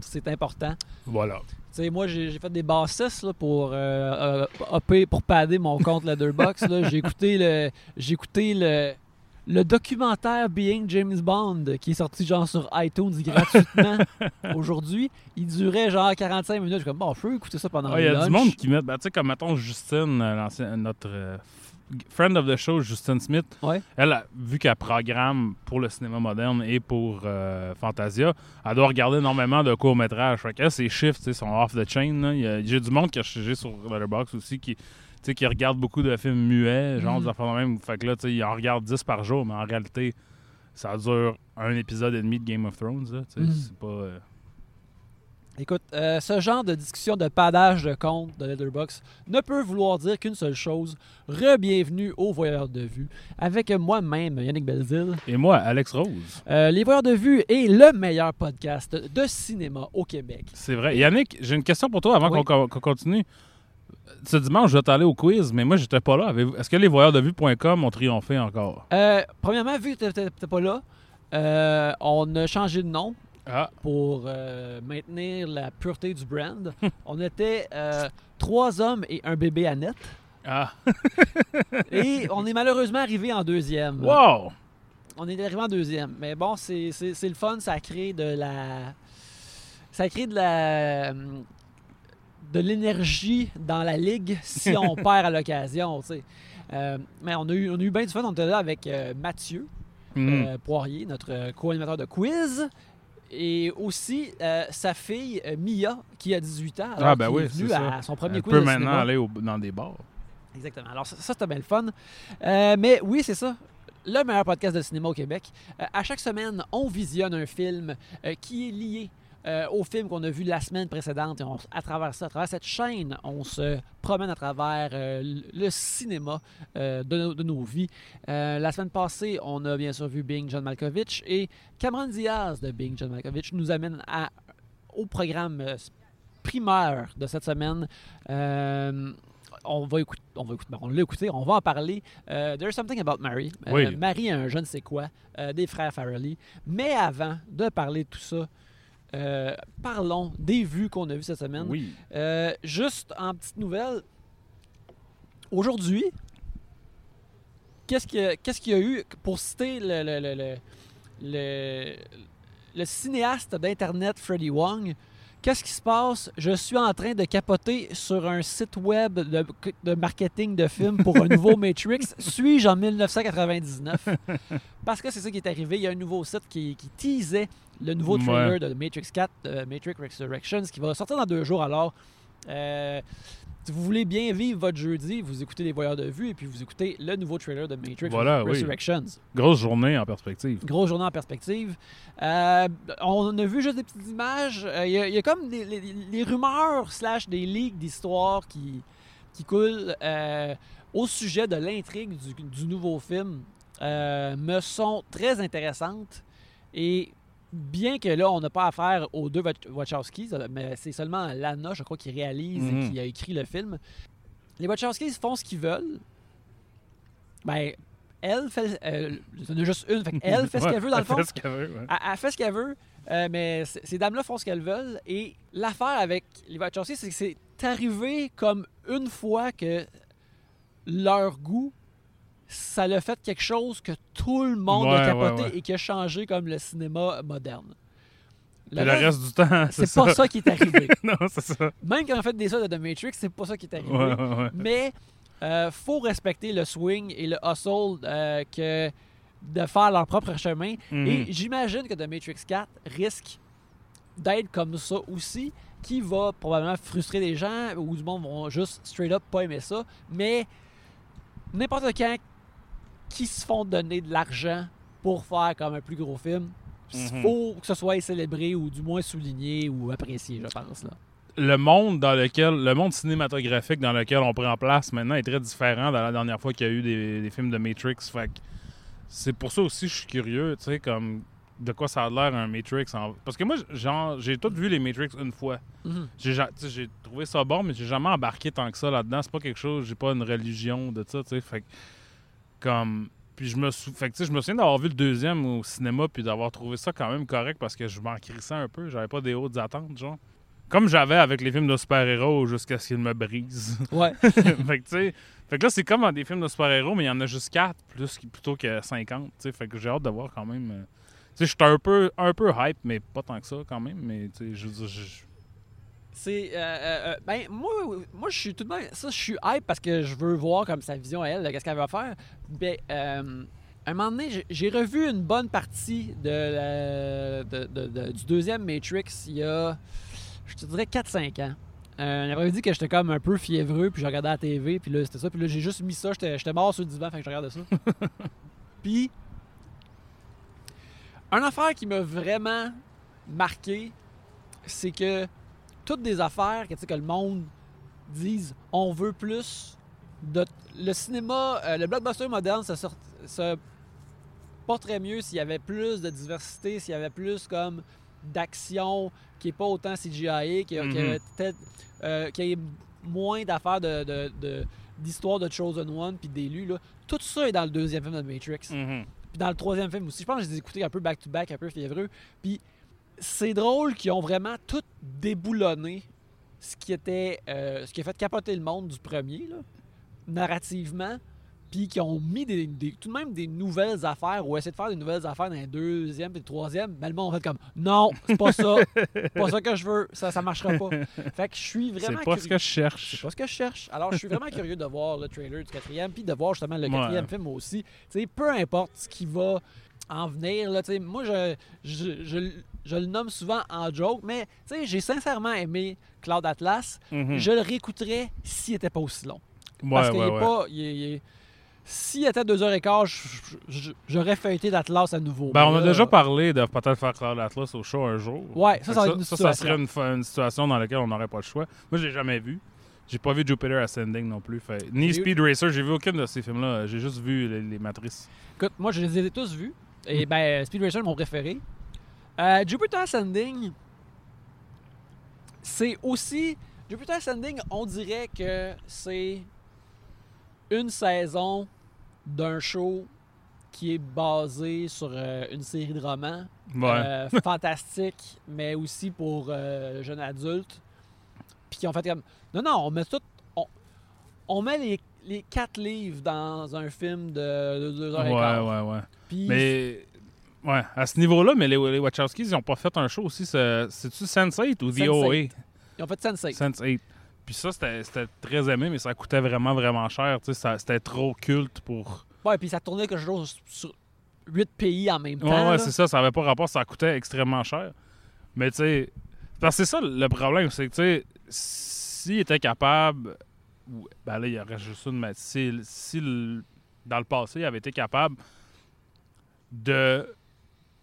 c'est important. Voilà. Tu sais, moi, j'ai fait des bassesses là, pour euh, euh, upper- pour padder mon compte Letterboxd. là. J'ai écouté le j'ai écouté le le documentaire Being James Bond qui est sorti genre sur iTunes gratuitement aujourd'hui. Il durait genre 45 minutes. Je suis comme bon, je peux écouter ça pendant Ah, Il y le a du monde qui met, ben, tu sais, comme mettons Justine, euh, notre euh, friend of the show, Justine Smith, Ouais. elle, a- vu qu'elle programme pour le cinéma moderne et pour euh, Fantasia, elle doit regarder énormément de courts-métrages. Fait qu'elle, ses chiffres, sont off the chain. là. Il y a- J'ai du monde qui a j'ai sur Letterboxd aussi qui, qui regarde beaucoup de films muets, genre des affaires de même. Fait que là, tu sais, il en regarde 10 par jour, mais en réalité, ça dure un épisode et demi de Game of Thrones. Mhm. C'est pas... euh, Écoute, euh, ce genre de discussion de padage de compte de Letterboxd ne peut vouloir dire qu'une seule chose. Re-bienvenue aux Voyeurs de Vue avec moi-même, Yannick Belzil. Et moi, Alex Rose. Euh, les Voyeurs de Vue est le meilleur podcast de cinéma au Québec. C'est vrai. Yannick, j'ai une question pour toi avant Oui. qu'on continue. Ce dimanche, je vais t'aller au quiz, mais moi, j'étais pas là. Est-ce que les voyeurs de vue.com ont triomphé encore? Euh, premièrement, vu que tu n'étais pas là, on a changé de nom Ah, pour euh, maintenir la pureté du brand. on était euh, trois hommes et un bébé Annette. ah. Et on est malheureusement arrivé en deuxième. Wow! On est arrivé en deuxième. Mais bon, c'est le fun. Ça crée de la. Ça crée de la. de l'énergie dans la ligue si on perd à l'occasion, tu sais. Euh, mais on a, eu, on a eu bien du fun. On était là avec euh, Mathieu euh, Poirier, notre co-animateur de quiz. Et aussi euh, sa fille euh, Mia, qui a 18 ans. alors Ah, ben qui oui, est venue à son premier Elle quiz peut de maintenant cinéma. aller au- dans des bars. Exactement. Alors, ça, ça, c'était bien le fun. Euh, mais oui, c'est ça. Le meilleur podcast de cinéma au Québec. Euh, à chaque semaine, on visionne un film euh, qui est lié euh, au film qu'on a vu la semaine précédente. Et on- à travers ça, à travers cette chaîne, on se promène à travers euh, le- cinéma euh, de, nos- de nos vies. La semaine passée, on a bien sûr vu Bing John Malkovich et Cameron Diaz de Bing John Malkovich nous amène à, au programme primaire de cette semaine. On va écouter, on va écouter, on l'a écouté, on va en parler. Euh, There's Something About Mary. Euh, Oui. Mary, un je ne sais quoi, euh, des frères Farrelly. Mais avant de parler de tout ça, euh, parlons des vues qu'on a vues cette semaine. Oui. Euh, juste en petite nouvelle, aujourd'hui, qu'est-ce qu'il y, a- y eu pour citer le, le, le, le, cinéaste d'Internet Freddie Wong? Qu'est-ce qui se passe? Je suis en train de capoter sur un site web de, de marketing de films pour un nouveau Matrix. Suis-je en 1999? Parce que c'est ça qui est arrivé. Il y a un nouveau site qui, qui teasait le nouveau Ouais. trailer de Matrix 4, euh, Matrix Resurrections, qui va sortir dans deux jours. Alors, euh, si vous voulez bien vivre votre jeudi, vous écoutez Les Voyeurs de Vue et puis vous écoutez le nouveau trailer de Matrix Voilà, oui. Resurrections. Grosse journée en perspective. Grosse journée en perspective. Euh, on a vu juste des petites images. Euh, Il y, a- il y a comme des les, les rumeurs slash des leaks d'histoires qui, qui coulent euh, au sujet de l'intrigue du, du nouveau film me sont très intéressantes. Et bien que là, on n'a pas affaire aux deux Wach- Wachowskis, mais c'est seulement Lana, je crois, qui réalise et Mhm. qui a écrit le film. Les Wachowskis font ce qu'ils veulent. Ben, elle fait. Euh, il y en a juste une. Fait elle fait ce qu'elle veut, dans le elle fond. fait ce qu'elle veut, ouais. Elle, elle fait ce qu'elle veut, euh, mais ces dames-là font ce qu'elles veulent. Et l'affaire avec les Wachowski, c'est que c'est arrivé comme une fois que leur goût, ça l'a fait quelque chose que tout le monde a capoté ouais, ouais. et qui a changé comme le cinéma moderne. Et le reste du temps, c'est pas ça. qui est arrivé. non, c'est ça. Même quand on fait des ça de The Matrix, c'est pas ça qui est arrivé. Mais euh, faut respecter le swing et le hustle euh, que de faire leur propre chemin. Mhm. Et j'imagine que The Matrix 4 risque d'être comme ça aussi, qui va probablement frustrer les gens ou du monde vont juste straight up pas aimer ça. Mais n'importe quand qui se font donner de l'argent pour faire comme un plus gros film, il Mhm. faut que ce soit célébré ou du moins souligné ou apprécié, je pense. Là. le monde dans lequel le monde cinématographique dans lequel on prend place maintenant est très différent de la dernière fois qu'il y a eu des, des films de Matrix. Fait que c'est pour ça aussi que je suis curieux, tu sais, comme de quoi ça a l'air un Matrix. en- Parce que moi, genre, j'ai tout vu les Matrix une fois. Mhm. J'ai trouvé ça bon, mais j'ai jamais embarqué tant que ça là-dedans. C'est pas quelque chose, j'ai pas une religion de ça, tu sais. Fait comme. Puis je me, sou... fait que, tu sais, je me souviens d'avoir vu le deuxième au cinéma puis d'avoir trouvé ça quand même correct parce que je m'en crissais un peu. J'avais pas des hautes attentes, genre. Comme j'avais avec les films de super-héros jusqu'à ce qu'ils me brisent. Ouais. fait que, tu sais, fait que là, c'est comme dans des films de super-héros, mais il y en a juste 4 plus, plutôt que 50. tu sais. Fait que j'ai hâte de voir quand même. euh, Tu sais, je suis un peu, un peu hype, mais pas tant que ça quand même. Mais tu sais, je veux dire, C'est. euh, euh, euh, ben, moi, moi je suis tout de même. Ça, je suis hype parce que je veux voir comme sa vision à elle, qu'est-ce qu'elle va faire. Ben, euh, à un moment donné, j'ai- revu une bonne partie de, la- de- de- de- du deuxième Matrix il y a, je te dirais, 4-5 ans. Euh, un après-midi que j'étais comme un peu fiévreux, puis je regardais la TV, puis là, c'était ça. Puis là, j'ai juste mis ça, j'étais j'étais mort sur le divan, fait que je regardais ça. puis, une affaire qui m'a vraiment marqué, c'est que toutes des affaires que, que le monde dise on veut plus de le cinéma euh, le blockbuster moderne ça sort ça porterait mieux s'il y avait plus de diversité s'il y avait plus comme d'action qui est pas autant CGI qui euh, y ait moins d'affaires de, de, de- d'histoire de Chosen One puis d'élus tout ça est dans le deuxième film de Matrix Mhm. puis dans le troisième film aussi. Je pense que je les ai écoutés un peu back-to-back, un peu fiévreux. Puis c'est drôle qu'ils ont vraiment tout déboulonné ce qui était euh, ce qui a fait capoter le monde du premier, là, narrativement. Puis qui ont mis des, des- tout de même des nouvelles affaires ou essayer de faire des nouvelles affaires dans le deuxième et le troisième. Mais le monde fait comme non, c'est pas ça. C'est pas ça que je veux. Ça, ça marchera pas. Fait que je suis C'est vraiment pas ce curieux. que je cherche. C'est pas ce que je cherche. Alors, je suis vraiment curieux de voir le trailer du quatrième, puis de voir justement le quatrième film aussi. Tu sais, peu importe ce qui va en venir, là, tu sais, moi, je, je, je- je le nomme souvent en joke, mais tu sais, j'ai sincèrement aimé Cloud Atlas. Mhm. Je le réécouterais s'il n'était pas aussi long. Ouais, Parce qu'il ouais, est ouais. pas... il est- il est- S'il était 2h15, je- je- j'aurais fêté d'Atlas à nouveau. Ben, on a là, déjà parlé de peut-être faire Cloud Atlas au show un jour. Ouais, ça, une serait une, situation dans laquelle on n'aurait pas le choix. Moi, je l'ai jamais vu. J'ai pas vu Jupiter Ascending non plus. Fait- Ni Speed Racer, j'ai vu aucun de ces films-là. J'ai juste vu les, les Matrices. Écoute, moi, je les ai tous vus. Et ben, Speed Racer, mon préféré. Euh, Jupiter Ascending, c'est aussi. Jupiter Ascending, on dirait que c'est une saison d'un show qui est basé sur euh, une série de romans Ouais. euh, fantastiques, mais aussi pour euh, jeunes adultes. Puis qui ont fait comme. Non, non, on met tout. On, on met les, les quatre livres dans un film de, de deux heures et ouais, quart. ouais, ouais. Puis- Mais. Ouais, à ce niveau-là, mais les, les Wachowskis, ils ont pas fait un show aussi. c'est- C'est-tu Sense8 ou The Sense8. OA? Ils ont fait Sense8. Sense8. Puis ça, c'était très aimé, mais ça coûtait vraiment, vraiment cher. C'était trop culte pour. Ouais, puis ça tournait quelque chose sur huit pays en même temps. Ouais, ouais, c'est ça. Ça avait pas rapport. Ça coûtait extrêmement cher. Mais tu sais. Parce que c'est ça le problème. C'est que, tu sais, s'il était capable. Ben là, il y aurait juste une. mais Si, si le- dans le passé, il avait été capable de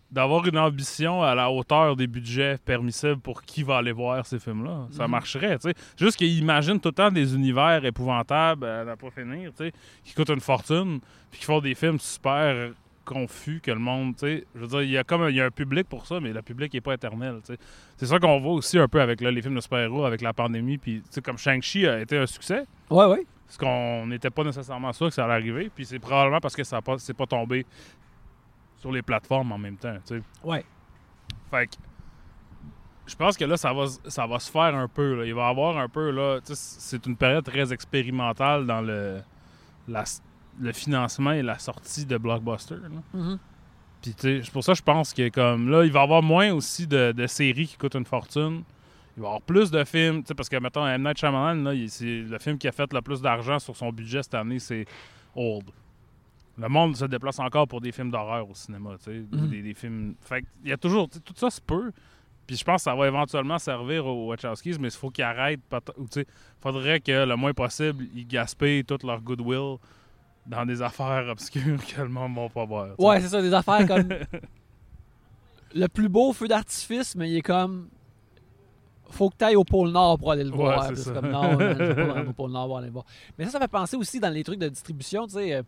d'avoir une ambition à la hauteur des budgets permissibles pour qui va aller voir ces films-là. Ça Mhm. marcherait, tu sais. Juste qu'ils imaginent tout le temps des univers épouvantables à ne pas finir, tu sais, qui coûtent une fortune, puis qui font des films super confus que le monde, tu sais. Je veux dire, il y a comme un, il y a un public pour ça, mais le public n'est pas éternel, tu sais. C'est ça qu'on voit aussi un peu avec là, les films de super-héros, avec la pandémie, puis tu sais, comme Shang-Chi a été un succès, Ouais, ouais. parce qu'on n'était pas nécessairement sûr que ça allait arriver, puis c'est probablement parce que ça n'a pas, pas tombé sur les plateformes en même temps, tu sais. Ouais. Fait que je pense que là, ça va, ça va se faire un peu. là. Il va y avoir un peu, là, c'est une période très expérimentale dans le, la- le financement et la sortie de Blockbuster. là. Mhm. Puis, tu sais, pour ça que je pense que, comme, là, il va y avoir moins aussi de, de séries qui coûtent une fortune. Il va y avoir plus de films, tu sais, parce que, mettons, M. Night Shyamalan, là, c'est le film qui a fait le plus d'argent sur son budget cette année, c'est Old. Le monde se déplace encore pour des films d'horreur au cinéma, tu sais, Mhm. des, des films... Fait il y a toujours... Tout ça se peut. Puis je pense que ça va éventuellement servir aux Wachowskis, mais il faut qu'ils arrêtent. peut- ou, tu sais, faudrait que le moins possible, ils gaspillent toute leur goodwill dans des affaires obscures que le monde va pas voir. Ouais, c'est ça, des affaires comme. le plus beau feu d'artifice, mais il est comme. Faut que tu ailles au pôle Nord pour aller le Ouais, voir. c'est comme non, man, je vais pas me rendre au pôle Nord pour aller le voir. Mais ça, ça fait penser aussi dans les trucs de distribution, tu sais. euh,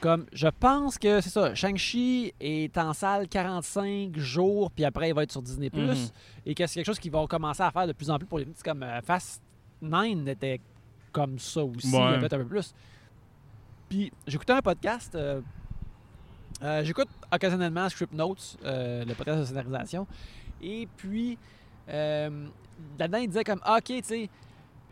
comme, je pense que c'est ça, Shang-Chi est en salle 45 jours, puis après, il va être sur Disney+. Mhm. Et que c'est quelque chose qu'ils vont commencer à faire de plus en plus pour les films. Comme euh, Fast 9 était comme ça aussi, il y Ouais. avait un peu plus. Puis j'écoutais un podcast euh, Euh, J'écoute occasionnellement Script Notes, euh, le podcast de scénarisation. Et puis, euh, là-dedans, il disait comme, ah, OK, tu sais,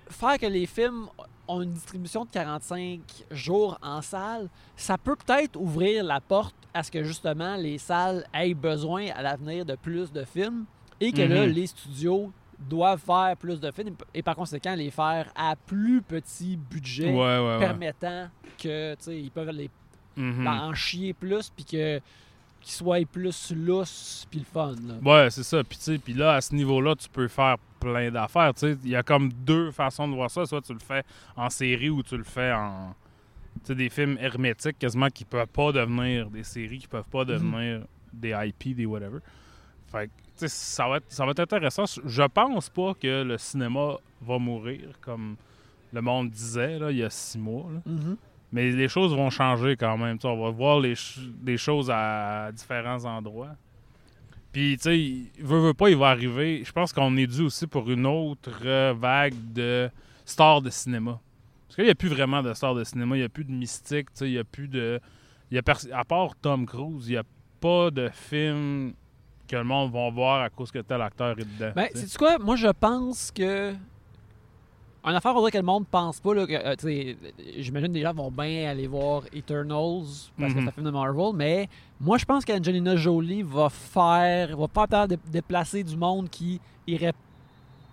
faire que les films ont une distribution de 45 jours en salle, ça peut peut-être ouvrir la porte à ce que justement les salles aient besoin à l'avenir de plus de films et que là, Mhm. les studios doivent faire plus de films et par conséquent les faire à plus petit budget Ouais, ouais, ouais. permettant que tu sais ils peuvent les Mhm. en chier plus puis que qu'ils soient plus lousses puis le fun là. Ouais, c'est ça. Puis, tu sais, puis là, à ce niveau-là, tu peux faire plein d'affaires. Il y a comme deux façons de voir ça. Soit tu le fais en série ou tu le fais en. Tu sais, des films hermétiques quasiment qui peuvent pas devenir des séries, qui peuvent pas devenir des IP, des whatever. Fait que, ça va, être, ça va être intéressant. Je pense pas que le cinéma va mourir, comme le monde disait là, il y a six mois. là. Mhm. Mais les choses vont changer quand même. Tu sais, on va voir les ch- des choses à différents endroits. Puis, tu sais, il veut, veut pas, il va arriver. Je pense qu'on est dû aussi pour une autre vague de stars de cinéma. Parce qu'il n'y a plus vraiment de stars de cinéma. Il n'y a plus de mystique. Tu sais, il n'y a plus de. il Y a à part Tom Cruise, il n'y a pas de film que le monde va voir à cause que tel acteur est dedans. Ben, tu sais. sais quoi? Moi, je pense que. Une affaire, on dirait que le monde pense pas. Là, que, euh, tu sais, J'imagine que les gens vont bien aller voir Eternals parce que Mhm. c'est un film de Marvel, mais moi, je pense qu'Angelina Jolie va faire. va pas peut-être dé- déplacer du monde qui irait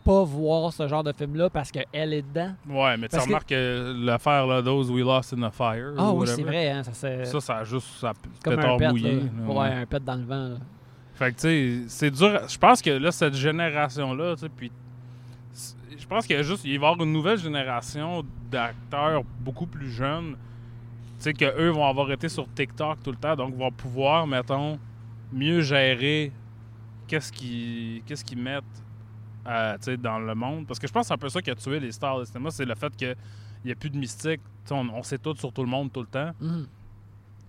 pas voir ce genre de film-là parce qu'elle est dedans. Ouais, mais tu que- remarques que l'affaire, là, Those We Lost in the Fire. Ah ou oui, c'est vrai. Hein, ça, Ça, ça a juste. Ça comme un pet. mouillé. là. Ouais, un pet dans le vent. là. Fait que, tu sais, c'est dur. Je pense que là, cette génération-là, tu sais, puis. Je pense qu'il y a juste. Il va y avoir une nouvelle génération d'acteurs beaucoup plus jeunes. Tu sais, qu'eux vont avoir été sur TikTok tout le temps, donc vont pouvoir, mettons, mieux gérer qu'est-ce qu'ils qu'est-ce qu'ils mettent euh, tu sais, dans le monde. Parce que je pense que c'est un peu ça qui a tué les stars de cinéma, c'est le fait qu'il n'y a plus de mystique. On, on sait tout sur tout le monde tout le temps Mhm.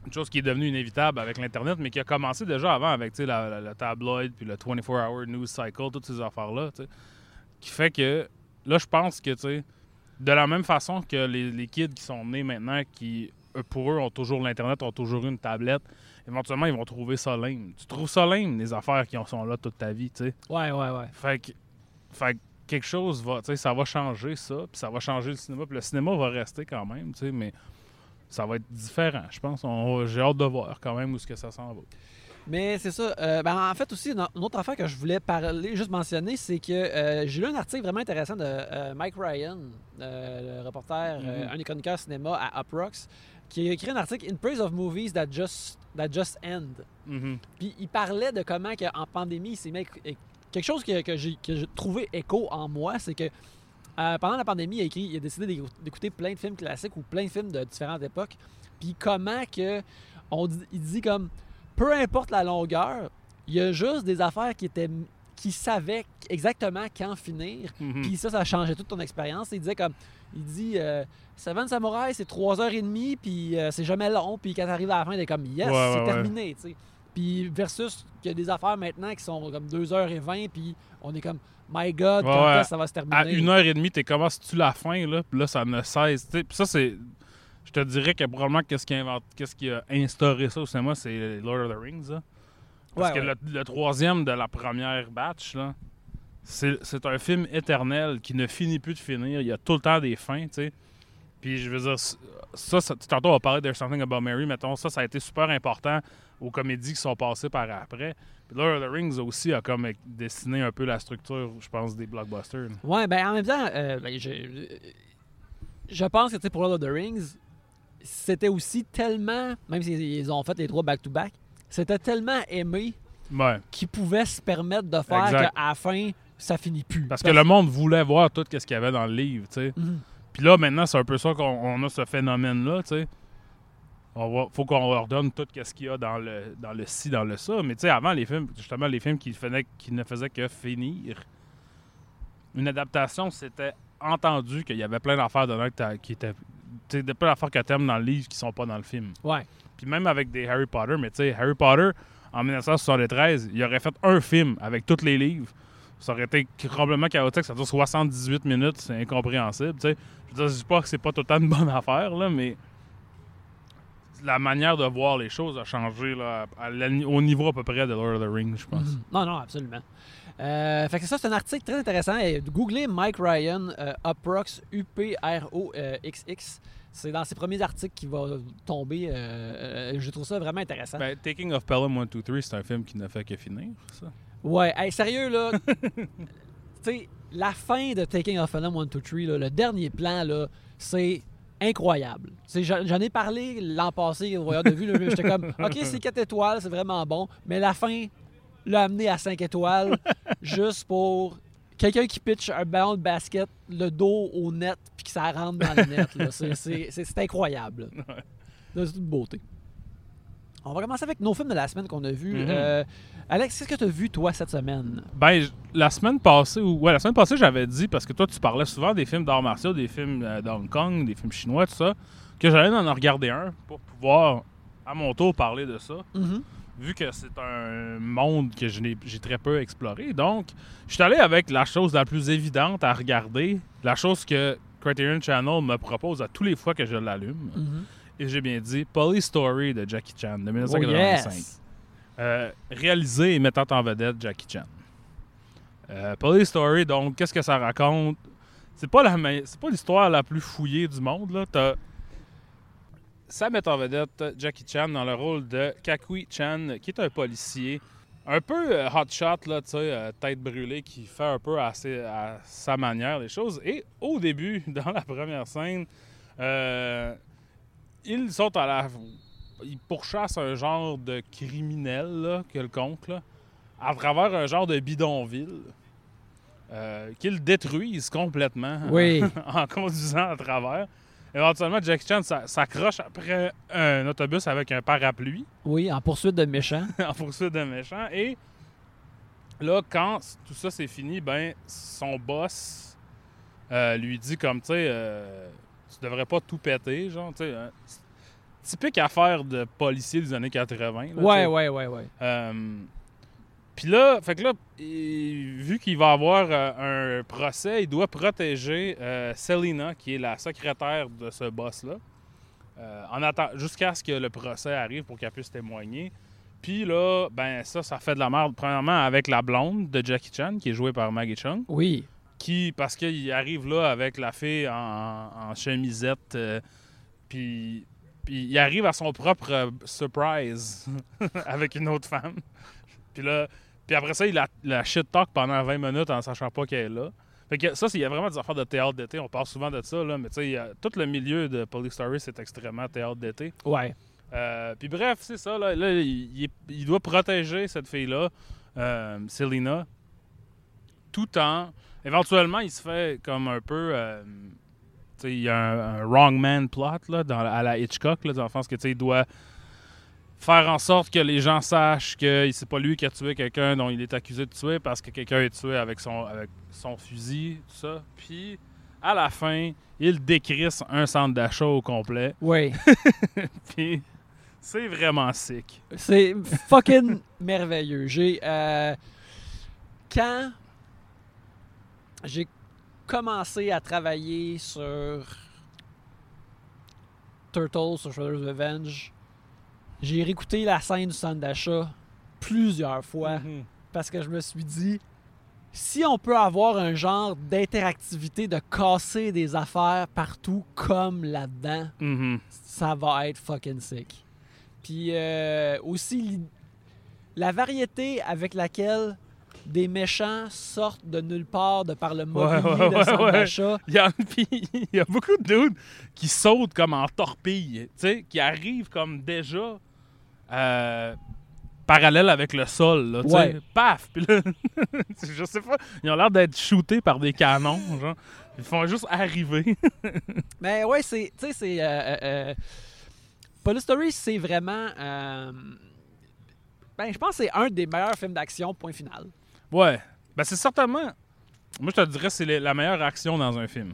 une chose qui est devenue inévitable avec l'Internet, mais qui a commencé déjà avant avec le tabloid, puis le 24-hour news cycle, toutes ces affaires-là, qui fait que là, je pense que, tu sais, de la même façon que les, les kids qui sont nés maintenant, qui, eux, pour eux, ont toujours l'Internet, ont toujours une tablette, éventuellement, ils vont trouver ça lame. Tu trouves ça lame, les affaires qui sont là toute ta vie, tu sais. Ouais, ouais, ouais. Fait que, fait que quelque chose va, tu sais, ça va changer ça, puis ça va changer le cinéma, puis le cinéma va rester quand même, tu sais, mais ça va être différent, je pense. J'ai hâte de voir quand même où est-ce que ça s'en va. Mais c'est ça. Euh, ben, en fait, aussi, une autre affaire que je voulais parler, juste mentionner, c'est que euh, j'ai lu un article vraiment intéressant de euh, Mike Ryan, le reporter, Mhm. un des chroniqueurs cinéma à Uproxx, qui a écrit un article In Praise of Movies That Just, that just End. Mhm. Puis il parlait de comment que, en pandémie, il s'est mis quelque chose que, que j'ai trouvé écho en moi, c'est que pendant la pandémie, il a, écrit, il a décidé d'écou- d'écouter plein de films classiques ou plein de films de différentes époques. Puis comment que on dit, il dit comme peu importe la longueur, il y a juste des affaires qui étaient qui savaient exactement quand finir. Mhm. Puis ça, ça changé toute ton expérience. Il disait comme, il dit, euh, Seven Samurai, c'est 3h30, puis euh, c'est jamais long. Puis quand t'arrives à la fin, t'es comme, yes, Ouais, c'est ouais, terminé. Puis versus qu'il y a des affaires maintenant qui sont comme 2h20, puis on est comme, my God, quand ça va se terminer? À une heure et demie, t'es comment tu la fin, là, puis là, ça ne cesse. Puis ça, c'est. Je te dirais que probablement qu'est-ce qui qu'est-ce qui a instauré ça au cinéma, c'est Lord of the Rings. là. Parce Ouais, que ouais. Le, le troisième de la première batch, là, c'est, c'est un film éternel qui ne finit plus de finir. Il y a tout le temps des fins, tu sais. Puis je veux dire, ça, ça, tantôt on va parler There's Something About Mary, mettons, ça, ça a été super important aux comédies qui sont passées par après. Puis Lord of the Rings aussi a comme dessiné un peu la structure, je pense, des blockbusters. là. Ouais, ben en même temps, euh, ben, je, je pense que pour Lord of the Rings, c'était aussi tellement, même s'ils ont fait les trois back-to-back, c'était tellement aimé Ouais. qu'ils pouvaient se permettre de faire qu'à la fin, ça finit plus. Parce que le monde voulait voir tout ce qu'il y avait dans le livre, tu sais. Mhm. Puis là, maintenant, c'est un peu ça qu'on on a ce phénomène-là, tu sais. On va, faut qu'on leur donne tout ce qu'il y a dans le, dans le ci, dans le ça. Mais tu sais, avant, les films, justement, les films qui, faisaient- qui ne faisaient que finir, une adaptation, c'était entendu qu'il y avait plein d'affaires dedans qui étaient... Sais, de plein d'affaires que t'aimes dans le livre qui sont pas dans le film. Ouais. Puis même avec des Harry Potter, mais tu sais, Harry Potter, en 1973, il aurait fait un film avec tous les livres. Ça aurait été probablement chaotique, ça dure 78 minutes, c'est incompréhensible, tu sais. Je veux dire, je dis pas que c'est pas tout le temps une bonne affaire, là, mais la manière de voir les choses a changé là, à au niveau à peu près de Lord of the Rings, je pense. Mhm. Non, non, absolument. Euh, fait que ça, c'est un article très intéressant. Et googlez Mike Ryan, euh, Uprox, U-P-R-O-X-X. C'est dans ses premiers articles qui va tomber. euh, euh, je trouve ça vraiment intéressant. Ben, Taking of Pelham 1, 2, 3, c'est un film qui n'a fait que finir, ça. Ouais, hey, sérieux, là. tu sais, la fin de Taking of Pelham 1, 2, 3, là, le dernier plan, là, c'est incroyable. J'en ai parlé l'an passé au voyage de vue. J'étais comme, OK, c'est 4 étoiles, c'est vraiment bon. Mais la fin l'a amené à 5 étoiles juste pour quelqu'un qui pitch un ballon de basket, le dos au net, puis que ça rentre dans le net. C'est- incroyable. C'est une beauté. On va commencer avec nos films de la semaine qu'on a vus. Mhm. Euh, Alex, qu'est-ce que tu as vu, toi, cette semaine? Ben, la semaine passée, ou ouais, la semaine passée, j'avais dit, parce que toi, tu parlais souvent des films d'arts martiaux, des films euh, d'Hong Kong, des films chinois, tout ça, que j'allais en regarder un pour pouvoir, à mon tour, parler de ça, vu que c'est un monde que j'ai très peu exploré. Donc, je suis allé avec la chose la plus évidente à regarder, la chose que Criterion Channel me propose à tous les fois que je l'allume. Mhm. Et j'ai bien dit Police Story de Jackie Chan de Oh, 1985. yes! Euh, réalisé et mettant en vedette Jackie Chan. Euh, Police Story, donc, qu'est-ce que ça raconte? C'est pas la me- c'est pas l'histoire la plus fouillée du monde, là. T'as- Ça met en vedette Jackie Chan dans le rôle de Kakui Chan, qui est un policier un peu euh, hotshot, là, tu sais, euh, tête brûlée, qui fait un peu à, ses- à sa manière les choses. Et au début, dans la première scène, euh, ils sont à la ils pourchassent un genre de criminel là, quelconque là, à travers un genre de bidonville euh, qu'ils détruisent complètement Oui. en conduisant à travers. Éventuellement, Jackie Chan s'a- s'accroche après un autobus avec un parapluie Oui, en poursuite de méchants. en poursuite d'un méchant. Et là, quand tout ça c'est fini, ben son boss euh, lui dit comme, tu sais, euh, tu devrais pas tout péter, genre, tu sais. hein. typique affaire de policier des années 80. là. Ouais, ouais, ouais, ouais. Euh, Puis là, fait que là, il- vu qu'il va avoir euh, un procès, il doit protéger euh, Selena, qui est la secrétaire de ce boss-là, euh, en jusqu'à ce que le procès arrive pour qu'elle puisse témoigner. Puis là, ben ça, ça fait de la merde, premièrement, avec la blonde de Jackie Chan, qui est jouée par Maggie Chung, Oui. qui, parce qu'il arrive là avec la fille en, en chemisette, puis, puis il arrive à son propre surprise avec une autre femme. Puis là, puis après ça, il la, la shit talk pendant 20 minutes en sachant pas qu'elle est là. Fait que ça, il y a vraiment des affaires de théâtre d'été. On parle souvent de ça, là, mais tu sais, tout le milieu de Police Story, c'est extrêmement théâtre d'été. Ouais. Euh, puis bref, c'est ça. Là, Là, il, doit protéger cette fille-là, euh, Selena, tout en. Éventuellement, il se fait comme un peu. euh, tu sais, il y a un, un wrong man plot là, dans, à la Hitchcock, là, dans le sens que tu sais, il doit faire en sorte que les gens sachent que c'est pas lui qui a tué quelqu'un dont il est accusé de tuer parce que quelqu'un est tué avec son, avec son fusil, tout ça. Puis, à la fin, il décrisse un centre d'achat au complet. Oui. Puis c'est vraiment sick. C'est fucking merveilleux. J'ai. euh, quand j'ai commencé à travailler sur Turtles, sur Shredder's Revenge, j'ai réécouté la scène du centre d'achat plusieurs fois Mhm. parce que je me suis dit si on peut avoir un genre d'interactivité, de casser des affaires partout comme là-dedans, Mhm. ça va être fucking sick. Puis euh, aussi la variété avec laquelle des méchants sortent de nulle part de par le mobilier ouais, de ouais, ouais. d'achat. Il y, a, puis il y a beaucoup de dudes qui sautent comme en torpille, tu sais, qui arrivent comme déjà euh, parallèle avec le sol, là, tu sais. Ouais. Paf! Puis là, je sais pas, ils ont l'air d'être shootés par des canons, genre. Ils font juste arriver. Mais ouais, c'est tu sais c'est euh, euh, Police Story, c'est vraiment ben je pense que c'est un des meilleurs films d'action point final. Ouais. Ben c'est certainement... Moi, je te dirais c'est la meilleure action dans un film.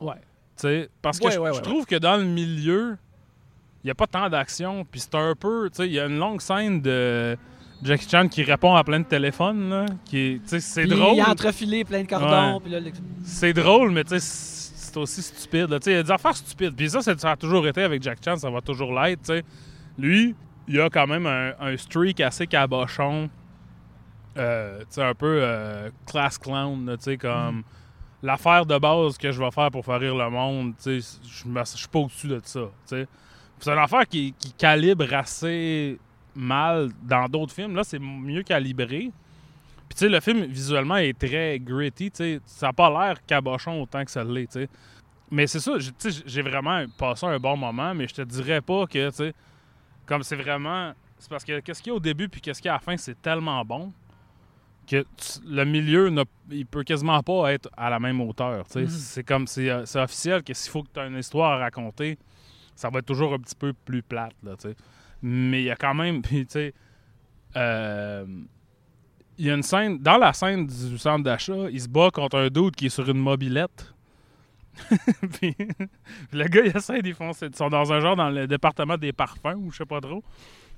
Ouais. Tu sais, parce que Ouais, je, ouais, je ouais, trouve que dans le milieu, il n'y a pas tant d'action. Puis c'est un peu, tu sais, il y a une longue scène de Jackie Chan qui répond à plein de téléphones, là. Qui est- tu sais, c'est drôle. Il a entrefilé plein de cordons, Ouais. puis là, le- C'est drôle, mais tu sais, c'est aussi stupide. là. Tu sais, Il y a des affaires stupides. Puis ça, ça a toujours été avec Jack Chan, ça va toujours l'être. tu sais. Lui, il a quand même un, un streak assez cabochon. Euh, un peu euh, class clown, tu sais, comme l'affaire de base que je vais faire pour faire rire le monde, tu sais, je suis pas au-dessus de ça. C'est une affaire qui, calibre assez mal dans d'autres films. Là, c'est mieux calibré. Puis, tu sais, le film, visuellement, est très gritty, tu sais. Ça n'a pas l'air cabochon autant que ça l'est, tu sais. Mais c'est ça, j'ai vraiment passé un bon moment, mais je te dirais pas que, tu sais, comme c'est vraiment... C'est parce que qu'est-ce qu'il y a au début puis qu'est-ce qu'il y a à la fin, c'est tellement bon que le milieu, n'a- il peut quasiment pas être à la même hauteur. Mhm. C'est comme, c'est euh, c'est officiel que s'il faut que tu aies une histoire à raconter, ça va être toujours un petit peu plus plate, là. Mais il y a quand même, puis euh, il y a une scène, dans la scène du centre d'achat, il se bat contre un dude qui est sur une mobilette. puis le gars, il essaie d'y foncer. Ils sont dans un genre dans le département des parfums ou je sais pas trop.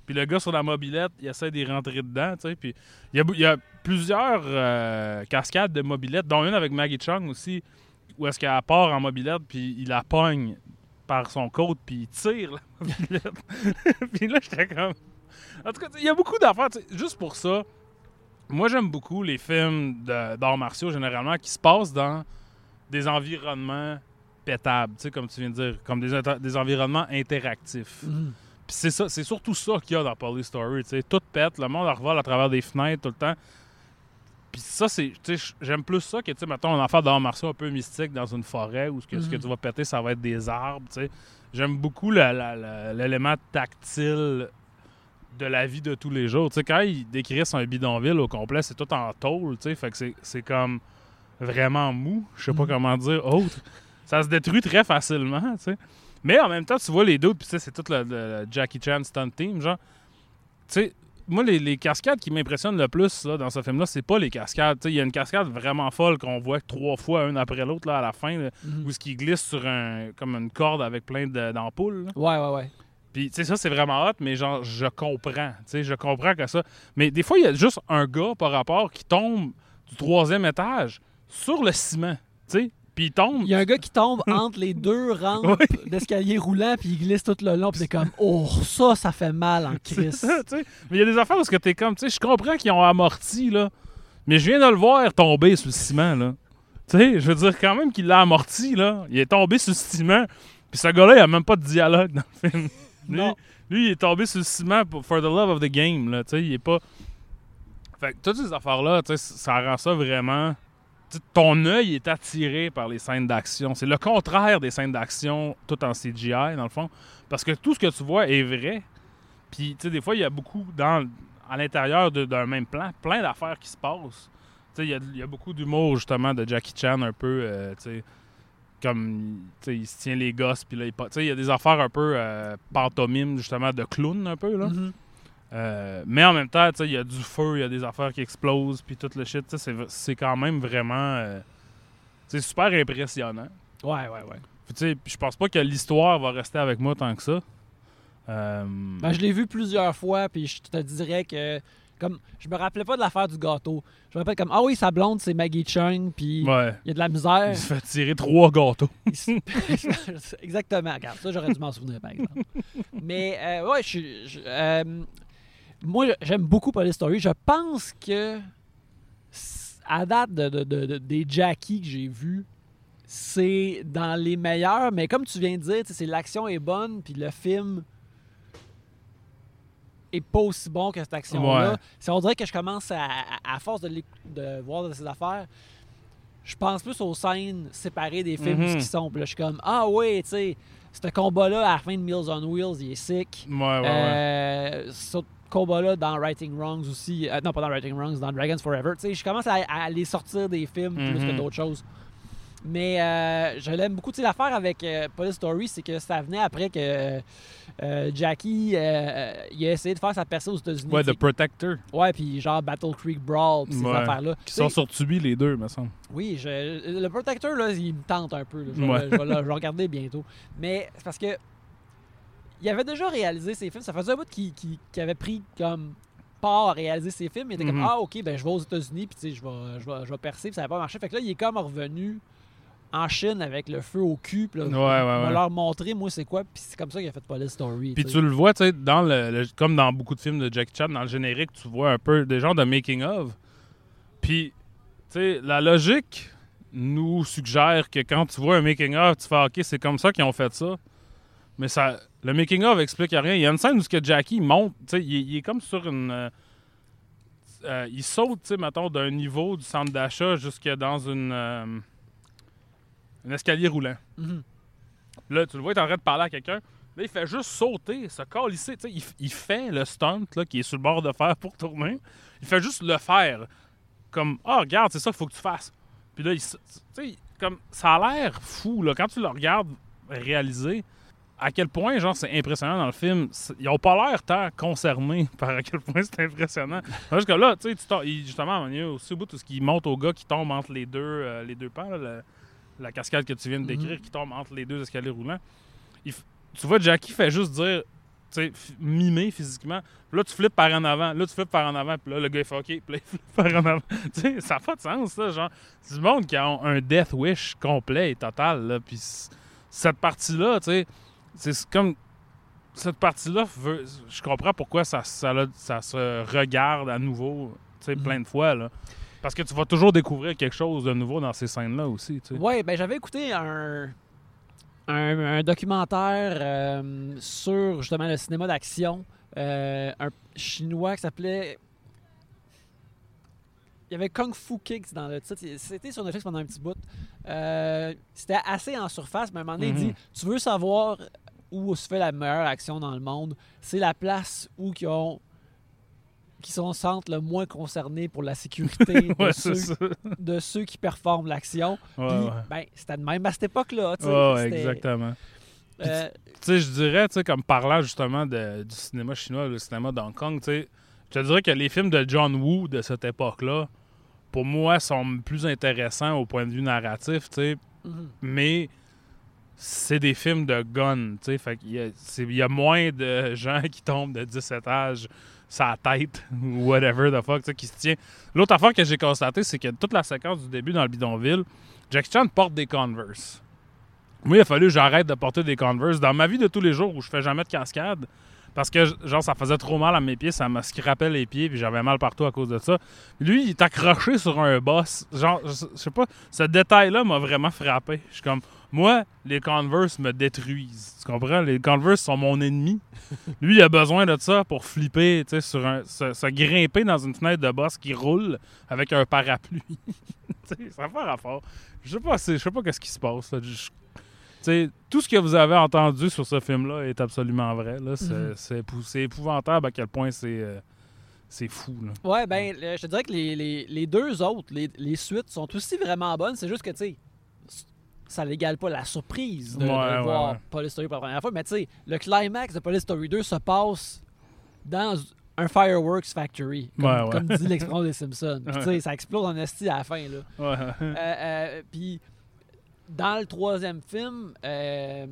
Puis le gars sur la mobilette, il essaie d'y rentrer dedans, tu sais. Puis il y a, plusieurs euh, cascades de mobilettes, dont une avec Maggie Chung aussi, où est-ce qu'elle part en mobilette, puis il la pogne par son côte, puis il tire la mobilette. puis là, j'étais comme... En tout cas, il y a beaucoup d'affaires, juste pour ça. Moi, j'aime beaucoup les films d'arts martiaux, généralement, qui se passent dans des environnements pétables, tu sais, comme tu viens de dire, comme des, environnements interactifs. Mhm. C'est ça, c'est surtout ça qu'il y a dans Police Story, tu sais, tout pète, le monde revole à travers des fenêtres tout le temps. Puis ça, c'est, tu sais, j'aime plus ça que, tu sais, mettons, une affaire d'art martiaux un peu mystique dans une forêt où ce que, ce que Mhm. tu vas péter, ça va être des arbres, tu sais. J'aime beaucoup l'élément tactile de la vie de tous les jours. Tu sais, quand ils décrissent un bidonville au complet, c'est tout en tôle, tu sais, fait que c'est- comme vraiment mou, je sais pas Mhm. comment dire autre. Ça se détruit très facilement, tu sais. Mais en même temps, tu vois les doutes, puis c'est tout le, le Jackie Chan stunt team, genre. Tu sais, moi, les, les cascades qui m'impressionnent le plus là, dans ce film-là, c'est pas les cascades. Il y a une cascade vraiment folle qu'on voit trois fois, une après l'autre, là, à la fin, là, Mhm. où ce qui glisse sur un, comme une corde avec plein de- d'ampoules. Ouais, ouais, ouais. Puis, tu sais, ça, c'est vraiment hot, mais genre, je comprends. Tu sais, je comprends que ça. Mais des fois, il y a juste un gars par rapport qui tombe du troisième étage sur le ciment. Tu sais, puis il tombe. Il y a un gars qui tombe entre les deux rampes d'escalier roulant, puis il glisse tout le long, puis c'est comme, oh, ça, ça fait mal en crise. Mais il y a des affaires où ce que t'es comme, tu sais, je comprends qu'ils ont amorti, là. Mais je viens de le voir tomber sur le ciment, là. Tu sais, je veux dire, quand même qu'il l'a amorti, là. Il est tombé sur le ciment. Puis ce gars-là, il a même pas de dialogue dans le film. Lui, Non. lui, il est tombé sur le ciment pour for the love of the game, là. Tu sais, il est pas. Fait que toutes ces affaires-là, tu sais, ça rend ça vraiment. Ton œil est attiré par les scènes d'action. C'est le contraire des scènes d'action, tout en CGI, dans le fond. Parce que tout ce que tu vois est vrai. Puis, tu sais, des fois, il y a beaucoup dans, à l'intérieur d'un même plan, plein d'affaires qui se passent. Tu sais, il y a, beaucoup d'humour, justement, de Jackie Chan, un peu, euh, tu sais, comme, tu sais, il se tient les gosses, puis là, il tu il y a des affaires un peu euh, pantomime, justement, de clown, un peu, là. Mhm. Euh, mais en même temps, tu sais, il y a du feu, il y a des affaires qui explosent, puis tout le shit, tu sais, c'est- quand même vraiment... euh, c'est super impressionnant. Ouais, ouais, ouais. Puis, tu sais, puis je pense pas que l'histoire va rester avec moi tant que ça. Euh, Ben, je l'ai vu plusieurs fois, puis je te dirais que. Comme, je me rappelais pas de l'affaire du gâteau. Je me rappelle comme, ah oui, sa blonde, c'est Maggie Chung, puis ouais. il y a de la misère. Il se fait tirer trois gâteaux. Exactement. Regarde, ça, j'aurais dû m'en souvenir, par exemple. Mais, euh, ouais, je suis. je- euh, moi, j'aime beaucoup Police Story. Je pense que, à date de, de- de- de- des Jackie que j'ai vus, c'est dans les meilleurs. Mais comme tu viens de dire, c'est l'action est bonne, puis le film est pas aussi bon que cette action-là. Ouais. On dirait que je commence à, à- force de, de voir de ces affaires, je pense plus aux scènes séparées des films Mhm. qui sont. Puis là, je suis comme, ah oui, tu sais, ce combat-là à la fin de Meals on Wheels, il est sick. Ouais, ouais, ouais. Euh, ce combat-là dans Writing Wrongs aussi. euh, non, pas dans Writing Wrongs, dans Dragons Forever. Tu sais, je commence à, à les sortir des films plus que Mhm. d'autres choses. Mais euh, je l'aime beaucoup. Tu sais, l'affaire avec euh, Police Story, c'est que ça venait après que euh, Jackie euh, il a essayé de faire sa percée aux États-Unis. Ouais. The Protector. Ouais, puis genre Battle Creek Brawl, puis ces Ouais. affaires-là. Qui sont sur Tubi, les deux, me semble. oui, je- le Protector, là, il me tente un peu. là. Je, Ouais. je vais le- regarder bientôt. Mais c'est parce que il avait déjà réalisé ses films. Ça faisait un bout qu'il avait pris comme part à réaliser ses films. Il était comme Mhm. Ah, ok, ben je vais aux États-Unis, puis tu sais, je vais, je, vais, je vais percer, puis ça n'a pas marché. Fait que là, il est comme revenu en Chine avec le feu au cul. Puis là, Ouais, leur montrer, moi, c'est quoi. Puis c'est comme ça qu'il a fait Police Story. Puis tu le vois, tu sais, dans le, le- comme dans beaucoup de films de Jackie Chan, dans le générique, tu vois un peu des genres de making of. Puis, tu sais, la logique nous suggère que quand tu vois un making of, tu fais OK, c'est comme ça qu'ils ont fait ça. Mais ça, le making of explique rien. Il y a une scène où ce que Jackie monte, tu sais, il, est- il est comme sur une euh, euh, il saute, tu sais, mettons, d'un niveau du centre d'achat jusque dans une euh, un escalier roulant. Mhm. Là, tu le vois, il est en train de parler à quelqu'un. Là, il fait juste sauter, se calisser. Tu sais, il, il fait le stunt là, qui est sur le bord de faire pour tourner. Il fait juste le faire. Comme, ah, regarde, c'est ça qu'il faut que tu fasses. Puis là, il, s- tu sais, comme, ça a l'air fou, là, quand tu le regardes réaliser, à quel point, genre, c'est impressionnant dans le film. Ils ont pas l'air tant concernés par à quel point c'est impressionnant. Parce que là, tu sais, justement, il y a aussi au bout tout ce qui monte au gars qui tombe entre les deux, euh, les deux pans, là, le- la cascade que tu viens de décrire, qui tombe entre les deux escaliers roulants. Il f- tu vois, Jackie fait juste dire, tu sais, mimer physiquement. Là, tu flippes par en avant. Là, tu flippes par en avant. Puis là, le gars, il fait OK. Puis là, il flippe par en avant. tu sais, ça n'a pas de sens, ça. Genre, c'est du monde qui a un death wish complet et total. Là. Puis cette partie-là, tu sais, c'est comme. Cette partie-là, je comprends pourquoi ça, ça, là, ça se regarde à nouveau, tu sais, Mhm. plein de fois, là. Parce que tu vas toujours découvrir quelque chose de nouveau dans ces scènes-là aussi, tu sais. Ouais, ben j'avais écouté un, un, un documentaire euh, sur justement le cinéma d'action, euh, un chinois qui s'appelait. Il y avait Kung Fu Kicks dans le titre. C'était sur Netflix pendant un petit bout. Euh, C'était assez en surface, mais à un moment donné, il Mhm. dit Tu veux savoir où se fait la meilleure action dans le monde C'est la place où qui ont qui sont centres le moins concernés pour la sécurité de, Ouais, ceux, ça. de ceux qui performent l'action. Ouais, Puis, ouais. ben, c'était de même à cette époque-là. exactement. euh, Tu sais, je dirais, tu sais, comme parlant justement de- du cinéma chinois, le cinéma d'Hong Kong, tu sais, je te dirais que les films de John Woo de cette époque-là, pour moi, sont plus intéressants au point de vue narratif, tu sais, mhm. mais c'est des films de gun, tu sais, fait qu'il y a, c'est- il y a moins de gens qui tombent de 10 étages sa tête ou whatever the fuck, qui se tient. L'autre affaire que j'ai constaté, c'est que toute la séquence du début dans le bidonville, Jackie Chan porte des Converse. Moi, il a fallu que j'arrête de porter des Converse. Dans ma vie de tous les jours où je fais jamais de cascade, parce que, genre, ça faisait trop mal à mes pieds, ça me scrapait les pieds, puis j'avais mal partout à cause de ça. Lui, il est accroché sur un boss. Genre, je je sais pas, ce détail-là m'a vraiment frappé. Je suis comme, moi, les Converse me détruisent. Tu comprends? Les Converse sont mon ennemi. Lui, il a besoin de ça pour flipper, tu sais, sur un, se, se grimper dans une fenêtre de boss qui roule avec un parapluie. Ça fait rapport. Je sais pas, je sais pas qu'est-ce qui se passe. là. Je- tout ce que vous avez entendu sur ce film-là est absolument vrai. C'est Mhm. c'est épou- c'est épouvantable à quel point c'est euh, c'est fou. Là. Ouais, ben, le- je te dirais que les, les- les deux autres, les, les suites, sont aussi vraiment bonnes. C'est juste que, tu sais, ça n'égale pas la surprise de, de Ouais, ouais, voir ouais. Police Story pour la première fois. Mais tu sais, le climax de Police Story 2 se passe dans un fireworks factory, comme, dit l'expression des Simpsons. Puis, tu sais, ça explose en esti à la fin, là. Euh, euh, puis dans le troisième film, euh,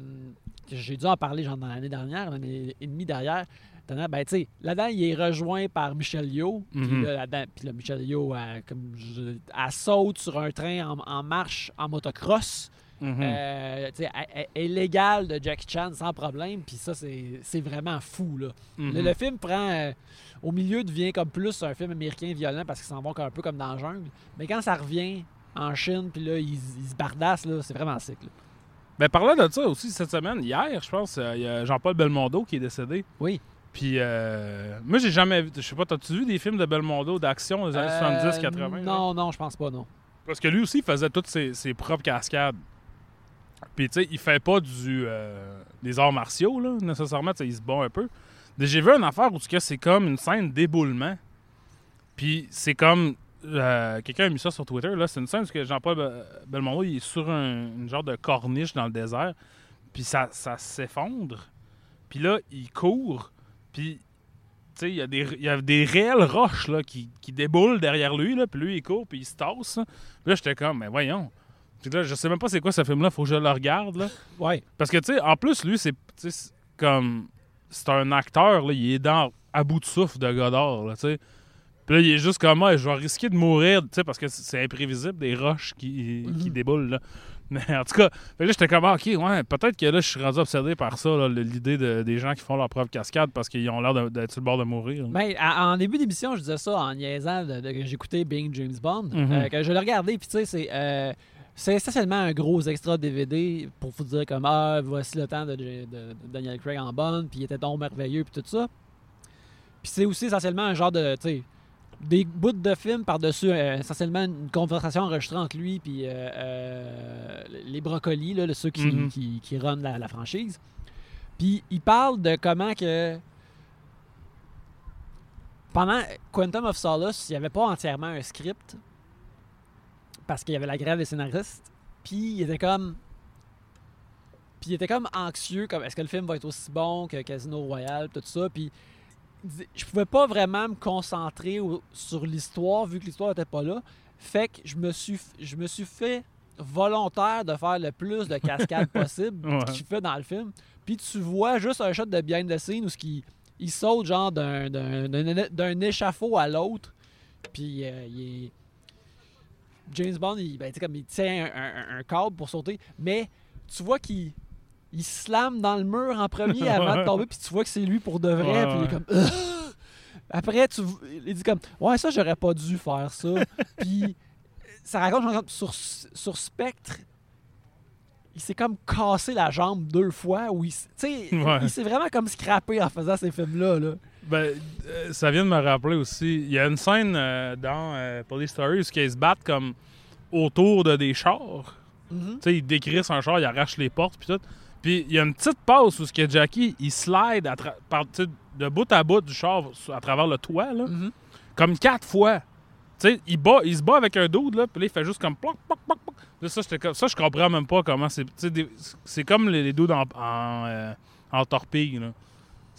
j'ai dû en parler genre dans l'année dernière, l'année et demie derrière. Ben, tu sais, là-dedans, il est rejoint par Michel Yo. Puis Mhm. là, là-dedans- puis là, Michel Yo, elle, comme je- elle saute sur un train en, en marche en motocross. Mhm. Euh, elle est légale de Jackie Chan sans problème. Puis ça, c'est c'est vraiment fou, là. Mhm. Le, le film prend. euh, au milieu, devient comme plus un film américain violent parce qu'ils s'en vont un peu comme dans la jungle. Mais quand ça revient en Chine, puis là, ils, ils se bardassent, là, c'est vraiment sick. là. Ben, parlant de ça aussi, cette semaine, hier, je pense, euh, il y a Jean-Paul Belmondo qui est décédé. Oui. Puis, euh, moi, j'ai jamais vu, je sais pas, t'as-tu vu des films de Belmondo d'action des années Euh, 70-80? là? Non, non, je pense pas, non. Parce que lui aussi, il faisait toutes ses, ses propres cascades. Puis, tu sais, il fait pas du, euh, des arts martiaux, là, nécessairement. Il se bat un peu. J'ai vu une affaire où c'est comme une scène d'éboulement. Puis, c'est comme. euh, Quelqu'un a mis ça sur Twitter. là. C'est une scène où Jean-Paul Be- Belmondo il est sur un, une genre de corniche dans le désert. Puis, ça, ça s'effondre. Puis là, il court. Puis, tu sais, il y, a des- il y a des réelles roches là, qui, qui déboulent derrière lui. Là, puis lui, il court, puis il se tasse. là, j'étais comme, mais voyons. Puis là, je sais même pas c'est quoi ce film-là, faut que je le regarde. Là. Ouais. Parce que, tu sais, en plus, lui, c'est comme. C'est un acteur, là, il est dans, à bout de souffle de Godard, là, tu sais. Puis là, il est juste comme, moi, je vais risquer de mourir, tu sais, parce que c'est- imprévisible, des roches qui, qui Mhm. déboulent, là. Mais en tout cas, là, j'étais comme, ah, OK, ouais, peut-être que là, je suis rendu obsédé par ça, l'idée de- des gens qui font leur propre cascade parce qu'ils ont l'air d'être sur le bord de mourir. Ben, à- en début d'émission, je disais ça en niaisant de, de- que j'écoutais Being James Bond, euh, que je l'ai regardé, puis tu sais, c'est. euh, c'est essentiellement un gros extra DVD pour vous dire comme ah voici le temps de, de- de Daniel Craig en Bond puis il était donc merveilleux puis tout ça. Puis c'est aussi essentiellement un genre de des bouts de film par-dessus euh, essentiellement une conversation enregistrée entre lui puis euh, euh, les brocolis là, ceux qui, Mhm. qui, qui runnent la, la franchise. Puis il parle de comment que pendant Quantum of Solace, il n'y avait pas entièrement un script parce qu'il y avait la grève des scénaristes. Puis il était comme. Puis il était comme anxieux, comme est-ce que le film va être aussi bon que Casino Royale, tout ça. Puis je pouvais pas vraiment me concentrer sur l'histoire vu que l'histoire n'était pas là. Fait que je me suis, je me suis fait volontaire de faire le plus de cascades possible Ouais. qu'il fait dans le film. Puis tu vois juste un shot de behind the scenes où ce qui, il saute genre d'un, d'un, d'un- d'un échafaud à l'autre. Puis euh, il est... James Bond, il, ben, comme il tient un, un- un câble pour sauter, mais tu vois qu'il il slame dans le mur en premier avant de tomber, puis tu vois que c'est lui pour de vrai, puis il est comme... Après, tu, il dit comme, ouais, ça, j'aurais pas dû faire ça. puis ça raconte, sur, sur Spectre, il s'est comme cassé la jambe deux fois, où il, Ouais. il s'est vraiment comme scrappé en faisant ces films-là. Là. Ben, euh, ça vient de me rappeler aussi. Il y a une scène euh, dans euh, Police Story où ils se battent comme autour de des chars. Mhm. Tu sais, ils décrissent un char, ils arrachent les portes, puis tout. Puis il y a une petite passe où ce que Jackie, il slide à par- de bout à bout du char à travers le toit, là, Mhm. comme quatre fois. Tu sais, il, bat- il se bat avec un dude, là, puis là, il fait juste comme ploc, ploc, ploc, ploc. Là, ça, je comprends même pas comment c'est. C'est comme les, les dudes en, en, euh, en torpille, là.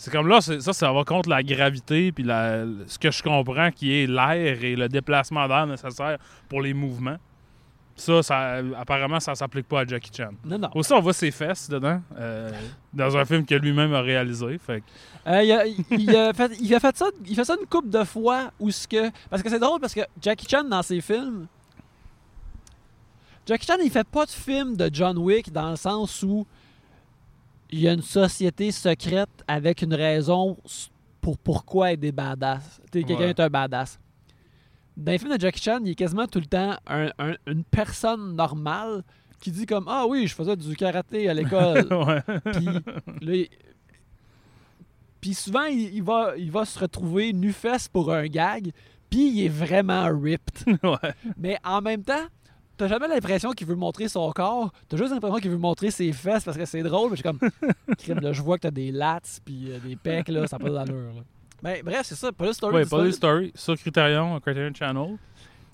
C'est comme là, ça, ça va contre la gravité, puis la- ce que je comprends qui est l'air et le déplacement d'air nécessaire pour les mouvements. Ça, ça apparemment, ça s'applique pas à Jackie Chan. Non, non. Aussi, on voit ses fesses dedans, euh, dans un film que lui-même a réalisé. Fait Euh, il, a, il a fait, il a fait ça, il fait ça une couple de fois où ce que parce que c'est drôle parce que Jackie Chan dans ses films Jackie Chan il fait pas de film de John Wick dans le sens où il y a une société secrète avec une raison pour pourquoi être des badass. Quelqu'un est un badass. Dans les films de Jackie Chan, il est quasiment tout le temps un- un- une personne normale qui dit comme ah oui je faisais du karaté à l'école. Puis souvent, il, il va, il va se retrouver nu-fesse pour un gag, puis il est vraiment ripped. ouais. Mais en même temps, t'as jamais l'impression qu'il veut montrer son corps, t'as juste l'impression qu'il veut montrer ses fesses parce que c'est drôle, mais je suis comme, crime, là, je vois que t'as des lats, puis euh, des pecs, là, ça n'a pas d'allure. là. Ben, bref, c'est ça, Police Story. L'histoire- Police Story sur Criterion, Criterion Channel.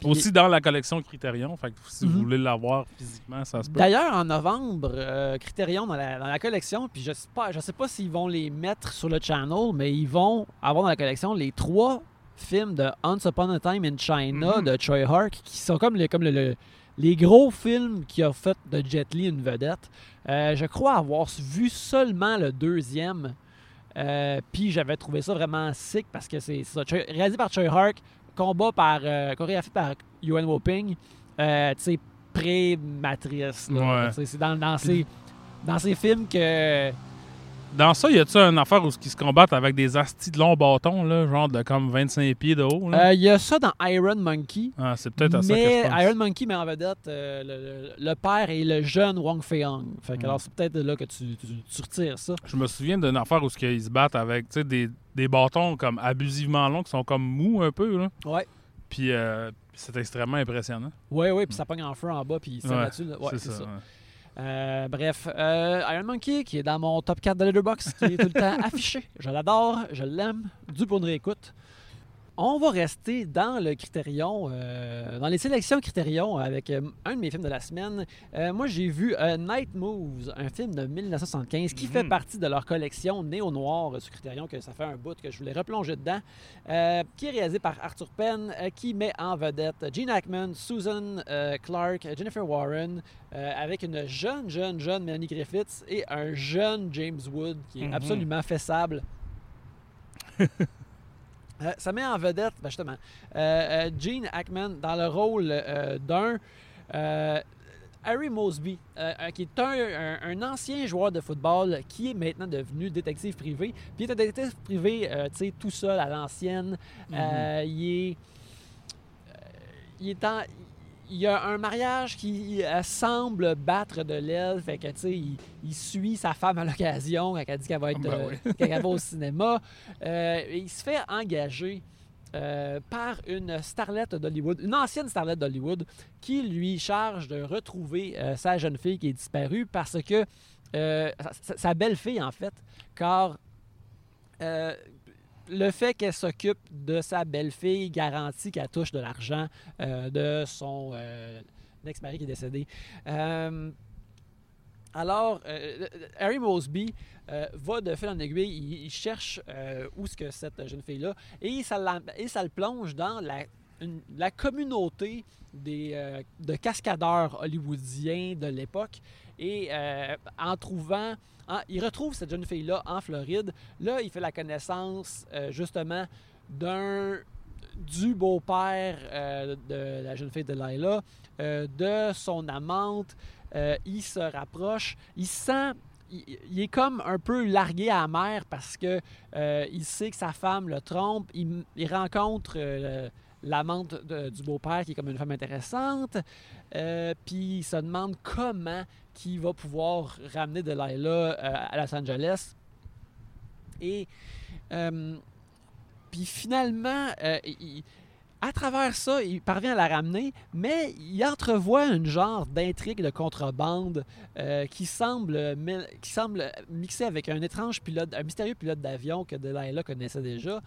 Aussi dans la collection Criterion. Fait que si Mhm. vous voulez l'avoir physiquement, ça se peut. D'ailleurs, en novembre, euh, Criterion dans la, dans la collection, puis je sais pas, je sais pas s'ils vont les mettre sur le channel, mais ils vont avoir dans la collection les trois films de Once Upon a Time in China Mhm. de Troy Hark, qui sont comme, les, comme le- le- les gros films qui ont fait de Jet Li une vedette. Euh, je crois avoir vu seulement le deuxième. Euh, puis j'avais trouvé ça vraiment sick parce que c'est ça. Réalisé par Choi Hark, combat par euh, chorégraphié par Yuan Woping. Euh, tu sais, pré-matrice. Ouais. C'est dans, dans, ces, dans ces films que. Dans ça, y a-tu une affaire où ils se combattent avec des astis de longs bâtons, là, genre de comme 25 pieds de haut? là? euh, Il y a ça dans Iron Monkey. Ah, c'est peut-être à ça que je pense. Iron Monkey met en vedette euh, le, père et le jeune Wong Fei-hung. Fait que Mm. alors c'est peut-être là que tu, tu, tu retires ça. Je me souviens d'une affaire où ils se battent avec des, des bâtons comme abusivement longs qui sont comme mous un peu. Là. Ouais. Puis euh, c'est extrêmement impressionnant. Ouais, ouais, puis ça pogne en feu en bas, puis il tire Ouais. Ouais, c'est c'est ça. ouais. Euh, bref, euh, Iron Monkey, qui est dans mon top 4 de Letterboxd, qui est tout le temps affiché. Je l'adore, je l'aime, dû pour une réécoute. On va rester dans le Critérion, euh, dans les sélections Critérion avec euh, un de mes films de la semaine. Euh, moi, j'ai vu Night Moves, un film de 1975 qui fait Mhm. partie de leur collection néo-noir sur Critérion, que ça fait un bout que je voulais replonger dedans, qui est réalisé par Arthur Penn, qui met en vedette Gene Hackman, Susan Clark, Jennifer Warren, avec une jeune, jeune, jeune Melanie Griffiths et un jeune James Wood qui est Mhm. absolument fessable. Euh, ça met en vedette, ben justement, euh, euh, Gene Hackman dans le rôle euh, d'un. Harry Mosby, qui est un, un- un ancien joueur de football qui est maintenant devenu détective privé. Puis il est un détective privé, tu sais, tout seul à l'ancienne. Euh, il est. il est en- Il y a un mariage qui euh, semble battre de l'aile, fait que tu sais, il, il suit sa femme à l'occasion quand elle dit qu'elle va être Ben euh, oui. quand elle va au cinéma. Euh, il se fait engager euh, par une starlette d'Hollywood, une ancienne starlette d'Hollywood, qui lui charge de retrouver euh, sa jeune fille qui est disparue parce que sa, sa belle-fille en fait, car le fait qu'elle s'occupe de sa belle-fille garantit qu'elle touche de l'argent euh, de son euh, ex-mari qui est décédé. Euh, alors, Harry Mosby va de fil en aiguille, il, cherche où cette jeune fille-là, et ça, le plonge dans la, communauté des, de cascadeurs hollywoodiens de l'époque. Et euh, en trouvant, il retrouve cette jeune fille-là en Floride. Là, il fait la connaissance euh, justement du beau-père euh, de la jeune fille de Laila, de son amante. Il se rapproche. Il sent. Il, est comme un peu largué à la mer parce que il sait que sa femme le trompe. Il, rencontre l'amante du beau-père qui est comme une femme intéressante. Euh, Puis il se demande comment qu'il va pouvoir ramener Delilah euh, à Los Angeles. Et euh, puis finalement, à travers ça, il parvient à la ramener, mais il entrevoit une genre d'intrigue de contrebande qui, semble, qui mixer avec un étrange pilote, un mystérieux pilote d'avion que Delilah connaissait déjà.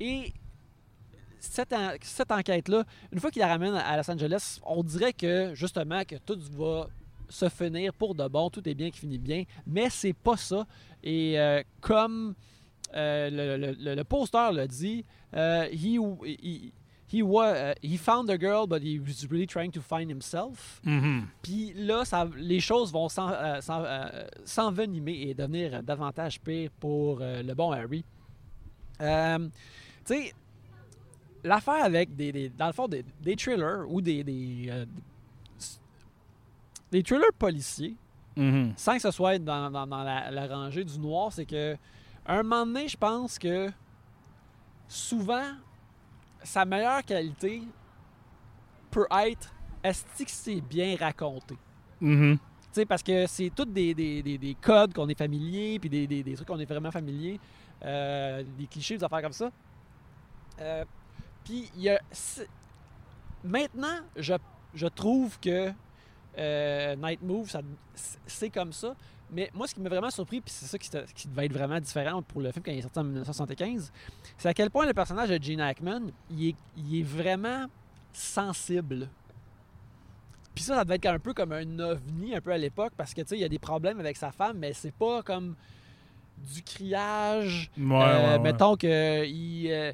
Et cette, en- cette enquête-là, une fois qu'il la ramène à Los Angeles, on dirait que justement que tout va se finir pour de bon, tout est bien qui finit bien, mais c'est pas ça. Et euh, comme euh, le, le- le- poster le dit, euh, he, he, he, wa- uh, he found a girl, but he was really trying to find himself. Mhm. Puis là, ça, les choses vont s'en- euh, s'en- euh, s'envenimer et devenir davantage pire pour euh, le bon Harry. Euh, tu sais, l'affaire avec des, des- dans le fond, des, des thrillers ou des, des, euh, des thrillers policiers, Mhm. sans que ce soit dans, dans- dans la, la rangée du noir, c'est que un moment donné, je pense que souvent, sa meilleure qualité peut être est-ce que c'est bien raconté? Tu sais, parce que c'est tous des, des- des- des codes qu'on est familier, puis des, des- des trucs qu'on est vraiment familier, euh, des clichés, des affaires comme ça. Euh, puis il y a. Maintenant, je, je trouve que euh, Night Move, c'est comme ça. Mais moi, ce qui m'a vraiment surpris, puis c'est ça qui, qui devait être vraiment différent pour le film quand il est sorti en 1975, c'est à quel point le personnage de Gene Hackman, il est, il est vraiment sensible. Puis ça, ça devait être un peu comme un ovni un peu à l'époque parce que tu sais, il y a des problèmes avec sa femme, mais c'est pas comme du criage. Ouais, Euh, ouais, ouais. Mettons que il, euh,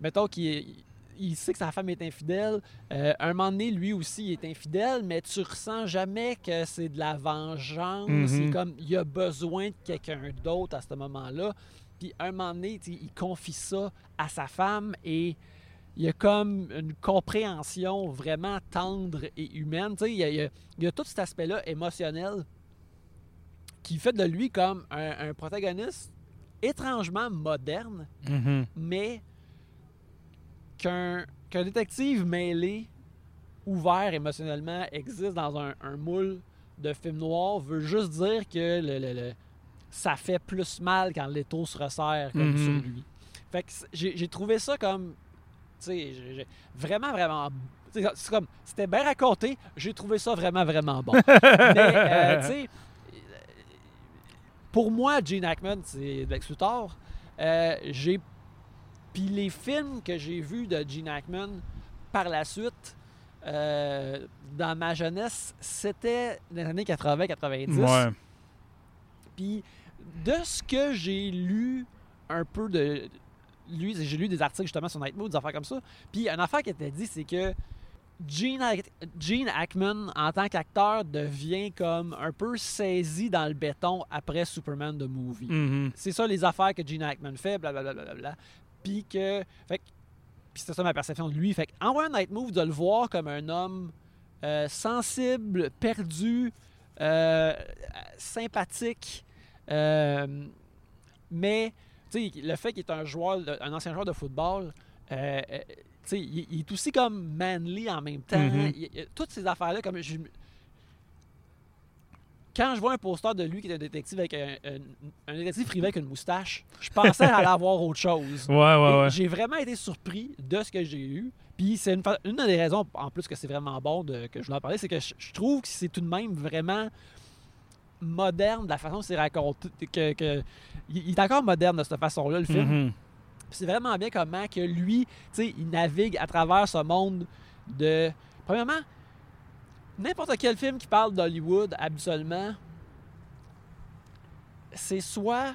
mettons qu'il il sait que sa femme est infidèle. Euh, un moment donné, lui aussi, il est infidèle, mais tu ressens jamais que c'est de la vengeance. Mhm. C'est comme il a besoin de quelqu'un d'autre à ce moment-là. Puis un moment donné, il confie ça à sa femme et il y a comme une compréhension vraiment tendre et humaine. Il y a, il y a- il y a tout cet aspect-là émotionnel qui fait de lui comme un, un protagoniste étrangement moderne, Mhm. mais qu'un détective mêlé, ouvert émotionnellement, existe dans un, un moule de film noir veut juste dire que le, le- le- ça fait plus mal quand l'étau se resserre comme Mhm. sur lui. Fait que j'ai trouvé ça comme, tu sais, vraiment, vraiment... C'est comme, c'était bien raconté, j'ai trouvé ça vraiment, vraiment bon. Mais, euh, tu sais, pour moi, Gene Hackman, c'est Lex Luthor. Euh, j'ai puis les films que j'ai vus de Gene Hackman par la suite, euh, dans ma jeunesse, c'était les années 80-90. Ouais. Puis de ce que j'ai lu un peu de lui, j'ai lu des articles justement sur Nightmare, des affaires comme ça. Puis une affaire qui était dit, c'est que Gene, Gene Hackman, en tant qu'acteur, devient comme un peu saisi dans le béton après Superman the Movie. Mhm. C'est ça les affaires que Gene Hackman fait, blablabla. Bla, bla, bla. Puis que. Fait que- Puis c'était ça ma perception de lui. Fait en voyant Night Move, de le voir comme un homme euh, sensible, perdu, euh, sympathique. euh, mais le fait qu'il est un joueur, un ancien joueur de football, il, il est aussi comme manly en même temps. Mhm. Il- il- toutes ces affaires-là, comme je- quand je vois un poster de lui qui est un détective avec un, un- un détective privé avec une moustache, je pensais à aller avoir autre chose. Ouais, ouais, ouais. J'ai vraiment été surpris de ce que j'ai eu. Puis c'est une, une des raisons, en plus que c'est vraiment bon de, que je voulais en parler, c'est que je, je trouve que c'est tout de même vraiment moderne de la façon que c'est raconté. Que, que- il est encore moderne de cette façon-là, le film. Puis c'est vraiment bien comment que lui, tu sais, il navigue à travers ce monde de. Premièrement, n'importe quel film qui parle d'Hollywood, habituellement, c'est soit.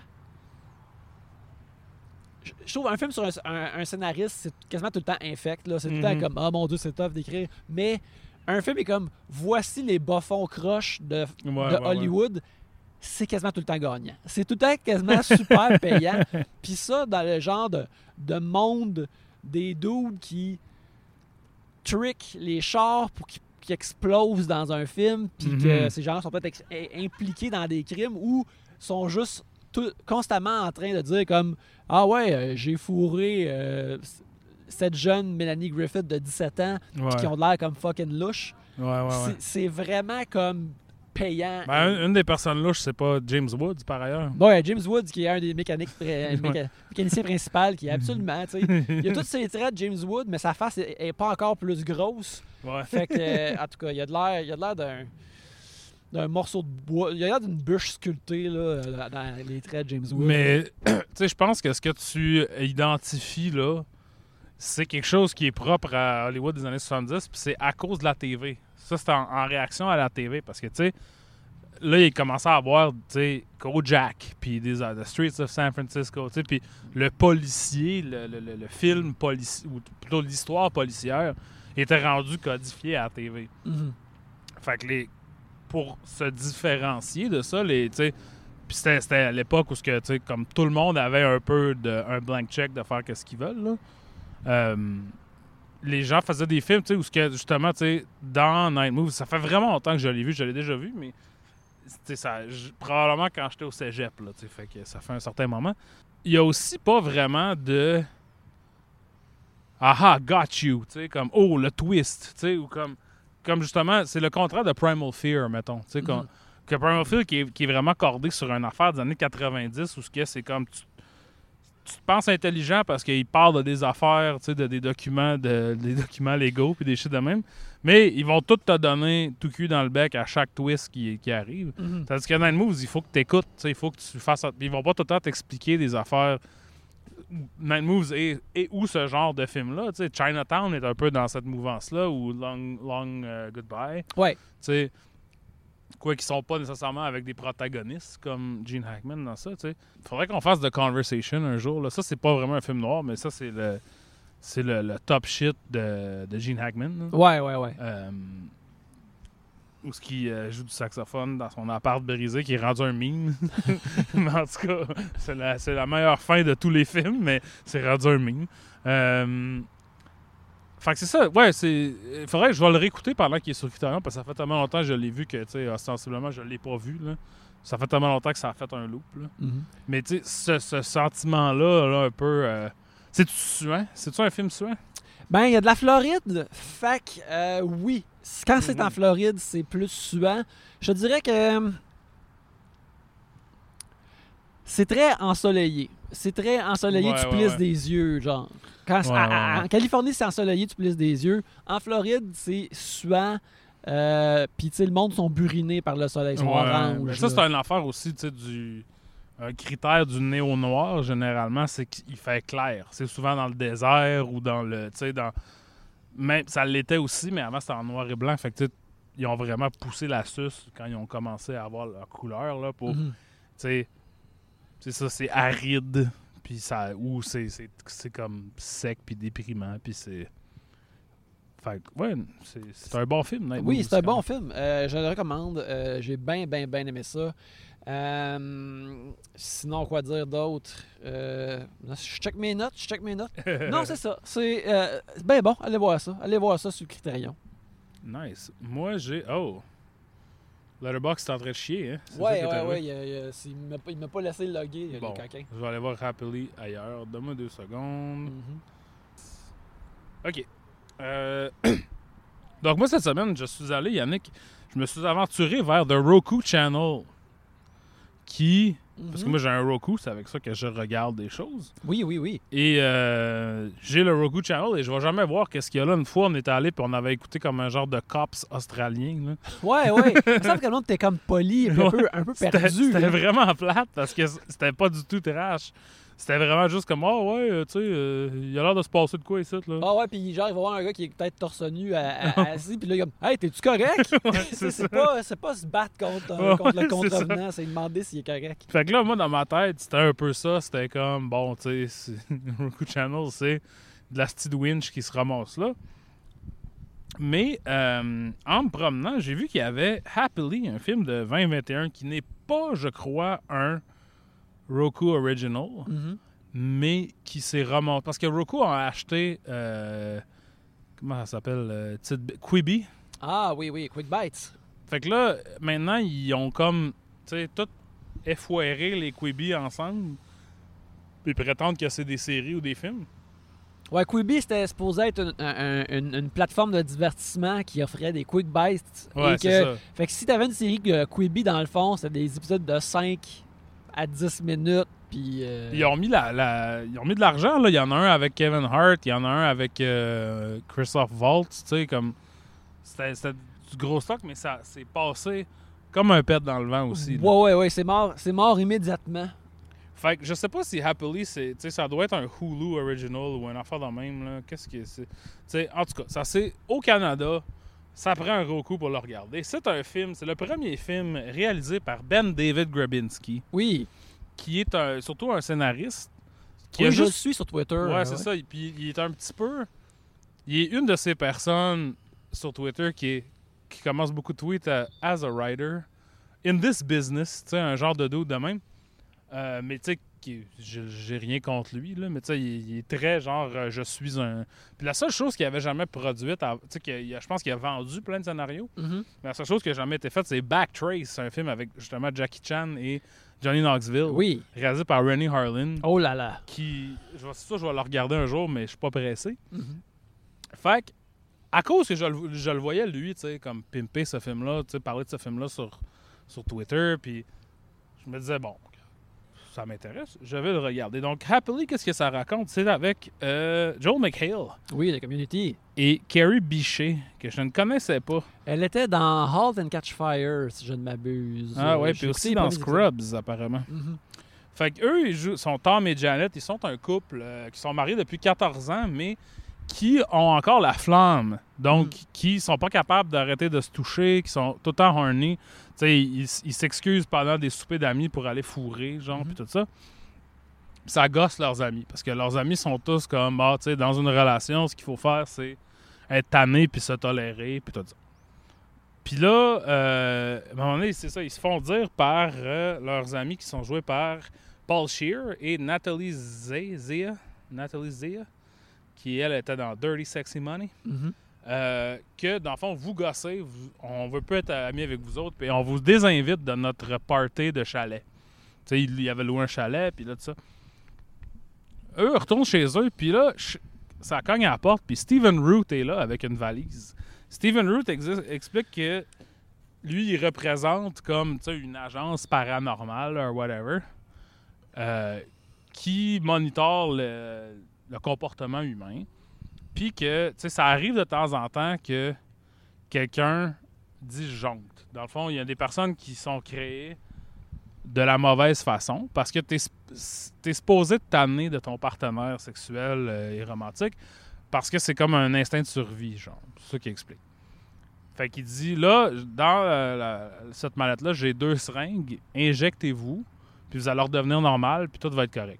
Je trouve un film sur un, un- un scénariste, c'est quasiment tout le temps infect. là. C'est tout le Mhm. temps comme, oh mon dieu, c'est tough d'écrire. Mais un film est comme, voici les bas-fonds croches de, Ouais, de ouais, ouais. Hollywood, c'est quasiment tout le temps gagnant. C'est tout le temps quasiment super payant. Puis ça, dans le genre de, de monde des dudes qui trick les chars pour qu'ils qu'ils explosent dans un film, puis que Mhm. ces gens sont peut-être impliqués dans des crimes ou sont juste tout- constamment en train de dire comme Ah ouais, euh, j'ai fourré euh, cette jeune Mélanie Griffith de 17 ans, Ouais. qui ont de l'air comme fucking louche. Ouais, ouais, ouais. C'est- vraiment comme payant. Ben, une, une des personnes louches, c'est pas James Woods, par ailleurs. Bon, y James Woods qui est un des mécaniques, méca- mécaniciens principaux, qui est absolument, tu sais, il a tous ses traits de James Wood, mais sa face est, est pas encore plus grosse. Ouais. Fait que, en tout cas, il a de l'air, il a de l'air d'un d'un morceau de bois, il a l'air d'une bûche sculptée là, dans les traits de James Wood. Mais, tu sais, je pense que ce que tu identifies là, c'est quelque chose qui est propre à Hollywood des années 70, puis c'est à cause de la TV. Ça, c'est en, en réaction à la TV, parce que, tu sais, là, il commençait à avoir, tu sais, Kojak, puis des euh, The Streets of San Francisco, tu sais, puis le policier, le, le- le- le film policier, ou plutôt l'histoire policière, était rendu codifié à la TV. Mhm. Fait que les, pour se différencier de ça, les, puis c'était, à l'époque où, que, comme tout le monde avait un peu de, un blank check de faire ce qu'ils veulent, là, euh, les gens faisaient des films, tu sais, où que, justement, tu sais, dans Night Moves, ça fait vraiment longtemps que je l'ai vu, je l'ai déjà vu, mais ça, probablement quand j'étais au cégep, là, tu sais, fait que ça fait un certain moment. Il y a aussi pas vraiment de aha, got you, tu sais, comme oh, le twist, tu sais, ou comme, comme justement, c'est le contraire de Primal Fear, mettons, tu sais, comme- Mhm. que Primal Fear qui est, qui est vraiment cordé sur une affaire des années 90 où ce que c'est comme tu, tu te penses intelligent parce qu'il parle de des affaires, tu sais, de des documents, de, des documents légaux puis des shit de même, mais ils vont tout te donner tout cul dans le bec à chaque twist qui, qui arrive. Mhm. Tandis que Night Moves, il faut que tu écoutes, il faut que tu fasses. Ils vont pas tout le temps t'expliquer des affaires. Night Moves et, et où ce genre de film-là? tu sais, Chinatown est un peu dans cette mouvance-là, ou Long, long euh, Goodbye. Ouais. Tu sais, quoi qu'ils sont pas nécessairement avec des protagonistes comme Gene Hackman dans ça. Il faudrait qu'on fasse The Conversation un jour. Là. Ça, c'est pas vraiment un film noir, mais ça, c'est le. C'est le, le top shit de, de Gene Hackman. là. Ouais, ouais, ouais. Euh, où ce qui euh, joue du saxophone dans son appart brisé qui est rendu un meme. mais en tout cas, c'est la, meilleure fin de tous les films, mais c'est rendu un meme. Euh, fait que c'est ça, ouais, c'est. Il faudrait que je vais le réécouter pendant qu'il est sur Criterion parce que ça fait tellement longtemps que je l'ai vu que, tu sais, ostensiblement, je l'ai pas vu, là. Ça fait tellement longtemps que ça a fait un loop, là. Mhm. Mais, tu sais, ce, ce sentiment-là, là, un peu. euh, C'est-tu suant? C'est-tu un film suant? Ben, il y a de la Floride. Fait que, euh, oui. Quand c'est en Mhm. Floride, c'est plus suant. Je te dirais que. euh, C'est très ensoleillé. C'est très ensoleillé, Ouais, tu plisses ouais. des yeux, genre. Quand à- à-. En Californie, c'est ensoleillé, tu plisses des yeux. En Floride, c'est suant. Euh, Puis, tu sais, le monde sont burinés par le soleil. Sont mais ça, c'est une affaire aussi, tu sais, du. Un critère du néo-noir, généralement, c'est qu'il fait clair. C'est souvent dans le désert ou dans le. Tu sais, dans. Même, ça l'était aussi, mais avant, c'était en noir et blanc. Fait que, ils ont vraiment poussé la suce quand ils ont commencé à avoir leur couleur, là, pour. Mhm. C'est ça, c'est aride. Puis ça. Ou c'est, c'est, c'est comme sec, puis déprimant, puis c'est. Fait que, ouais, c'est, c'est un bon film, Night Oui, c'est un bon film. Euh, je le recommande. Euh, J'ai bien, bien, bien aimé ça. Euh, sinon, quoi dire d'autre? Euh, je check mes notes, je check mes notes. non, c'est ça. C'est euh, ben bon, allez voir ça. Allez voir ça sur le Criterion. Nice. Moi, j'ai. Oh! Letterboxd est en train de chier, hein? Ouais, ouais, ouais. il, a- il m'a pas- laissé le loguer, Bon, coquins. je vais aller voir Happily ailleurs. Donne-moi deux secondes. Mhm. OK. Donc, moi, cette semaine, je suis allé, Yannick, je me suis aventuré vers The Roku Channel. Qui. Parce que Mhm. moi, j'ai un Roku, c'est avec ça que je regarde des choses. Oui, oui, oui. Et euh, j'ai le Roku Channel et je vais jamais voir qu'est-ce qu'il y a là. Une fois, on était allé puis on avait écouté comme un genre de cops australien. là. Ouais, ouais. Il me semble que l'autre, t'es comme poli, un peu, un peu perdu. c'était vraiment plate parce que c'était pas du tout trash. C'était vraiment juste comme, oh ouais, euh, tu sais, euh, il a l'air de se passer de quoi ici, là. Ah ouais, puis genre, il va voir un gars qui est peut-être torse nu à- à- assis, puis là, il est comme Hey, t'es-tu correct? Ouais, c'est pas, c'est pas se battre contre, euh, Ouais, contre le contrevenant, c'est demander s'il est correct. Fait que là, moi, dans ma tête, c'était un peu ça. C'était comme, bon, tu sais, Roku Channel, c'est de la petite winch qui se ramasse là. Mais euh, en me promenant, j'ai vu qu'il y avait Happily, un film de 2021 qui n'est pas, je crois, un Roku Original, Mhm. mais qui s'est remonté. Parce que Roku a acheté, euh, comment ça s'appelle, euh, Quibi. Ah oui, oui, Quick Bites. Fait que là, maintenant, ils ont comme, tu sais, tout effoiré les Quibi ensemble. Puis prétendent que c'est des séries ou des films. Ouais, Quibi, c'était supposé être une, un- un- une- une plateforme de divertissement qui offrait des Quick Bites. Ouais, et c'est que, ça. Fait que si t'avais une série que Quibi, dans le fond, c'était des épisodes de 5 à 10 minutes, puis... euh, Ils ont mis, la, la- ils ont mis de l'argent, là. Il y en a un avec Kevin Hart, il y en a un avec euh, Christoph Waltz, tu sais, comme... C'était c'était du gros stock, mais ça s'est passé comme un pet dans le vent aussi. là. Ouais, ouais, ouais, c'est mort, c'est mort immédiatement. Fait que je sais pas si Happily, c'est, tu sais, ça doit être un Hulu original ou un affaire de même. Là. Qu'est-ce que c'est? En tout cas, ça c'est au Canada. Ça prend un gros coup pour le regarder. C'est un film, c'est le premier film réalisé par Ben David Grabinski, Oui, qui est un- surtout un scénariste. Qui oui a je le juste. suis sur Twitter. Ouais, euh, c'est ça. Puis il est un petit peu. Il est une de ces personnes sur Twitter qui, est, qui commence beaucoup de tweets à- as a writer in this business, tu sais, un genre de doute de même. Euh, mais tu sais, qui- j'ai rien contre lui, là, mais tu sais, il, il est très genre euh, je suis un. Puis la seule chose qu'il avait jamais produite, tu sais, je pense qu'il a vendu plein de scénarios, Mhm. mais la seule chose qui a jamais été faite, c'est Backtrace, un film avec justement Jackie Chan et Johnny Knoxville, Oui. réalisé par Rennie Harlan Oh là là. qui. Je vais, sûr, je vais le regarder un jour, mais je suis pas pressé. Mhm. Fait que, à cause que je, le- je le voyais, lui, tu sais, comme pimper ce film-là, tu sais, parler de ce film-là sur, sur Twitter, puis je me disais, bon, ça m'intéresse, je vais le regarder. Donc, Happily, qu'est-ce que ça raconte? C'est avec euh, Joel McHale Oui, la community. et Carrie Bichet, que je ne connaissais pas. Elle était dans Halt and Catch Fire, si je ne m'abuse. Ah ouais, puis aussi dans Scrubs, apparemment. Mhm. Fait que eux, ils jouent, sont Tom et Janet, ils sont un couple euh, qui sont mariés depuis 14 ans, mais qui ont encore la flamme. Donc, Mm. qui sont pas capables d'arrêter de se toucher, qui sont tout le temps horny. Sais, ils ils s'excusent pendant des soupers d'amis pour aller fourrer, genre, Mhm. puis tout ça. Ça gosse leurs amis, parce que leurs amis sont tous comme, ah, tu sais, dans une relation, ce qu'il faut faire, c'est être tanné puis se tolérer, puis tout ça. Puis là, euh, à un moment donné, c'est ça, ils se font dire par euh, leurs amis qui sont joués par Paul Shear et Natalie Zea, Natalie Zea, qui elle était dans Dirty Sexy Money, Mhm. Euh, que dans le fond, vous gossez, vous- on veut pas être amis avec vous autres, puis on vous désinvite de notre party de chalet. Tu sais, il y avait loué un chalet, puis là, tout ça. Eux retournent chez eux, puis là, ça cogne à la porte, puis Stephen Root est là avec une valise. Stephen Root explique que lui, il représente comme une agence paranormale ou whatever euh, qui monitore le comportement humain. Puis que tu sais, ça arrive de temps en temps que quelqu'un disjoncte. Dans le fond, il y a des personnes qui sont créées de la mauvaise façon parce que tu es, supposé te tanner de ton partenaire sexuel euh, et romantique parce que c'est comme un instinct de survie, genre. C'est ça qu'il explique. Fait qu'il dit là, dans cette mallette-là, j'ai deux seringues, injectez-vous, puis vous allez redevenir normal, puis tout va être correct.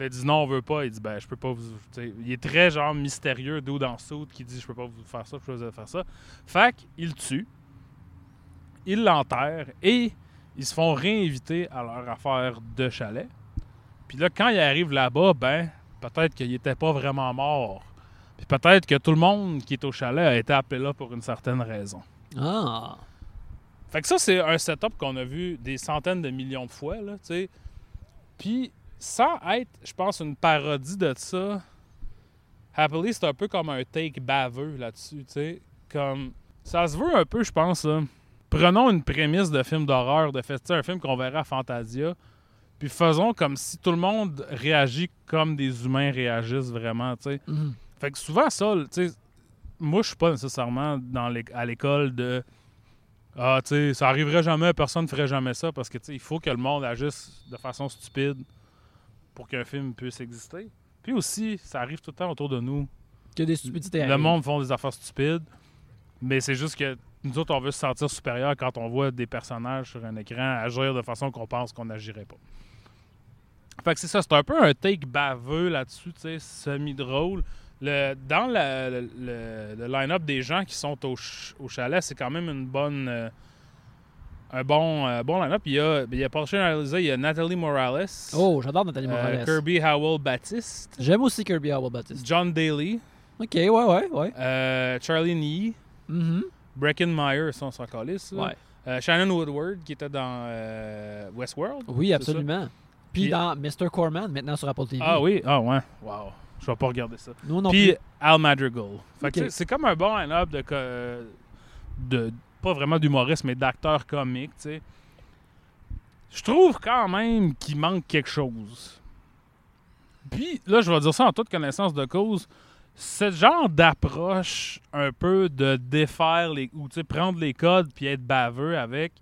Il dit non, on veut pas. Il dit ben, je peux pas vous. Il est très genre mystérieux, d'où dans Soud, qui dit je peux pas vous faire ça, je peux pas vous faire ça. Fait qu'il tue, il l'enterre et ils se font réinviter à leur affaire de chalet. Puis là, quand il arrive là-bas, ben, peut-être qu'il était pas vraiment mort. Puis peut-être que tout le monde qui est au chalet a été appelé là pour une certaine raison. Ah. Fait que ça, c'est un setup qu'on a vu des centaines de millions de fois, là, tu sais. Puis, sans être, je pense, une parodie de ça, Happily, c'est un peu comme un take baveux là-dessus, tu sais. Comme, ça se veut un peu, je pense, là. Prenons une prémisse de film d'horreur, de fait, un film qu'on verrait à Fantasia, puis faisons comme si tout le monde réagit comme des humains réagissent vraiment, tu sais. Mhm. Fait que souvent, ça, tu sais, moi, je suis pas nécessairement dans l'é- à l'école de Ah, tu sais, ça arriverait jamais, personne ne ferait jamais ça parce que, tu sais, il faut que le monde agisse de façon stupide pour qu'un film puisse exister. Puis aussi, ça arrive tout le temps autour de nous. Que des stupidités. Le monde font des affaires stupides, mais c'est juste que nous autres, on veut se sentir supérieur quand on voit des personnages sur un écran agir de façon qu'on pense qu'on n'agirait pas. Fait que c'est ça, c'est un peu un take baveux là-dessus, tu sais, semi-drôle. Le, dans la- le, le- le line-up des gens qui sont au, ch- au chalet, c'est quand même une bonne, euh, un bon, euh, bon line-up. Il y a, il y a Paul il y a Nathalie Morales, Oh, j'adore Nathalie euh, Morales. Kirby Howell Baptiste, J'aime aussi Kirby Howell Baptiste. John Daly, Ok, ouais, ouais, ouais. euh, Charlie Nee, Mhm. Breckenmeyer, ça on s'en calisse. Ouais. Shannon Woodward qui était dans Westworld. Oui, absolument. Puis Puis- dans Mr. Corman, maintenant sur Apple TV. Ah oui, ah ouais. Wow. Je vais pas regarder ça. Nous non Puis plus. Al Madrigal. C'est- comme un bon line-up de, de pas vraiment d'humoristes, mais d'acteurs comiques, tu sais. Je trouve quand même qu'il manque quelque chose. Puis là, je vais dire ça en toute connaissance de cause. Ce genre d'approche un peu de défaire les ou prendre les codes puis être baveux avec,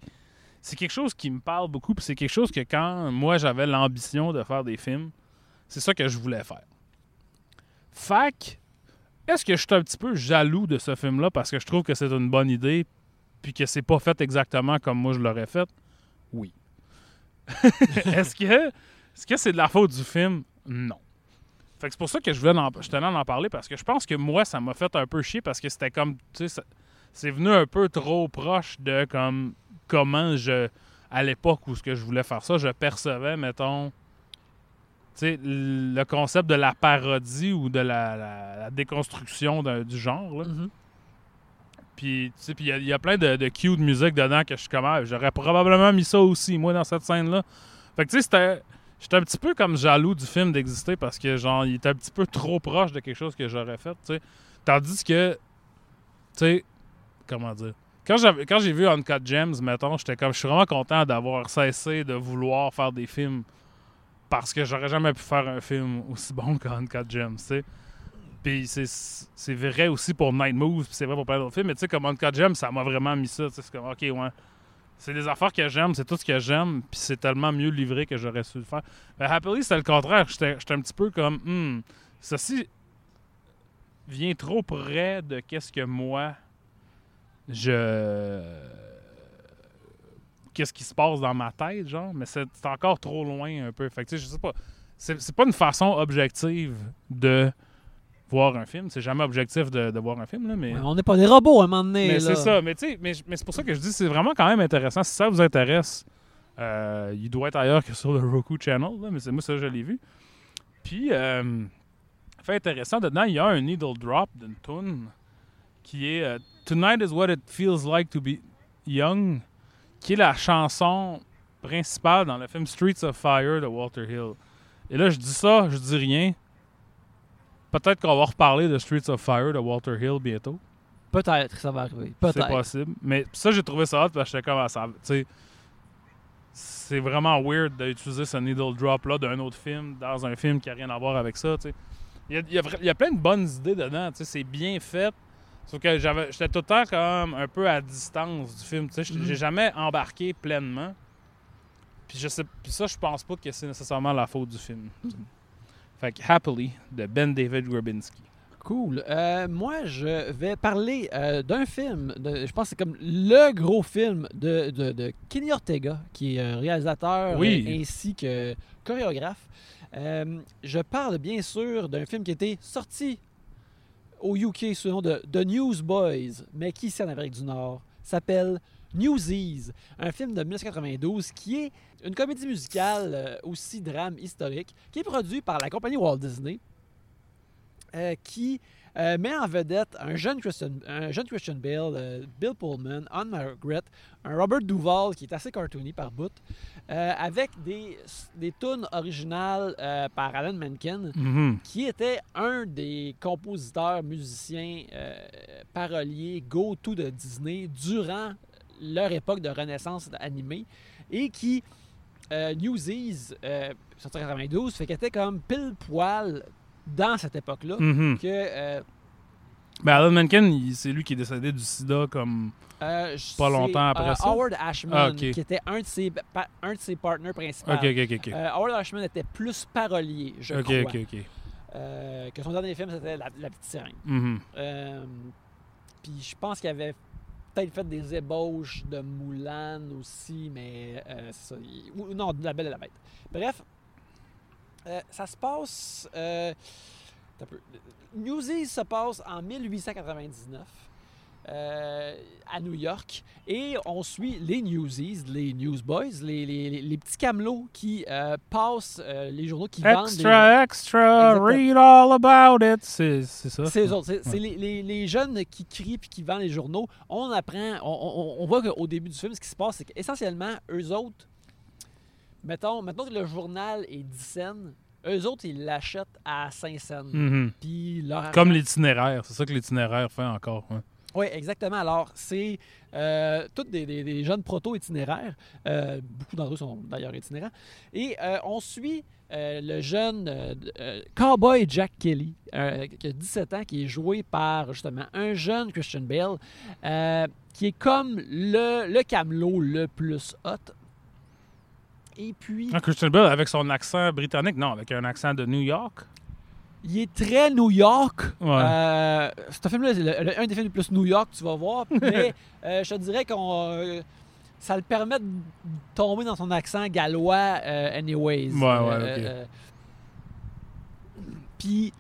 c'est quelque chose qui me parle beaucoup. Puis c'est quelque chose que quand moi j'avais l'ambition de faire des films, c'est ça que je voulais faire. Fac, est-ce que je suis un petit peu jaloux de ce film-là parce que je trouve que c'est une bonne idée puis que c'est pas fait exactement comme moi je l'aurais fait? Oui. est-ce que c'est de la faute du film? Non. Fait c'est pour ça que je voulais en, tenais à en parler parce que je pense que moi ça m'a fait un peu chier parce que c'était comme tu sais c'est venu un peu trop proche de comme comment je à l'époque où ce que je voulais faire ça, je percevais mettons le concept de la parodie ou de la, déconstruction du genre. Mhm. Sais, puis il y a- plein de, de cues de musique dedans que je suis comme, ah, j'aurais probablement mis ça aussi, moi, dans cette scène-là. Fait que, tu sais, c'était. J'étais un petit peu comme jaloux du film d'exister parce que, genre, il était un petit peu trop proche de quelque chose que j'aurais fait, tu sais. Tandis que, tu sais, comment dire. Quand j'ai vu Uncut Gems, mettons, j'étais comme, je suis vraiment content d'avoir cessé de vouloir faire des films parce que j'aurais jamais pu faire un film aussi bon qu'Uncut Gems, tu sais. Puis c'est vrai aussi pour Night Moves, c'est vrai pour plein d'autres films, mais tu sais, comme Uncut Gems, ça m'a vraiment mis ça, c'est comme, ok, ouais. C'est des affaires que j'aime, c'est tout ce que j'aime, puis c'est tellement mieux livré que j'aurais su le faire. Mais Happily, c'était le contraire. J'étais un petit peu comme, hmm, ceci vient trop près de qu'est-ce que moi, je. Qu'est-ce qui se passe dans ma tête, genre, mais c'est encore trop loin un peu. Fait que, tu sais, je sais pas. C'est pas une façon objective de voir un film. C'est jamais objectif de, de voir un film, là, mais. Ouais, on n'est pas des robots à un moment donné. Mais c'est ça. Mais, tu sais, mais, mais c'est pour ça que je dis c'est vraiment quand même intéressant. Si ça vous intéresse, euh, il doit être ailleurs que sur le Roku Channel. là, mais c'est moi, ça, je l'ai vu. Puis, euh, fait intéressant, dedans, il y a un needle drop d'une tune qui est euh, Tonight is what it feels like to be young, qui est la chanson principale dans le film Streets of Fire de Walter Hill. Et là, je dis ça, je dis rien. Peut-être qu'on va reparler de Streets of Fire de Walter Hill bientôt. Peut-être que ça va arriver. C'est Peut-être. possible. Mais ça, j'ai trouvé ça hot parce que j'étais comme, ah, ça, c'est vraiment weird d'utiliser ce needle drop-là d'un autre film dans un film qui n'a rien à voir avec ça. Il y a, il y a vra- il y a plein de bonnes idées dedans, c'est bien fait. Sauf que j'étais tout le temps comme un peu à distance du film, sais. J'ai-. J'ai jamais embarqué pleinement. Puis, je sais, puis ça, je pense pas que c'est nécessairement la faute du film. sais. Fait que Happily de Ben David Grabinski. Cool. Euh, moi, je vais parler euh, d'un film. de- je pense que c'est comme le gros film de, de, de Kenny Ortega, qui est réalisateur Oui. euh, ainsi que chorégraphe. Euh, je parle bien sûr d'un film qui a été sorti au UK sous le nom de The Newsboys, mais qui ici en Amérique du Nord s'appelle Newsies, un film de 1992 qui est une comédie musicale, euh, aussi drame historique, qui est produit par la compagnie Walt Disney, euh, qui euh, met en vedette un jeune Christian, un jeune Christian Bale, euh, Bill Pullman, Anne Margaret, un Robert Duvall qui est assez cartoony par bout, euh, avec des, des tunes originales par Alan Menken, Mhm. qui était un des compositeurs, musiciens, paroliers go-to de Disney durant leur époque de renaissance animée et qui, euh, Newsies, euh, sorti en 92, fait qu'elle était comme pile poil dans cette époque-là. Mhm. Que, euh, Ben, Alan Menken, c'est lui qui est décédé du sida comme. euh, Pas longtemps après euh, ça? Howard Ashman, Ah, qui était un de ses, un de ses partners principaux. Euh, Howard Ashman était plus parolier, je crois. Euh, que son dernier film, c'était La, La Petite Sirène. Mhm. Euh, Puis je pense qu'il avait peut-être fait des ébauches de Moulin aussi, mais euh, non, de La Belle et la Bête. Bref, euh, ça se passe. euh. Newsies se passe en 1899. Euh, à New York et on suit les Newsies, les Newsboys, les, les, les- les petits camelots qui euh, passent euh, les journaux qui vendent des- Extra, extra, read all about it. C'est ça. C'est eux autres. C'est c'est Ouais. les, jeunes qui crient puis qui vendent les journaux. On apprend, on, on- on voit qu'au début du film, ce qui se passe, c'est qu'essentiellement, eux autres, mettons, mettons que le journal est 10 cents, eux autres, ils l'achètent à 5 cents. Puis leur Comme l'itinéraire. C'est ça que l'itinéraire fait encore. Oui, exactement. Alors, c'est euh, tous des, jeunes proto-itinéraires. Euh, beaucoup d'entre eux sont d'ailleurs itinérants. Et euh, on suit euh, le jeune cowboy Jack Kelly, qui a 17 ans, qui est joué par justement un jeune Christian Bale, qui est comme le, le camelot le plus hot. Et puis, Ah, Christian Bale avec son accent britannique, non, avec un accent de New York. Il est très New York. Ouais. Euh, ce film-là, c'est le- le- un des films les plus New York, tu vas voir. Mais euh, je te dirais qu'on. euh, ça le permet de tomber dans son accent gallois, anyways. Ouais, ouais, Puis.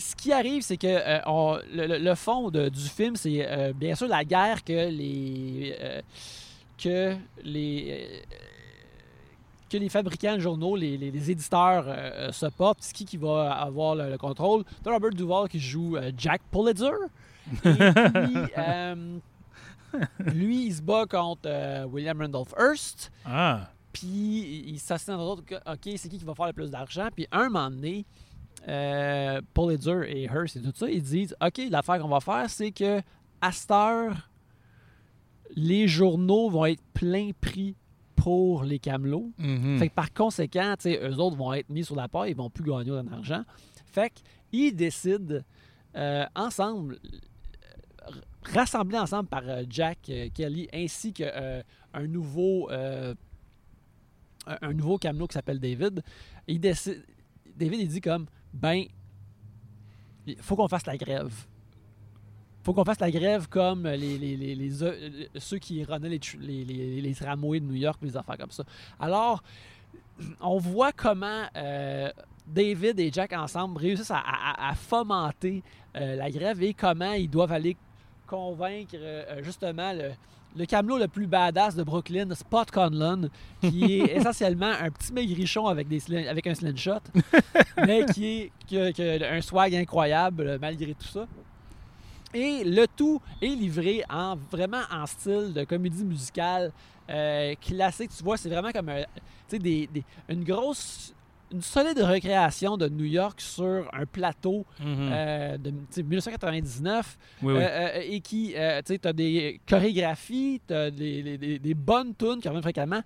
Ce qui arrive, c'est que euh, on- le, fond de- du film, c'est euh, bien sûr la guerre que les euh, que les que les fabricants de journaux, les, les- les éditeurs euh, se portent. C'est qui qui va avoir le, le contrôle? T'as Robert Duval qui joue euh, Jack Pulitzer. Et puis, euh, lui, il se bat contre euh, William Randolph Hearst. Ah. Puis il s'assied dans d'autres. OK, c'est qui qui va faire le plus d'argent? Puis un moment donné, euh, Pulitzer et Hearst et tout ça, ils disent OK, l'affaire qu'on va faire, c'est que à cette heure, les journaux vont être plein prix pour les camelots. Mhm. Fait que par conséquent, eux autres vont être mis sur la paille, ils vont plus gagner autant d'argent. Fait qu'ils décident euh, ensemble, euh, rassemblés ensemble par euh, Jack euh, Kelly ainsi que euh, un nouveau un, nouveau camelot qui s'appelle David. Il décide, David il dit comme ben il faut qu'on fasse la grève. Faut qu'on fasse la grève comme les, les- les- les- euh, ceux qui runnaient les, tr- les, les- les tramways de New York, les affaires comme ça. Alors, on voit comment euh, David et Jack ensemble réussissent à, à- à fomenter euh, la grève et comment ils doivent aller convaincre euh, justement le, le camelot le plus badass de Brooklyn, Spot Conlon, qui est essentiellement un petit maigrichon avec, des, avec un slingshot, mais qui, est, qui a, qui a un swag incroyable malgré tout ça. Et le tout est livré en vraiment en style de comédie musicale euh, classique. Tu vois, c'est vraiment comme un- sais, des, des- une grosse, une solide recréation de New York sur un plateau Mhm. euh, de tu sais, 1999 oui, oui. euh, euh, et qui, euh, tu sais, t'as des chorégraphies, t'as des, des- des- bonnes tunes qui reviennent fréquemment,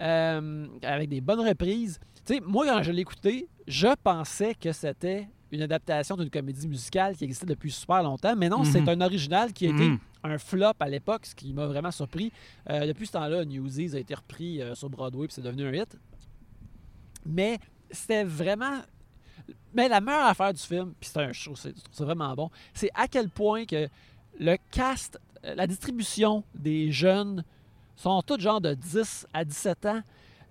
euh, avec des bonnes reprises. Tu sais, moi, quand je l'écoutais, je pensais que c'était une adaptation d'une comédie musicale qui existait depuis super longtemps, mais non, Mhm. c'est un original qui a été Mhm. un flop à l'époque, ce qui m'a vraiment surpris. Euh, depuis ce temps-là, Newsies a été repris euh, sur Broadway puis c'est devenu un hit. Mais c'était vraiment. Mais la meilleure affaire du film, puis c'est un show, c'est vraiment bon, c'est à quel point que le cast, euh, la distribution des jeunes sont tous genre de 10 à 17 ans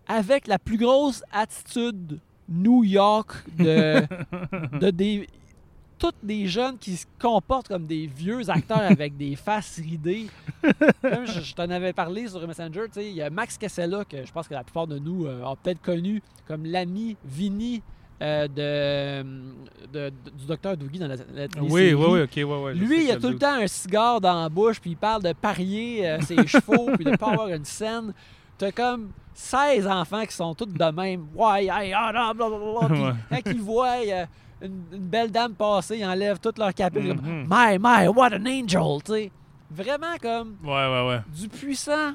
avec la plus grosse attitude New York de, de des tous des jeunes qui se comportent comme des vieux acteurs avec des faces ridées. Comme je, je t'en avais parlé sur Messenger, tu sais, il y a Max Casella, que je pense que la plupart de nous euh, ont peut-être connu comme l'ami Vinny euh, de, de- de- du docteur Doogie dans la, la Oui, oui, oui, ok, ouais, ouais. Lui, il a tout le temps un cigare dans la bouche, puis il parle de parier euh, ses chevaux, puis de pas avoir une scène. T'as comme 16 enfants qui sont tous de même. Ouais, hey, ah, non, blablabla. Puis Ouais. quand ils voient euh, une, une belle dame passer, ils enlèvent toute leur capuche. comme, Mhm. My, my, what an angel, tu sais. Vraiment comme Ouais, ouais, ouais. du puissant,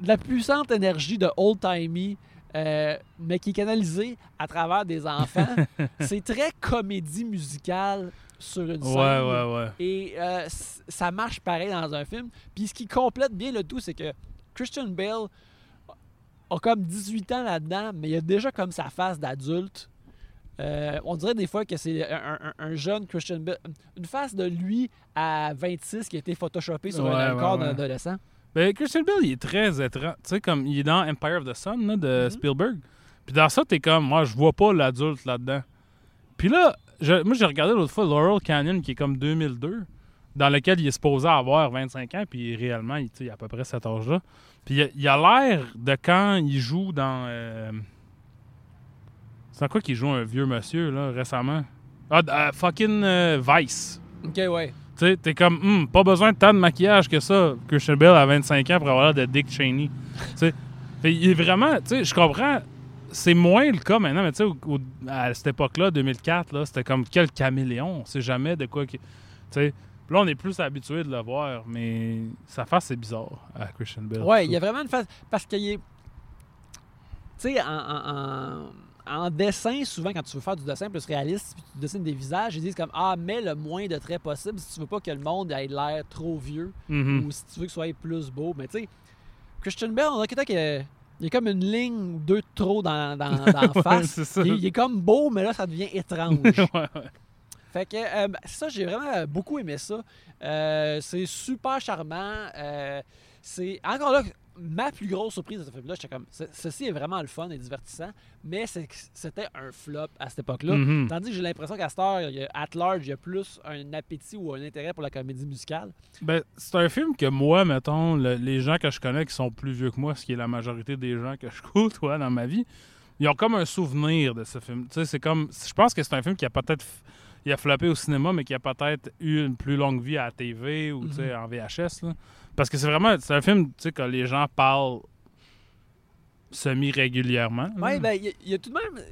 de la puissante énergie de old-timey, euh, mais qui est canalisée à travers des enfants. C'est très comédie musicale sur une scène. Ouais, ouais, ouais. Et euh, ça marche pareil dans un film. Puis ce qui complète bien le tout, c'est que Christian Bale a comme 18 ans là-dedans, mais il a déjà comme sa face d'adulte. Euh, on dirait des fois que c'est un, un- un jeune Christian Bale. Une face de lui à 26 qui a été photoshopée sur Ouais, un ouais, corps ouais. d'un adolescent. Ben, Christian Bale, il est très étrange. Tu sais, comme il est dans Empire of the Sun là, de Mhm. Spielberg. Puis dans ça, t'es comme, moi, je vois pas l'adulte là-dedans. Puis là, je- moi, j'ai regardé l'autre fois Laurel Canyon, qui est comme 2002, dans lequel il est supposé avoir 25 ans, puis réellement, il, il a à peu près cet âge-là. Puis il a- a l'air de quand il joue dans. euh, C'est dans quoi qu'il joue un vieux monsieur, là, récemment? Ah, euh, fucking euh, Vice. Ok, ouais. Tu sais, t'es comme, Hum, pas besoin de tant de maquillage que ça. Christian Bale à 25 ans pour avoir l'air de Dick Cheney. tu sais, il est vraiment, tu sais, je comprends, c'est moins le cas maintenant, mais tu sais, à cette époque-là, 2004, là, c'était comme quel caméléon. On sait jamais de quoi. Tu sais, là, on est plus habitué de le voir, mais sa face, c'est bizarre à Christian Bale. Ouais, il y a vraiment une face. Parce qu'il est. Tu sais, en, en- en- en dessin, souvent, quand tu veux faire du dessin plus réaliste, puis tu dessines des visages, ils disent comme Ah, mets le moins de traits possible si tu veux pas que le monde ait l'air trop vieux Mhm. ou si tu veux que ce soit plus beau. Mais tu sais, Christian Bale, on a a- il y a comme une ligne ou deux de trop dans, dans, dans la Ouais, face. c'est ça. il, il est comme beau, mais là, ça devient étrange. Ouais, ouais. Fait que euh, ben, ça, j'ai vraiment euh, beaucoup aimé ça. Euh, c'est super charmant. Euh, c'est encore là ma plus grosse surprise de ce film-là. J'étais comme, ce- ceci est vraiment le fun et divertissant, mais c'était un flop à cette époque-là. Mhm. Tandis que j'ai l'impression qu'à cette heure, il y a- at large, il y a plus un appétit ou un intérêt pour la comédie musicale. Ben, c'est un film que moi, mettons, le- les gens que je connais qui sont plus vieux que moi, ce qui est la majorité des gens que je côtoie dans ma vie, ils ont comme un souvenir de ce film. Tu sais, c'est comme. Je pense que c'est un film qui a peut-être. Il a floppé au cinéma, mais qui a peut-être eu une plus longue vie à la TV ou sais, en VHS. là. Parce que c'est vraiment. C'est un film que les gens parlent semi-régulièrement. Ouais, ben, il y, a- il y a tout de même.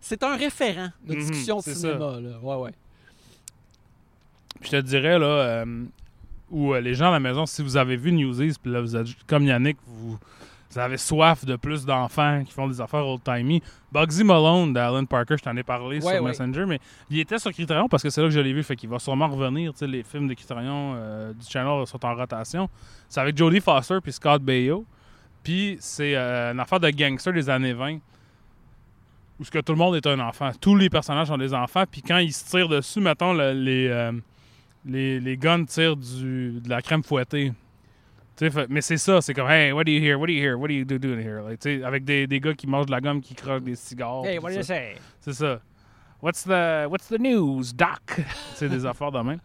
C'est un référent de Mhm, discussion de cinéma. Là. Ouais, ouais. Je te dirais, là, euh, où euh, les gens à la maison, si vous avez vu Newsies, puis là, vous êtes comme Yannick, vous, vous avez soif de plus d'enfants qui font des affaires old-timey. Bugsy Malone d'Alan Parker, je t'en ai parlé Ouais, sur ouais. Messenger, mais il était sur Criterion parce que c'est là que je l'ai vu, fait qu'il va sûrement revenir. Les films de Criterion euh, du channel sont en rotation. C'est avec Jodie Foster puis Scott Baio. Puis c'est euh, une affaire de gangster des années 20 où ce que tout le monde est un enfant. Tous les personnages sont des enfants, puis quand ils se tirent dessus, mettons, le- les, euh, les, les guns tirent du, de la crème fouettée. Fait- mais c'est ça, c'est comme Hey, what do you hear? What do you hear? What do you do doing here? Like, avec des, des gars qui mangent de la gomme, qui croquent des cigares. Hey, what do you say? C'est ça. What's the, what's the news, Doc? c'est des affaires de même.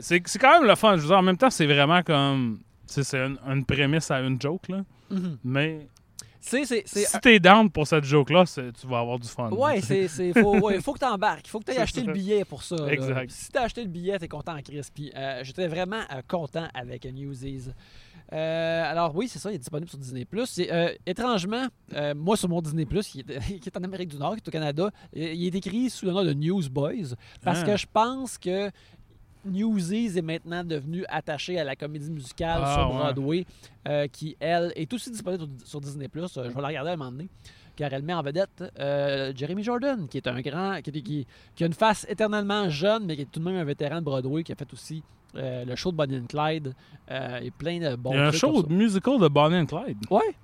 C'est, c'est quand même le fun. Je veux dire, en même temps, c'est vraiment comme. C'est une, une prémisse à une joke, là. Mhm. Mais C'est, c'est, c'est, si t'es down pour cette joke-là, tu vas avoir du fun. Ouais, c'est, c'est faut, ouais, faut que tu embarques. faut que tu aies C'est acheté ça. le billet pour ça. Exact. Si tu as acheté le billet, tu es content en crise. Puis euh, j'étais vraiment euh, content avec Newsies. Euh, alors oui, c'est ça, il est disponible sur Disney+. C'est, euh, étrangement, euh, moi sur mon Disney+, qui est, qui est en Amérique du Nord, qui est au Canada, il est écrit sous le nom de Newsboys parce Ah. que je pense que Newsies est maintenant devenu attaché à la comédie musicale Ah, sur. Broadway, qui, elle, est aussi disponible sur, sur Disney+. Je vais la regarder à un moment donné car elle met en vedette euh, Jeremy Jordan, qui est un grand, qui, qui- qui a une face éternellement jeune, mais qui est tout de même un vétéran de Broadway, qui a fait aussi euh, le show de Bonnie and Clyde euh, et plein de bons Il y a un show musical de Bonnie and Clyde. Ouais.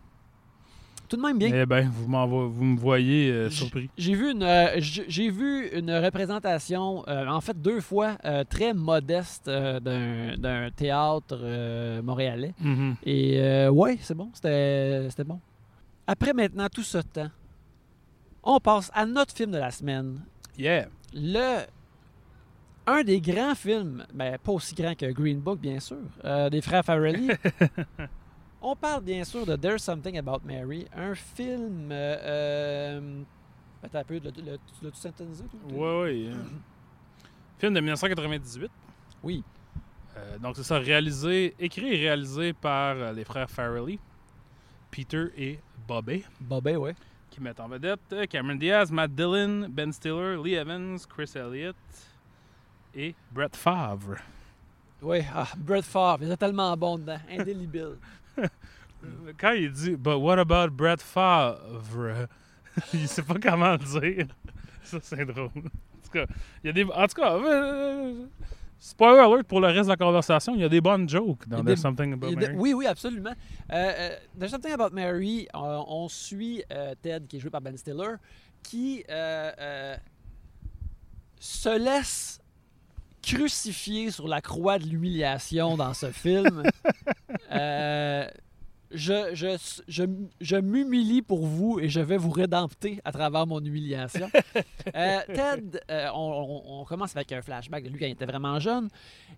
Tout de même bien. Eh ben, vous, vous me voyez euh, surpris. J'ai vu une, euh, j'ai vu une représentation, en fait deux fois, très modeste d'un, théâtre montréalais. Mhm. Et euh, ouais, c'est bon, c'était, c'était bon. Après maintenant tout ce temps, on passe à notre film de la semaine. Yeah. Le un des grands films, ben, pas aussi grand que Green Book, bien sûr, euh, des frères Farrelly. On parle bien sûr de There's Something About Mary, un film euh, euh, Attends un peu, l'as-tu synthétisé? Ouais, ouais. euh, Film de 1998. Oui. Euh, donc, c'est ça, réalisé, écrit et réalisé par les frères Farrelly, Peter et Bobby, Bobé, ouais. qui mettent en vedette Cameron Diaz, Matt Dillon, Ben Stiller, Lee Evans, Chris Elliott et Brett Favre. Oui, ah, Brett Favre, il est tellement bon dedans, indélébile. Quand il dit But what about Brett Favre? Il sait pas comment le dire. Ça, c'est drôle. En tout cas, il y a des. En tout cas, euh, spoiler alert pour le reste de la conversation, il y a des bonnes jokes dans There's des- Something About de- Mary. oui, oui, absolument. Euh, euh, There's Something About Mary, on, on suit euh, Ted, qui est joué par Ben Stiller, qui euh, euh, se laisse crucifier sur la croix de l'humiliation dans ce film. Euh, je, je, je, je m'humilie pour vous et je vais vous rédempter à travers mon humiliation. Euh, Ted, euh, on, on- on commence avec un flashback de lui quand il était vraiment jeune.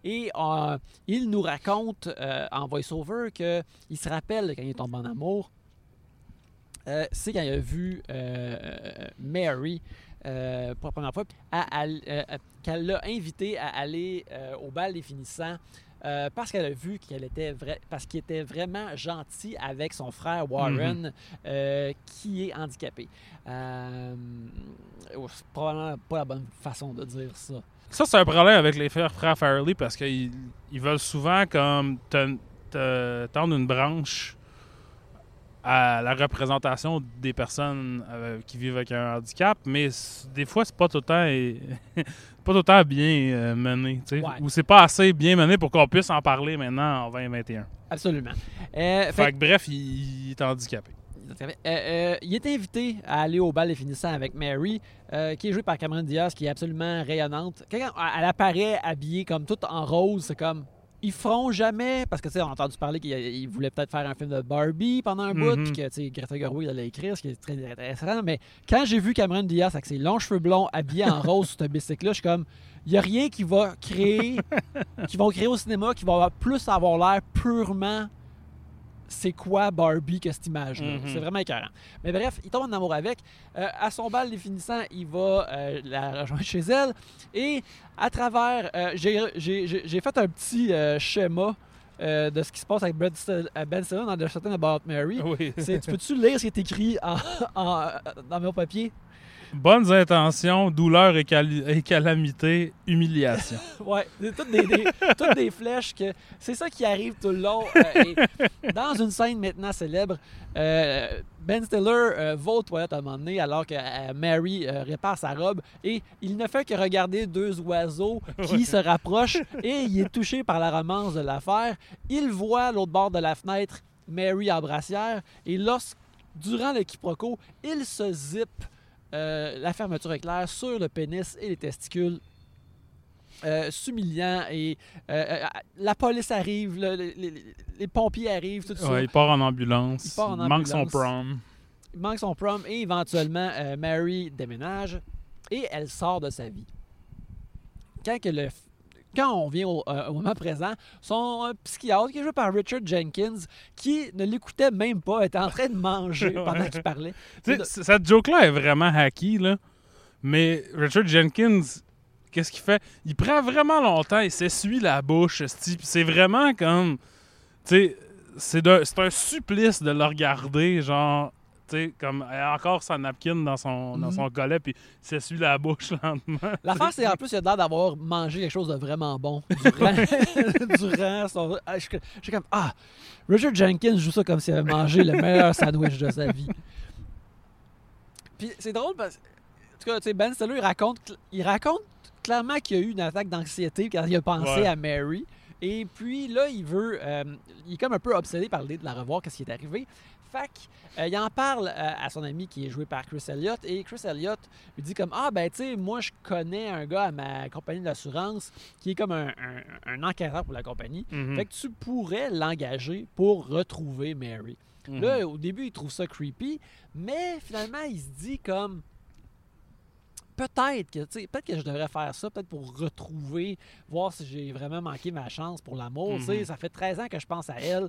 Et euh, il nous raconte en voice-over qu'il se rappelle quand il est tombé en amour. c'est quand il a vu Mary euh, pour la première fois, euh, qu'elle l'a invité à aller euh, au bal des finissants euh, parce qu'elle a vu qu'elle était vrai, parce qu'il était vraiment gentil avec son frère Warren euh, qui est handicapé. Euh, c'est probablement pas la bonne façon de dire ça. Ça, c'est un problème avec les frères, frères Farrelly parce qu'ils ils veulent souvent comme te, te tendre une branche à la représentation des personnes euh, qui vivent avec un handicap, mais des fois, c'est pas tout le temps, et- pas tout le temps bien euh, mené. Ouais. Ou c'est pas assez bien mené pour qu'on puisse en parler maintenant en 2021. Absolument. Euh, fait Fait que bref, il, il est handicapé. Il est invité à aller au bal des finissants avec Mary, qui est jouée par Cameron Diaz, qui est absolument rayonnante. Quand elle apparaît habillée comme toute en rose, c'est comme. Ils feront jamais, parce que tu sais, on a entendu parler qu'ils voulaient peut-être faire un film de Barbie pendant un bout, Mhm. puis que tu sais, Greta Gerwig allait écrire, ce qui est très intéressant. Mais quand j'ai vu Cameron Diaz avec ses longs cheveux blonds habillé en rose sur ce bicycle-là, je suis comme, il n'y a rien qui va créer, qui vont créer au cinéma, qui va avoir plus avoir l'air purement c'est quoi Barbie que cette image-là? Mhm. C'est vraiment écœurant. Mais bref, il tombe en amour avec. Euh, à son bal définissant, il va euh, la rejoindre chez elle. Et à travers, euh, j'ai- fait un petit schéma de ce qui se passe avec Ben euh, Ben Stiller dans The Certain About Mary. Oui. Tu peux-tu lire ce qui est écrit en, en- dans mon papier? Bonnes intentions, douleur et, cali- et calamité, humiliation. Ouais, c'est toutes des, des- toutes des flèches que c'est ça qui arrive tout le long. euh, et dans une scène maintenant célèbre, euh, Ben Stiller euh, va aux toilettes à un moment donné alors que euh, Mary répare sa robe et il ne fait que regarder deux oiseaux qui se rapprochent et il est touché par la romance de l'affaire. Il voit l'autre bord de la fenêtre Mary en brassière et lorsque, durant le quiproquo, il se zippe euh, la fermeture éclair sur le pénis et les testicules euh, s'humiliant et euh, la police arrive, le- le- les, les pompiers arrivent, tout ça. Ouais, il part en ambulance. Il part en manque son prom. Il manque son prom et éventuellement Mary déménage et elle sort de sa vie. Quand, que le, quand on vient au, euh, au moment présent, son euh, psychiatre, qui est joué par Richard Jenkins, qui ne l'écoutait même pas, était en train de manger pendant qu'il parlait. C- cette joke-là est vraiment hacky, là. Mais Richard Jenkins, qu'est-ce qu'il fait? Il prend vraiment longtemps, il s'essuie la bouche, c'est vraiment comme... Tu sais, c'est un supplice de le regarder, genre... Sais, comme elle a encore sa napkin dans son, dans Mhm. son collet, puis s'essuie la bouche lentement. L'affaire, c'est en plus, il a l'air d'avoir mangé quelque chose de vraiment bon durant, durant son. Ah, je, suis comme, ah, Richard Jenkins joue ça comme s'il avait mangé le meilleur sandwich de sa vie. Puis c'est drôle parce que, en tout cas, tu sais, Ben Stiller, il raconte, il raconte clairement qu'il y a eu une attaque d'anxiété quand il a pensé Ouais. à Mary. Et puis là, il veut. euh, il est comme un peu obsédé par l'idée de la revoir, qu'est-ce qui est arrivé. Que, euh, il en parle euh, à son ami qui est joué par Chris Elliott. Et Chris Elliott lui dit comme Ah, ben, tu sais, moi, je connais un gars à ma compagnie d'assurance qui est comme un, un- un enquêteur pour la compagnie. Mhm. Fait que tu pourrais l'engager pour retrouver Mary. Mhm. Là, au début, il trouve ça creepy, mais finalement, il se dit comme peut-être que, peut-être que je devrais faire ça, peut-être pour retrouver, voir si j'ai vraiment manqué ma chance pour l'amour. tu sais. Mhm. Ça fait 13 ans que je pense à elle.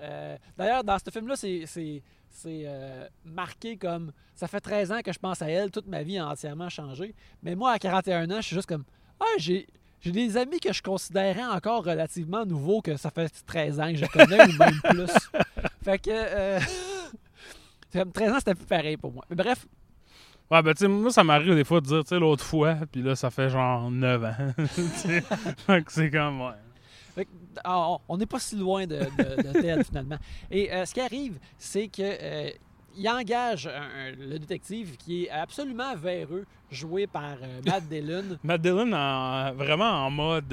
Euh, D'ailleurs, dans ce film-là, c'est euh, marqué comme ça fait 13 ans que je pense à elle, toute ma vie a entièrement changé. Mais moi, à 41 ans, je suis juste comme ah, j'ai. J'ai des amis que je considérais encore relativement nouveaux que ça fait 13 ans que je connais ou même plus. Fait que euh, c'est comme 13 ans, c'était plus pareil pour moi. Mais bref, Ouais, ben, tu sais, moi, ça m'arrive des fois de dire, tu sais, l'autre fois, puis là, ça fait genre 9 ans. Que c'est comme, ouais. Fait que, ah, on n'est pas si loin de, de- de Ted finalement. Et euh, ce qui arrive, c'est que euh, il engage un- le détective qui est absolument véreux, joué par euh, Matt Dillon. Matt Dillon, en- vraiment en mode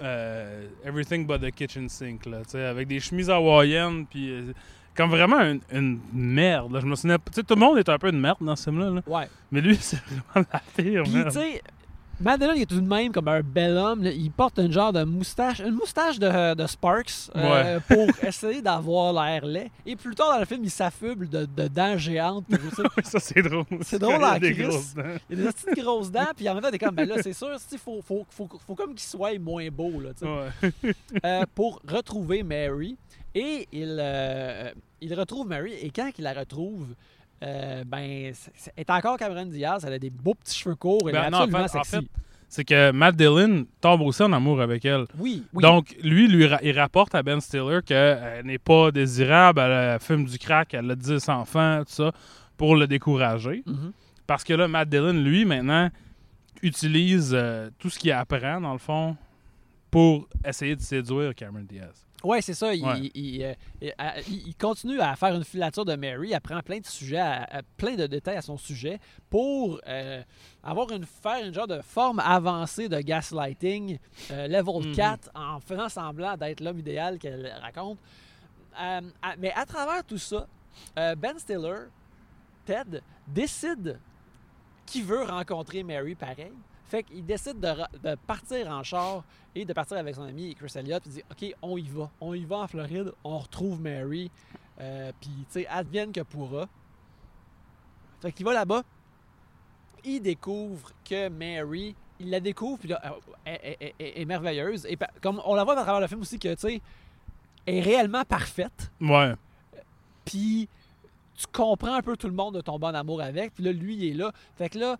euh, Everything but the kitchen sink, là, tu sais, avec des chemises hawaïennes, puis euh, comme vraiment une, une merde. là. Je me souviens, tout le monde est un peu une merde dans ce film-là, là. Ouais. mais lui, c'est vraiment la pire Puis, merde. tu sais, Matt Dillon, il est tout de même comme un bel homme. là. Il porte une genre de moustache, une moustache de, de Sparks euh, pour essayer d'avoir l'air laid. Et plus tard dans le film, il s'affuble de, de dents géantes. ça, c'est drôle. C'est drôle Il y a en des grosses dents. Il a des petites grosses dents, puis en même temps, t'es comme, ben là, c'est sûr, il faut, faut, faut, faut comme qu'il soit moins beau, là. Ouais. Euh, pour retrouver Mary. Et il, euh, il retrouve Mary, et quand il la retrouve, euh, ben, c'est- est encore Cameron Diaz, elle a des beaux petits cheveux courts, elle Ben est non, en absolument en sexy. C'est que Matt Dillon tombe aussi en amour avec elle. oui, oui. Donc, lui, lui, il rapporte à Ben Stiller qu'elle n'est pas désirable, elle fume du crack, elle a 10 enfants, tout ça, pour le décourager. Mhm. Parce que là, Matt Dillon, lui, maintenant, utilise euh, tout ce qu'il apprend, dans le fond, pour essayer de séduire Cameron Diaz. Ouais, c'est ça. Il, Ouais. il, euh, il- à- continue à faire une filature de Mary. Elle prend plein de sujets, à- à- plein de détails à son sujet pour euh, avoir une, faire une genre de forme avancée de gaslighting, euh, level Mhm. 4, en faisant semblant d'être l'homme idéal qu'elle raconte. À- mais à travers tout ça, Ben Stiller, Ted, décide qu'il veut rencontrer Mary pareil. Fait qu'il décide de, partir en char et de partir avec son ami Chris Elliott. Puis il dit OK, on y va. On y va en Floride. On retrouve Mary. Euh, puis, tu sais, advienne que pourra. Fait qu'il va là-bas. Il découvre que Mary, il la découvre, puis là, elle, elle- elle- elle est merveilleuse. Et comme on la voit à travers le film aussi, que, tu sais, est réellement parfaite. Ouais. Puis tu comprends un peu tout le monde de tomber en amour avec. Puis là, lui, il est là. Fait que là,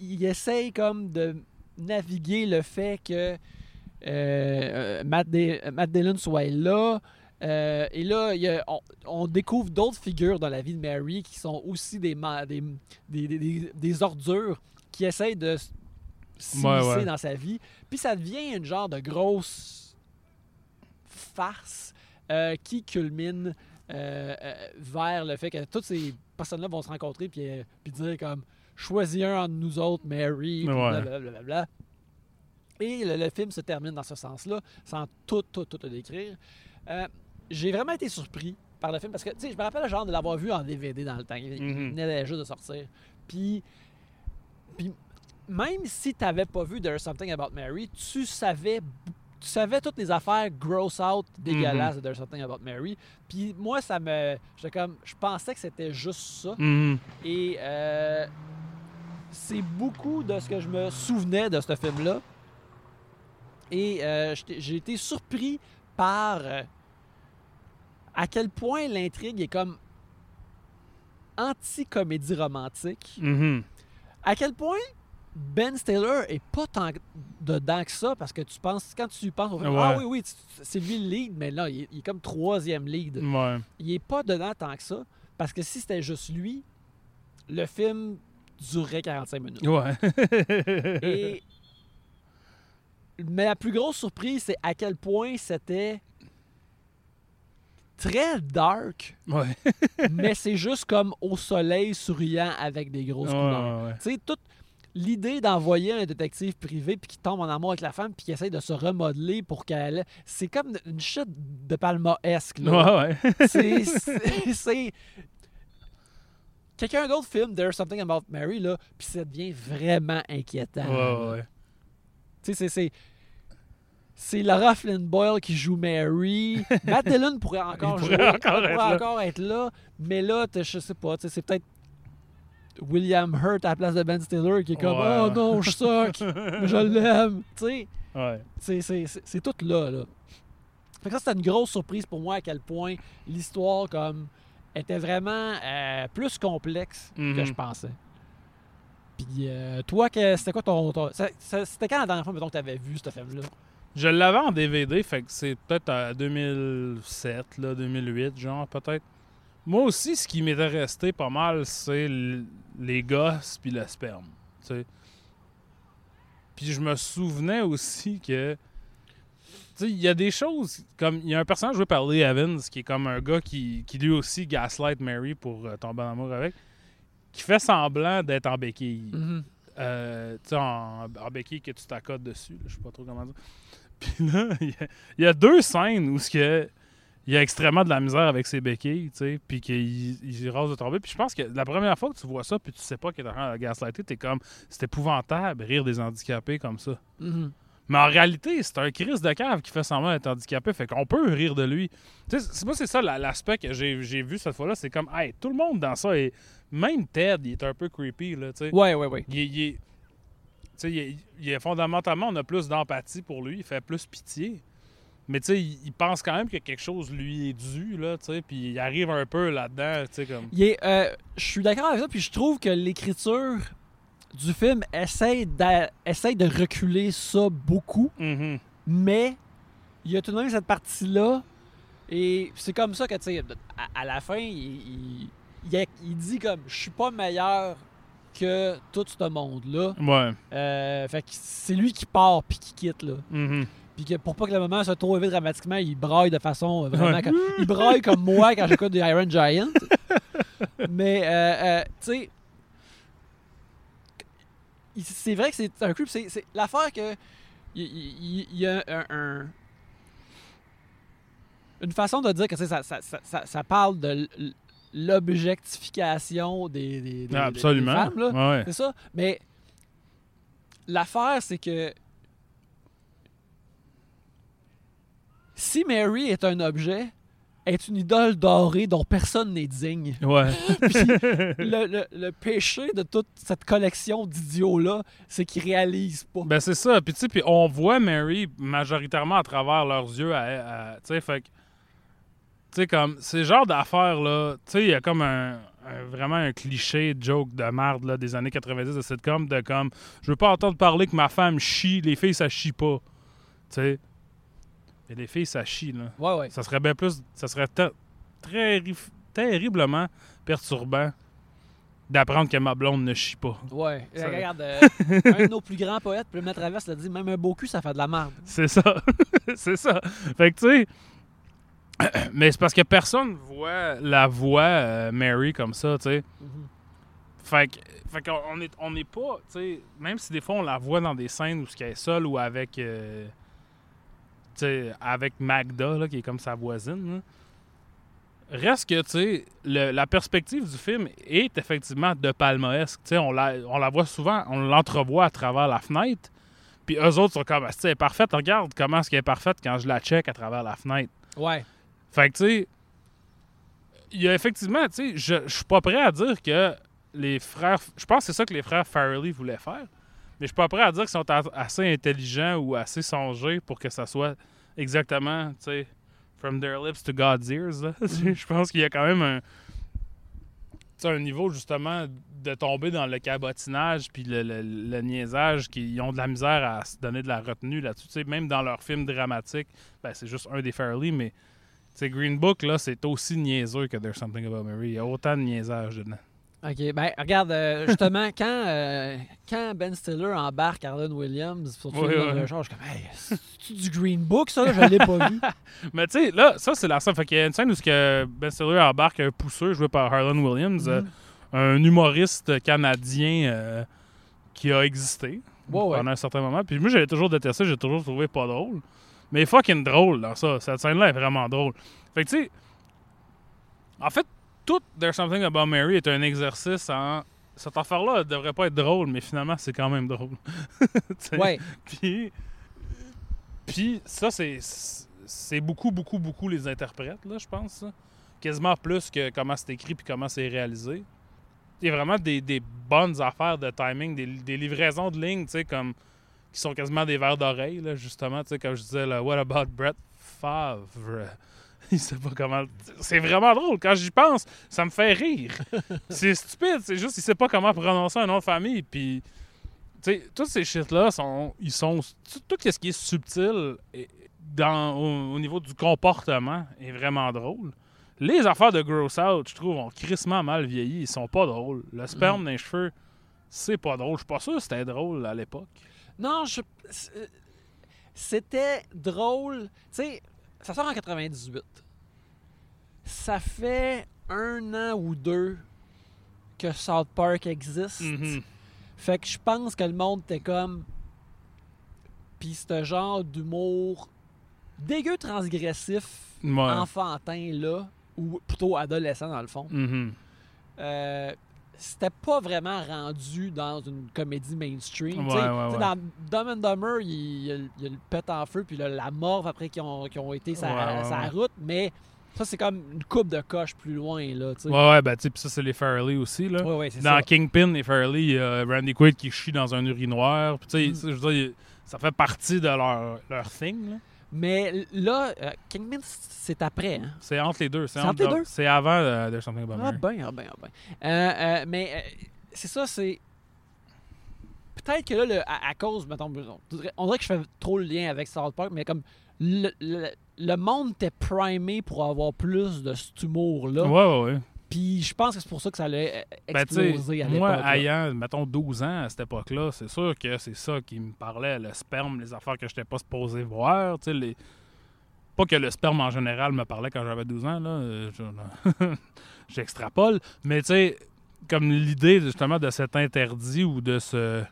il, essaye comme de naviguer le fait que euh, Matt, Da- Matt Dillon soit là. Euh, et là, il y a- on, on découvre d'autres figures dans la vie de Mary qui sont aussi des, ma- des, des, des- des- des ordures qui essayent de s'immiscer Ouais, ouais. dans sa vie. Puis ça devient une genre de grosse farce euh, qui culmine euh, vers le fait que toutes ces personnes-là vont se rencontrer puis, puis dire comme choisis un entre nous autres, Mary, Ouais. blablabla. Et le, le film se termine dans ce sens-là, sans tout, tout, tout te décrire. Euh, J'ai vraiment été surpris par le film parce que, tu sais, je me rappelle genre de l'avoir vu en DVD dans le temps. Il, Mhm. venait juste de sortir. Puis, puis même si tu n'avais pas vu There's Something About Mary, tu savais tu savais toutes les affaires gross out dégueulasses de There's Something About Mary. Puis moi, ça me. J'étais comme. Je pensais que c'était juste ça. Mhm. Et euh, c'est beaucoup de ce que je me souvenais de ce film-là. Et euh, j'ai été surpris par euh, à quel point l'intrigue est comme anti-comédie romantique. Mhm. À quel point Ben Stiller est pas tant dedans que ça parce que tu penses quand tu penses au film, Ouais. ah oui oui c'est lui le lead mais là il est, il est comme troisième lead Ouais. il est pas dedans tant que ça parce que si c'était juste lui le film durerait 45 minutes Ouais. et mais la plus grosse surprise c'est à quel point c'était très dark ouais. mais c'est juste comme au soleil souriant avec des grosses couleurs ouais, ouais. tu sais, toute l'idée d'envoyer un détective privé puis qui tombe en amour avec la femme puis qui essaye de se remodeler pour qu'elle. C'est comme une chute de Palma-esque. là. Ouais, ouais. C'est- Quelqu'un d'autre filme There's Something About Mary, là, puis ça devient vraiment inquiétant. Ouais, ouais. Tu sais, c'est- c'est. Laura Flynn Boyle qui joue Mary. Matt Dillon pourrait encore jouer. pourrait encore pourrait être là. encore être là. Mais là, je sais pas, tu sais, c'est peut-être William Hurt à la place de Ben Stiller qui est comme Ouais. Oh non, je suck, mais je l'aime. Tu sais, c'est tout là. là. Fait que ça, c'était une grosse surprise pour moi à quel point l'histoire comme était vraiment euh, plus complexe que Mhm. je pensais. Puis euh, toi, c'était quoi ton. ton- c'était quand la dernière fois mettons, que tu avais vu ce film-là? Je l'avais en DVD, fait que c'est peut-être à 2007, là, 2008, genre, peut-être. Moi aussi, ce qui m'était resté pas mal, c'est les gosses puis le sperme. Puis je me souvenais aussi que... Il y a des choses, comme... Il y a un personnage joué par Lee Evans, qui est comme un gars qui, qui lui aussi gaslight Mary pour euh, tomber en amour avec, qui fait semblant d'être en béquille. Euh, tu sais, en, en béquille que tu t'accotes dessus. Je sais pas trop comment dire. Puis là, il y, a- il y a deux scènes où ce que, il y a extrêmement de la misère avec ses béquilles, tu sais, puis qu'il il rase de tomber. Puis je pense que la première fois que tu vois ça, puis tu sais pas qu'il est en train de gaslighter, t'es comme, c'est épouvantable rire des handicapés comme ça. Mhm. Mais en réalité, c'est un Chris de cave qui fait semblant d'être handicapé, fait qu'on peut rire de lui. Tu sais, c'est- moi, c'est ça la- l'aspect que j'ai j'ai vu cette fois-là, c'est comme, hey, tout le monde dans ça, est, même Ted, il est un peu creepy, là, tu sais. Ouais, ouais, ouais. Il est, il est- tu sais, il est- il est fondamentalement, on a plus d'empathie pour lui, il fait plus pitié. Mais tu sais, il, il pense quand même que quelque chose lui est dû, là, tu sais, puis il arrive un peu là-dedans, tu sais, comme... Il est, euh, je suis d'accord avec ça, puis je trouve que l'écriture du film essaie, d'a- essaie de reculer ça beaucoup, Mhm. mais il y a tout de même cette partie-là, et c'est comme ça que, tu sais, à, à la fin, il, il, dit comme, je suis pas meilleur que tout ce monde-là. Ouais. Euh, fait que c'est lui qui part puis qui quitte, là. Mhm. Puis que pour pas que le moment soit trop élevé dramatiquement, il braille de façon euh, vraiment. Ouais. comme- il braille comme moi quand j'écoute des Iron Giant. Mais, euh, euh, tu sais. C'est vrai que c'est un creep. C'est l'affaire que. Il, il- il y a un, un- une façon de dire que ça, ça, ça, ça- ça parle de l'objectification des, des, des- des- Absolument. des femmes. Ouais. C'est ça. Mais l'affaire, c'est que si Mary est un objet, est une idole dorée dont personne n'est digne. Ouais. Puis le, le- le péché de toute cette collection d'idiots-là, c'est qu'ils réalisent pas. Ben c'est ça. Puis tu sais, puis on voit Mary majoritairement à travers leurs yeux. À, à- tu sais, fait que, tu sais comme ces genres d'affaires là, tu sais, il y a comme un, un- vraiment un cliché joke de merde là des années 90 de sitcom de comme, je veux pas entendre parler que ma femme chie, les filles ça chie pas. Tu sais? Et les filles ça chie là. Ouais, ouais. Ça serait bien plus, ça serait très terriblement perturbant d'apprendre que ma blonde ne chie pas. Ouais. Ça- Regarde, euh, un de nos plus grands poètes, Plumet Traverse, l'a dit même un beau cul, ça fait de la merde. C'est ça. c'est ça. Fait que, tu sais. Mais c'est parce que personne voit la voix euh, Mary comme ça, tu sais. Mhm. Fait que. Fait qu'on on est, on est pas, tu sais, même si des fois on la voit dans des scènes où ce qu'elle est seule ou avec, euh, avec Magda, là, qui est comme sa voisine, là. reste que, tu sais, la perspective du film est effectivement de Palmaesque. Tu sais, on la, on la voit souvent, on l'entrevoit à travers la fenêtre. Puis eux autres sont comme, Ah, elle est parfaite, regarde comment est-ce qu'elle est parfaite quand je la check à travers la fenêtre. Ouais. Fait que, tu sais, il y a effectivement, tu sais, je, je suis pas prêt à dire que les frères. Je pense que c'est ça que les frères Farrelly voulaient faire. Mais je suis pas prêt à dire qu'ils sont assez intelligents ou assez songés pour que ça soit exactement, tu sais, from their lips to God's ears. là. je pense qu'il y a quand même un. un niveau justement de tomber dans le cabotinage puis le, le- le niaisage qu'ils ont de la misère à se donner de la retenue là-dessus. Tu sais, même dans leurs films dramatiques, ben, c'est juste un des Farrelly, mais Green Book, là, c'est aussi niaiseux que There's Something About Mary. Il y a autant de niaisage dedans. OK. Ben, regarde, euh, justement, quand, euh, quand Ben Stiller embarque Arlen Williams dans ouais. le char, je suis comme, hey, c'est du Green Book, ça, là? je l'ai pas vu. Mais tu sais, là, ça, c'est la scène. Fait qu'il y a une scène où que Ben Stiller embarque un pousseux joué par Harlan Williams, euh, Mhm. un humoriste canadien euh, qui a existé ouais. pendant un certain moment. Puis moi, j'avais toujours détesté, j'ai toujours trouvé pas drôle. Mais fucking drôle dans ça. Cette scène-là est vraiment drôle. Fait que tu sais, en fait, tout There's Something About Mary est un exercice en. Cette affaire-là devrait pas être drôle, mais finalement, c'est quand même drôle. Ouais. Puis, puis ça, c'est, c'est beaucoup, beaucoup, beaucoup les interprètes, là, je pense. ça. Quasiment plus que comment c'est écrit puis comment c'est réalisé. Il y a vraiment des, des bonnes affaires de timing, des, des livraisons de lignes, tu sais, comme qui sont quasiment des verres d'oreille, là, justement, tu sais, comme je disais, What about Brett Favre. Il sait pas comment. C'est vraiment drôle. Quand j'y pense, ça me fait rire. c'est stupide. C'est juste, il sait pas comment prononcer un nom de famille. Puis, tu sais, toutes ces shit-là, sont, ils sont. Tout, ce qui est subtil et dans, au, au niveau du comportement est vraiment drôle. Les affaires de Gross Out, je trouve, ont crissement mal vieilli. Ils sont pas drôles. Le sperme dans les cheveux, c'est pas drôle. Je suis pas sûr que c'était drôle à l'époque. Non, je. c'est- C'était drôle. Tu sais, ça sort en 98. Ça fait un an ou deux que South Park existe. Mhm. Fait que je pense que le monde était comme. Puis ce genre d'humour dégueu transgressif, Ouais. enfantin, là, ou plutôt adolescent dans le fond. Mhm. Euh, c'était pas vraiment rendu dans une comédie mainstream. Ouais, ouais, ouais. Dans Dumb and Dumber, il y, a, il y a le pet en feu, puis là, la morve après qui ont, qui ont été sa, route, mais ça, c'est comme une coupe de coche plus loin. Là, tu sais. Ouais, ouais, ben, tu ça, c'est les Farley aussi, là. Dans ça. Kingpin, les Farley, il y a Randy Quaid qui chie dans un urinoir. Puis, tu sais, Mm. ça, je veux dire, ça fait partie de leur, leur thing, là. Mais là, euh, Kingpin, c'est après. Hein? C'est entre les deux. C'est entre les deux? C'est avant euh, There's Something About Ah ben, ah ben, ah ben. Euh, euh, mais euh, c'est ça, c'est... Peut-être que là, le- à, à cause, mettons, on dirait, on dirait que je fais trop le lien avec South Park, mais comme le, le- le monde était primé pour avoir plus de cet humour-là. Ouais, ouais, ouais. Puis je pense que c'est pour ça que ça allait euh, Ben, exploser à l'époque. moi, là. ayant, mettons, 12 ans à cette époque-là, c'est sûr que c'est ça qui me parlait, le sperme, les affaires que je n'étais pas supposé voir, les... Pas que le sperme en général me parlait quand j'avais 12 ans, là, euh, je- j'extrapole, mais tu sais, comme l'idée justement de cet interdit ou de ce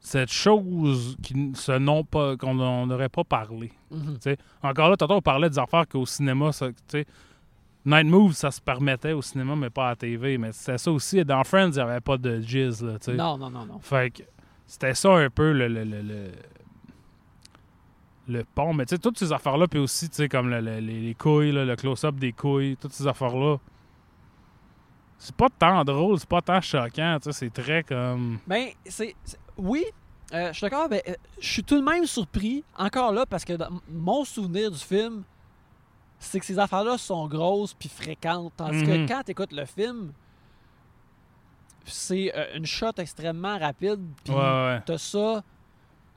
cette chose qui ce non pas qu'on on n'aurait pas parlé. Mhm. Encore là, tantôt on parlait des affaires qu'au cinéma, ça, tu sais, Night Move, ça se permettait au cinéma, mais pas à la TV. Mais c'était ça aussi. Dans Friends, il n'y avait pas de jizz, là. Non, non, non, non. Fait que c'était ça un peu le, le, le, le, le pont. Mais tu sais, toutes ces affaires-là, puis aussi, tu sais, comme le- le- les, les couilles, là, le close-up des couilles, toutes ces affaires-là. C'est pas tant drôle, c'est pas tant choquant, tu sais, c'est très comme... Ben, c'est. Oui, euh, je suis d'accord, mais euh, je suis tout de même surpris, encore là, parce que dans mon souvenir du film, c'est que ces affaires-là sont grosses puis fréquentes. Tandis Mhm. que quand tu écoutes le film, c'est euh, une shot extrêmement rapide. Puis Ouais, ouais. t'as ça,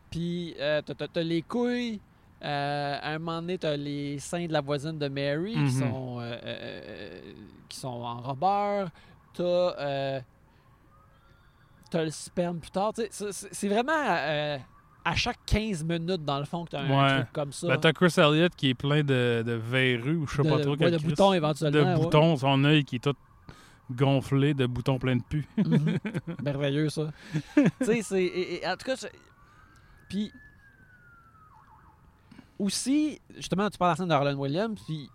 puis euh, t'as- les couilles. euh, à un moment donné, t'as les seins de la voisine de Mary qui, Mhm. sont, euh, euh, qui sont en robeur. T'as t'as le sperme plus tard. C'est- vraiment à chaque 15 minutes, dans le fond, que t'as un Ouais. truc comme ça. Ben, t'as Chris Elliott qui est plein de, de verrues, ou je sais de, pas trop ouais, de Chris. boutons éventuellement. De ouais. boutons, son œil qui est tout gonflé de boutons pleins de pu. Mhm. Merveilleux, ça. tu sais, c'est. En tout cas, puis. Aussi, justement, tu parles de la scène d'Harlan Williams, puis.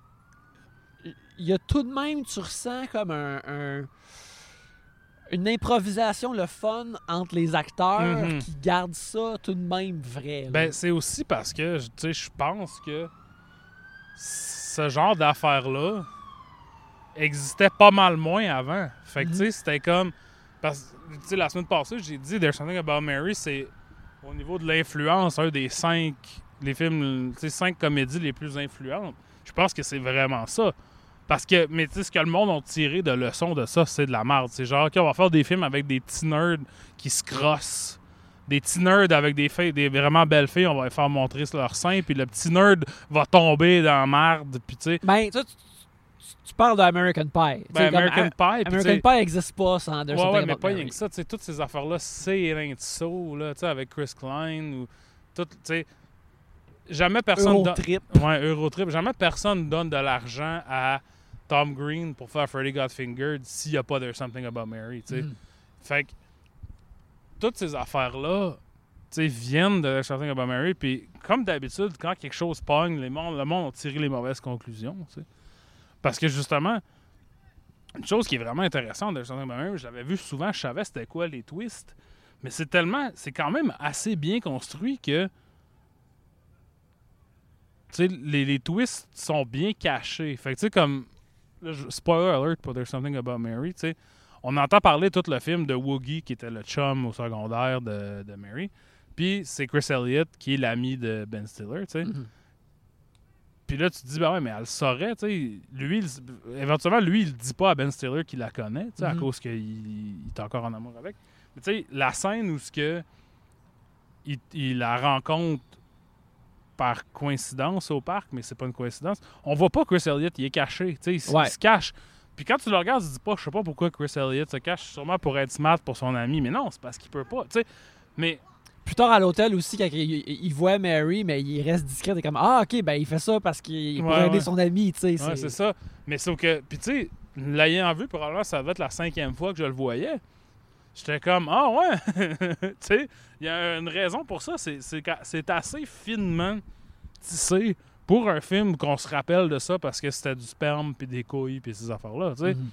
Il y a tout de même, tu ressens comme un. un- une improvisation, le fun entre les acteurs Mhm. qui gardent ça tout de même vrai. là. Ben, c'est aussi parce que, tu sais, je pense que ce genre d'affaires-là existait pas mal moins avant. Fait que, tu sais, c'était comme. Parce que, tu sais, la semaine passée, j'ai dit There's Something About Mary, c'est au niveau de l'influence, un des cinq, les films, cinq comédies les plus influentes. Je pense que c'est vraiment ça. Parce que, mais tu sais, ce que le monde a tiré de leçon de ça, c'est de la merde. C'est genre, OK, on va faire des films avec des petits nerds qui se crossent. Des petits nerds avec des filles, des vraiment belles filles, on va les faire montrer sur leur sein, puis le petit nerd va tomber dans la merde, puis tu sais. Ben, tu, tu- parles d'American Pie. Ben, comme, American A- Pie, American. Pie n'existe pas sans There's Ouais, ouais, mais pas rien que ça, tu sais, toutes ces affaires-là, c'est saut, là, tu sais, avec Chris Klein, ou tout, tu sais. Jamais personne. don- Eurotrip. Ouais, Eurotrip. Jamais personne donne de l'argent à Tom Green pour faire Freddy Got Fingered s'il n'y a pas There's Something About Mary, tu sais. Mhm. Fait que toutes ces affaires-là, viennent de There's Something About Mary, puis comme d'habitude, quand quelque chose pogne, les mondes, le monde a tiré les mauvaises conclusions. Parce que justement, une chose qui est vraiment intéressante de There's Something About Mary, je l'avais vu souvent, je savais c'était quoi les twists, mais c'est tellement, c'est quand même assez bien construit que sais, les, les twists sont bien cachés. Fait que, tu sais, comme. spoiler alert pour There's Something About Mary, tu sais. On entend parler tout le film de Woogie, qui était le chum au secondaire de, de Mary. Puis c'est Chris Elliott, qui est l'ami de Ben Stiller, tu sais. Mhm. Puis là, tu te dis, ben ouais, mais elle le saurait, tu sais. Lui, il- éventuellement, lui, il dit pas à Ben Stiller qu'il la connaît, tu sais, à Mhm. cause qu'il il est encore en amour avec. Mais tu sais, la scène où ce que il, il la rencontre par coïncidence au parc, mais c'est pas une coïncidence. On voit pas Chris Elliott, il est caché, il, Ouais. il se cache. Puis quand tu le regardes, tu te dis pas, je sais pas pourquoi Chris Elliott se cache, sûrement pour être smart pour son ami, mais non, c'est parce qu'il peut pas. Mais Plus tard à l'hôtel aussi, quand il, voit Mary, mais il reste discret, t'es comme Ah, ok, ben il fait ça parce qu'il Ouais, aider ouais. son ami, tu sais. Ouais, c'est ça. Mais sauf que, puis tu sais, l'ayant vu, probablement, ça va être la cinquième fois que je le voyais. J'étais comme, ah ouais, tu sais, il y a une raison pour ça. C'est, assez finement tissé pour un film qu'on se rappelle de ça parce que c'était du sperme puis des couilles puis ces affaires-là, tu sais. Mhm.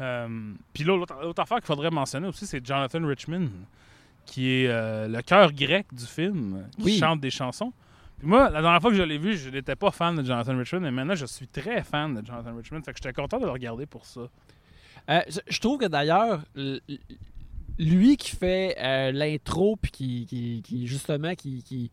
Euh, Puis là, l'autre, l'autre affaire qu'il faudrait mentionner aussi, c'est Jonathan Richman, qui est euh, le cœur grec du film, qui Oui. chante des chansons. Puis moi, la dernière fois que je l'ai vu, je n'étais pas fan de Jonathan Richman, mais maintenant, je suis très fan de Jonathan Richman. Fait que j'étais content de le regarder pour ça. Euh, je- trouve que d'ailleurs, lui qui fait euh, l'intro, puis qui, qui, qui, justement, qui, qui,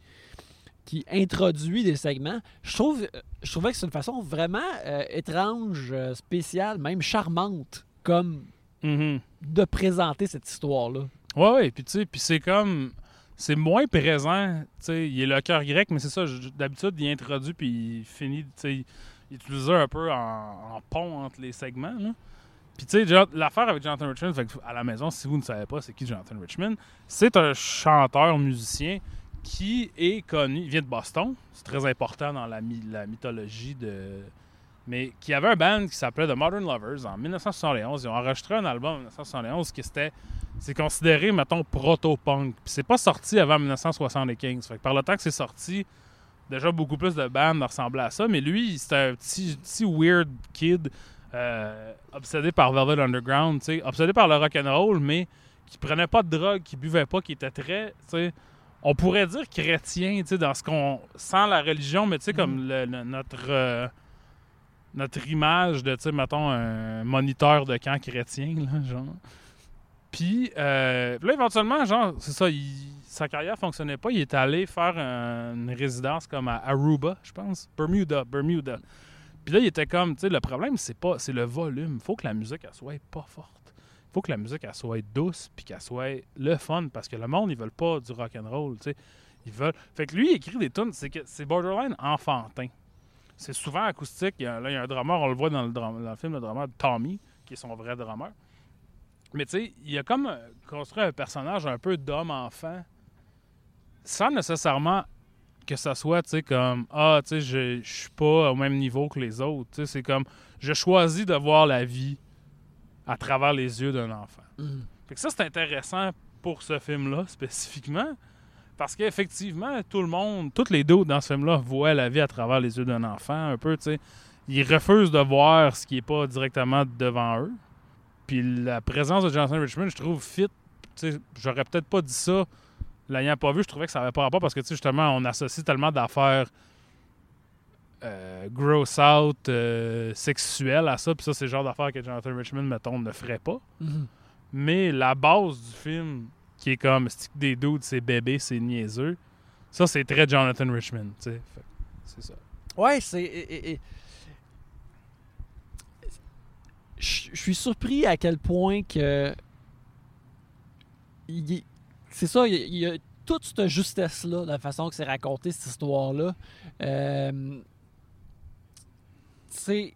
qui introduit des segments, je, trouve, je trouvais que c'est une façon vraiment euh, étrange, euh, spéciale, même charmante, comme Mhm. de présenter cette histoire-là. Ouais, ouais. Puis tu sais, puis c'est comme. C'est moins présent. Tu sais, il est le cœur grec, mais c'est ça. D'habitude, il introduit puis il finit. Tu sais, il utilise ça un peu en, en pont entre les segments. Là. Puis tu sais, l'affaire avec Jonathan que à la maison, si vous ne savez pas c'est qui Jonathan Richman, c'est un chanteur musicien qui est connu. Il vient de Boston. C'est très important dans la, my- la mythologie de. Mais qui avait un band qui s'appelait The Modern Lovers en 1971. Ils ont enregistré un album en 1971 qui c'était c'est considéré, mettons, proto-punk. Puis c'est pas sorti avant 1975. Fait que par le temps que c'est sorti, déjà beaucoup plus de bandes ressemblaient à ça. Mais lui, c'était un petit weird kid euh, obsédé par Velvet Underground, tu sais, obsédé par le rock'n'roll, mais qui prenait pas de drogue, qui buvait pas, qui était très, tu sais, on pourrait dire chrétien, tu sais, dans ce qu'on sans la religion, mais tu sais, comme le- le- notre euh, notre image de, tu sais, mettons, un moniteur de camp chrétien, là, genre. Puis euh, là, éventuellement, genre, c'est ça, il- sa carrière fonctionnait pas. Il est allé faire un- une résidence comme à Aruba, je pense. Bermuda, Bermuda. Puis là, il était comme, tu sais, le problème, c'est pas, c'est le volume. faut que la musique, elle soit pas forte. faut que la musique, elle soit douce, puis qu'elle soit le fun, parce que le monde, ils veulent pas du rock and roll, tu sais. Ils veulent... Fait que lui, il écrit des tunes, c'est que c'est borderline enfantin. C'est souvent acoustique. Il y a, là, il y a un drummer, on le voit dans le, dans le film, le drummer Tommy, qui est son vrai drummer. Mais tu sais, il a comme construit un personnage un peu d'homme-enfant, sans nécessairement que ça soit, tu sais, comme Ah, tu sais, je je suis pas au même niveau que les autres. Tu sais, c'est comme Je choisis de voir la vie à travers les yeux d'un enfant. Mhm. Fait que ça, c'est intéressant pour ce film-là spécifiquement. Parce qu'effectivement, tout le monde, tous les deux dans ce film-là voient la vie à travers les yeux d'un enfant, un peu, tu sais. Ils refusent de voir ce qui est pas directement devant eux. Puis la présence de Jonathan Richmond, je trouve fit. J'aurais peut-être pas dit ça l'ayant pas vu. Je trouvais que ça avait pas rapport parce que, tu sais, justement, on associe tellement d'affaires euh, gross out, euh, sexuelles à ça. Puis ça, c'est le genre d'affaires que Jonathan Richmond, mettons, ne ferait pas. Mhm. Mais la base du film, qui est comme que des dudes, c'est bébé, c'est niaiseux, ça, c'est très Jonathan Richmond, tu sais. C'est ça. Ouais, c'est. Je je suis surpris à quel point que. il est- C'est ça, il y a- il y a toute cette justesse-là, la façon que c'est raconté, cette histoire-là. Euh, C'est.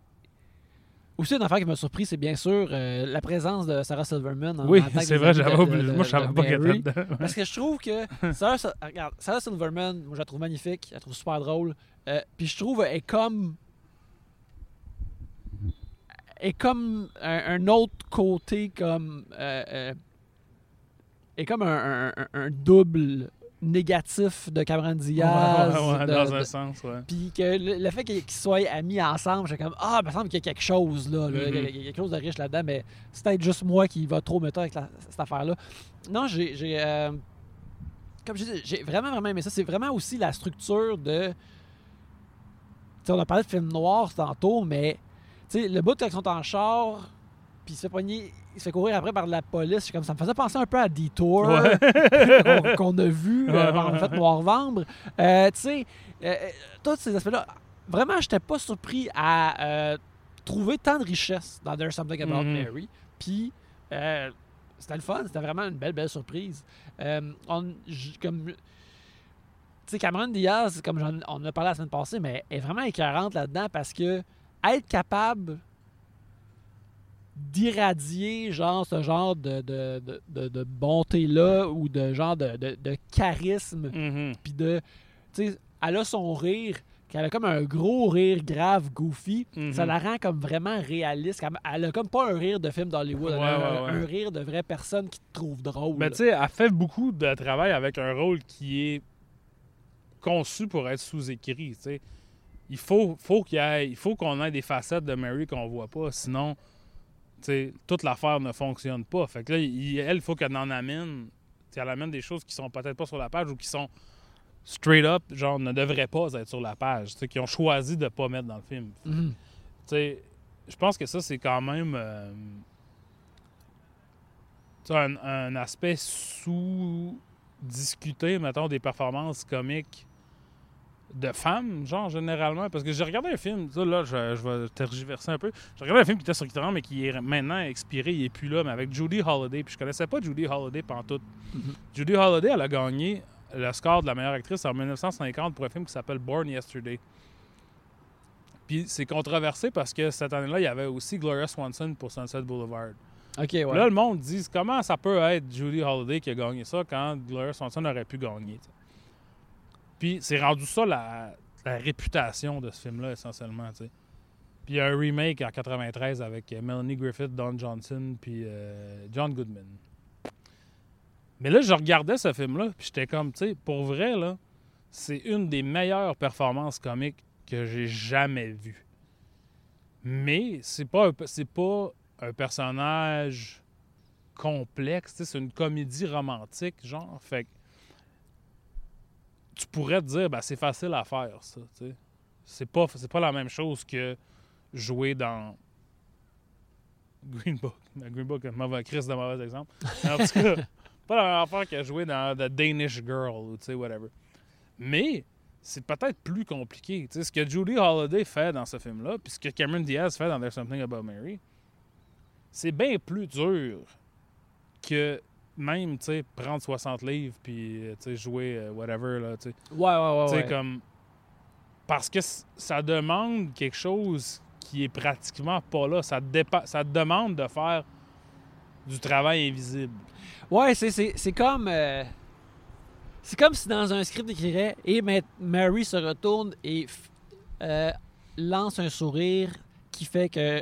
Aussi, une affaire qui m'a surpris, c'est bien sûr euh, la présence de Sarah Silverman. en- oui, c'est vrai, j'avais oublié. Moi, je savais pas qu'elle était dedans. Parce que je trouve que Sarah, Sa- regarde, Sarah Silverman, moi je la trouve magnifique, je la trouve super drôle. Euh, Puis je trouve elle est comme elle est comme un, un autre côté comme euh, est comme un, un- un- un double négatif de Cameron Diaz. Ouais, ouais, ouais, de- dans de- un sens, ouais. puis que le, le fait qu'ils soient amis ensemble, j'ai comme Ah, il me semble qu'il y a quelque chose là. là. Mhm. Il y a- il y a quelque chose de riche là-dedans, mais c'est peut-être juste moi qui va trop me avec la- cette affaire-là. Non, j'ai. euh, comme je dis, j'ai vraiment, vraiment aimé ça. C'est vraiment aussi la structure de. Tu sais, on a parlé de film noir tantôt, mais tu sais, le bout quand ils sont en char, puis se pogner- il se fait courir après par la police, comme ça me faisait penser un peu à Detour Ouais. qu'on a vu euh, en fait. Noir-Vambre. Euh, tu sais, euh, tous ces aspects-là. vraiment, j'étais pas surpris à euh, trouver tant de richesse dans There's Something About Mhm. Mary. Puis, euh, c'était le fun, c'était vraiment une belle, belle surprise. On, comme, tu sais, Cameron Diaz, comme on en a parlé la semaine passée, mais est vraiment écœurante là-dedans parce que être capable d'irradier genre ce genre de, de, de, de- bonté-là ou de genre de, de- de charisme Mhm. puis de tu sais elle a son rire qu'elle a comme un gros rire grave goofy ça la rend comme vraiment réaliste elle a comme pas un rire de film d'Hollywood elle a Ouais, un, ouais, ouais. un rire de vraie personne qui te trouve drôle Ben, tu sais, elle fait beaucoup de travail avec un rôle qui est conçu pour être sous-écrit. tu sais. Il faut, faut qu'il y ait- il faut qu'on ait des facettes de Mary qu'on voit pas, sinon, tu sais, toute l'affaire ne fonctionne pas. Fait que là, il- elle, il faut qu'elle en amène, tu sais, elle amène des choses qui sont peut-être pas sur la page ou qui sont straight up, genre, ne devraient pas être sur la page, qui ont choisi de pas mettre dans le film. Mhm. Sais, je pense que ça, c'est quand même euh, un aspect sous-discuté, mettons, des performances comiques de femmes, genre, généralement. Parce que j'ai regardé un film, ça, là, je, je vais tergiverser un peu. J'ai regardé un film qui était sur Criterion, mais qui est maintenant expiré, il est plus là, mais avec Judy Holliday. Puis je connaissais pas Judy Holliday pantoute. Mhm. Judy Holliday, elle a gagné le score de la meilleure actrice en 1950 pour un film qui s'appelle Born Yesterday. Puis c'est controversé parce que cette année-là, il y avait aussi Gloria Swanson pour Sunset Boulevard. ok ouais Là, le monde dit comment ça peut être Judy Holliday qui a gagné ça quand Gloria Swanson aurait pu gagner. Puis c'est rendu ça la, réputation de ce film-là, essentiellement. tu sais. Puis il y a un remake en 93 avec euh, Melanie Griffith, Don Johnson, puis euh, John Goodman. Mais là, je regardais ce film-là, puis j'étais comme, tu sais, pour vrai, là, c'est une des meilleures performances comiques que j'ai jamais vues. Mais c'est pas, pas un personnage complexe, c'est une comédie romantique, genre. Fait que tu pourrais te dire, ben, c'est facile à faire, ça. C'est pas, c'est pas la même chose que jouer dans Green Book. Green Book, un mauvais Chris de mauvais exemple. En tout cas, pas la même affaire que jouer dans The Danish Girl ou tu sais, whatever. Mais c'est peut-être plus compliqué. Ce que Judy Holliday fait dans ce film-là, puis ce que Cameron Diaz fait dans There's Something About Mary, c'est bien plus dur que même, tu sais, prendre 60 livres puis, euh, tu sais, jouer euh, whatever, là, tu sais. ouais ouais ouais, Tu sais, ouais. comme... Parce que ça demande quelque chose qui est pratiquement pas là. Ça, dépa- ça te demande de faire du travail invisible. Ouais, c'est, comme. euh, c'est comme si dans un script écrirait et Ma- Mary se retourne et euh, lance un sourire qui fait que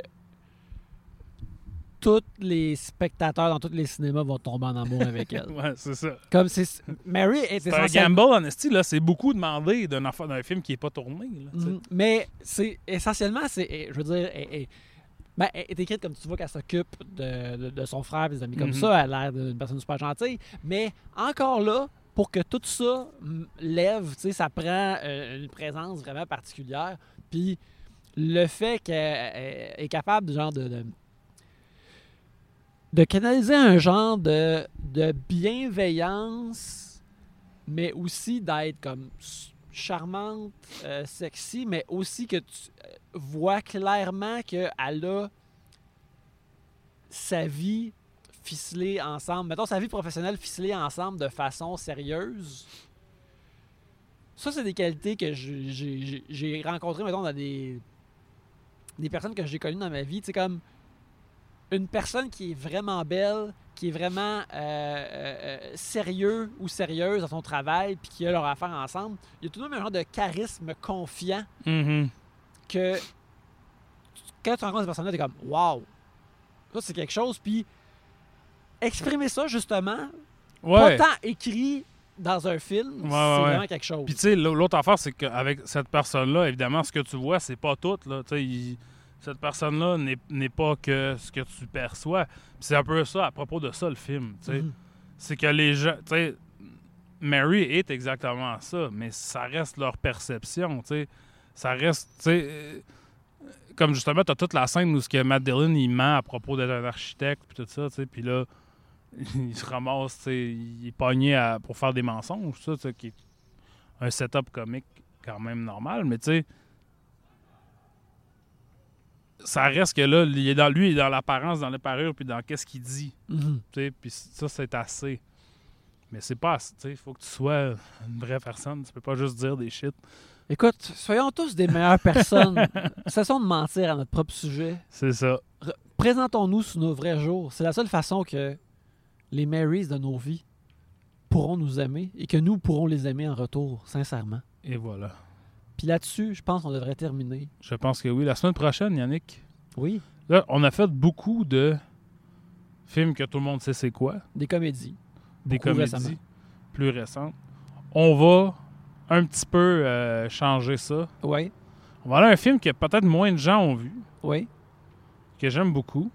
tous les spectateurs dans tous les cinémas vont tomber en amour avec elle. Ouais, c'est ça. Comme c'est. Mary est C'est un gamble, en esti, là. C'est beaucoup demandé d'un film qui est pas tourné, là. Mhm. Mais c'est essentiellement, c'est, eh, je veux dire, elle, elle- ben, elle est écrite comme tu vois qu'elle s'occupe de, de- de son frère et des amis comme Mhm. ça. Elle a l'air d'une personne super gentille. Mais encore là, pour que tout ça mm, lève, tu sais, ça prend euh, une présence vraiment particulière. Puis le fait qu'elle elle est capable genre de, de, de canaliser un genre de, de bienveillance, mais aussi d'être comme charmante, euh, sexy, mais aussi que tu euh, vois clairement qu'elle a sa vie ficelée ensemble, mettons sa vie professionnelle ficelée ensemble de façon sérieuse. Ça, c'est des qualités que j'ai rencontrées, mettons, dans des, des personnes que j'ai connues dans ma vie. Tu sais, comme une personne qui est vraiment belle, qui est vraiment euh, euh, euh, sérieux ou sérieuse dans son travail, puis qui a leur affaire ensemble. Il y a tout de même un genre de charisme confiant Mhm. que quand tu rencontres cette personne-là, t'es comme Wow! Ça, c'est quelque chose. Puis exprimer ça, justement, Ouais. pas tant écrit dans un film, Ouais, c'est ouais, vraiment quelque chose. Puis tu sais, l'au- l'autre affaire, c'est qu'avec cette personne-là, évidemment, ce que tu vois, c'est pas tout. Là. Tu sais, il- cette personne-là n'est- pas que ce que tu perçois. C'est un peu ça, à propos de ça, le film. Mhm. C'est que les gens... Mary est exactement ça, mais ça reste leur perception. tu sais. Ça reste... euh, Comme justement, tu as toute la scène où ce que Matt Dillon, il ment à propos d'être un architecte, puis tout ça, puis là, il se ramasse, tu sais, il est pogné à- pour faire des mensonges, ça, qui est un setup comique quand même normal, mais tu sais, ça reste que là, il est dans, lui, il est dans l'apparence, dans les parures, puis dans qu'est-ce qu'il dit. Mhm. Puis ça, c'est assez. Mais c'est pas assez. Il faut que tu sois une vraie personne. Tu peux pas juste dire des shit. Écoute, soyons tous des meilleures personnes. Cessons de mentir à notre propre sujet. C'est ça. Présentons-nous sous nos vrais jours. C'est la seule façon que les Marys de nos vies pourront nous aimer et que nous pourrons les aimer en retour, sincèrement. Et voilà. Puis là-dessus, je pense qu'on devrait terminer. Je pense que oui. La semaine prochaine, Yannick, Oui, là, on a fait beaucoup de films que tout le monde sait c'est quoi. des comédies. Des Beaucoup comédies récemment. plus récentes. On va un petit peu euh, changer ça. Oui, On va aller à un film que peut-être moins de gens ont vu, oui. que j'aime beaucoup,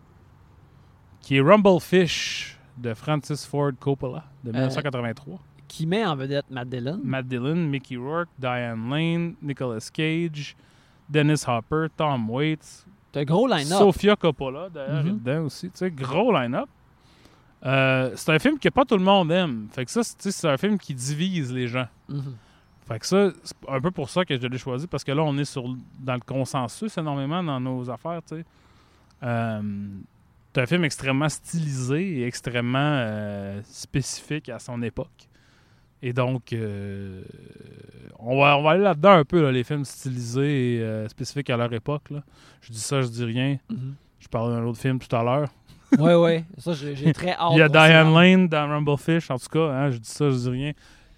qui est Rumblefish de Francis Ford Coppola de 1983. Qui met en vedette Matt Dillon. Matt Dillon, Mickey Rourke, Diane Lane, Nicolas Cage, Dennis Hopper, Tom Waits, C'est un gros line-up. Sofia Coppola d'ailleurs Mhm. est dedans aussi. Tu sais, gros line-up. Euh, c'est un film que pas tout le monde aime. Fait que ça, c'est- un film qui divise les gens. Mhm. Fait que ça, c'est un peu pour ça que je l'ai choisi, parce que là, on est sur, dans le consensus énormément dans nos affaires, tu sais. Euh, c'est un film extrêmement stylisé et extrêmement euh, spécifique à son époque. Et donc, euh, on, va, on va aller là-dedans un peu, là, les films stylisés et euh, spécifiques à leur époque. là. Je dis ça, je dis rien. Je parlais d'un autre film tout à l'heure. Oui, oui. Ça, j'ai très hâte. Il y a Diane. Lane dans Rumblefish, en tout cas. hein, je dis ça, je dis rien.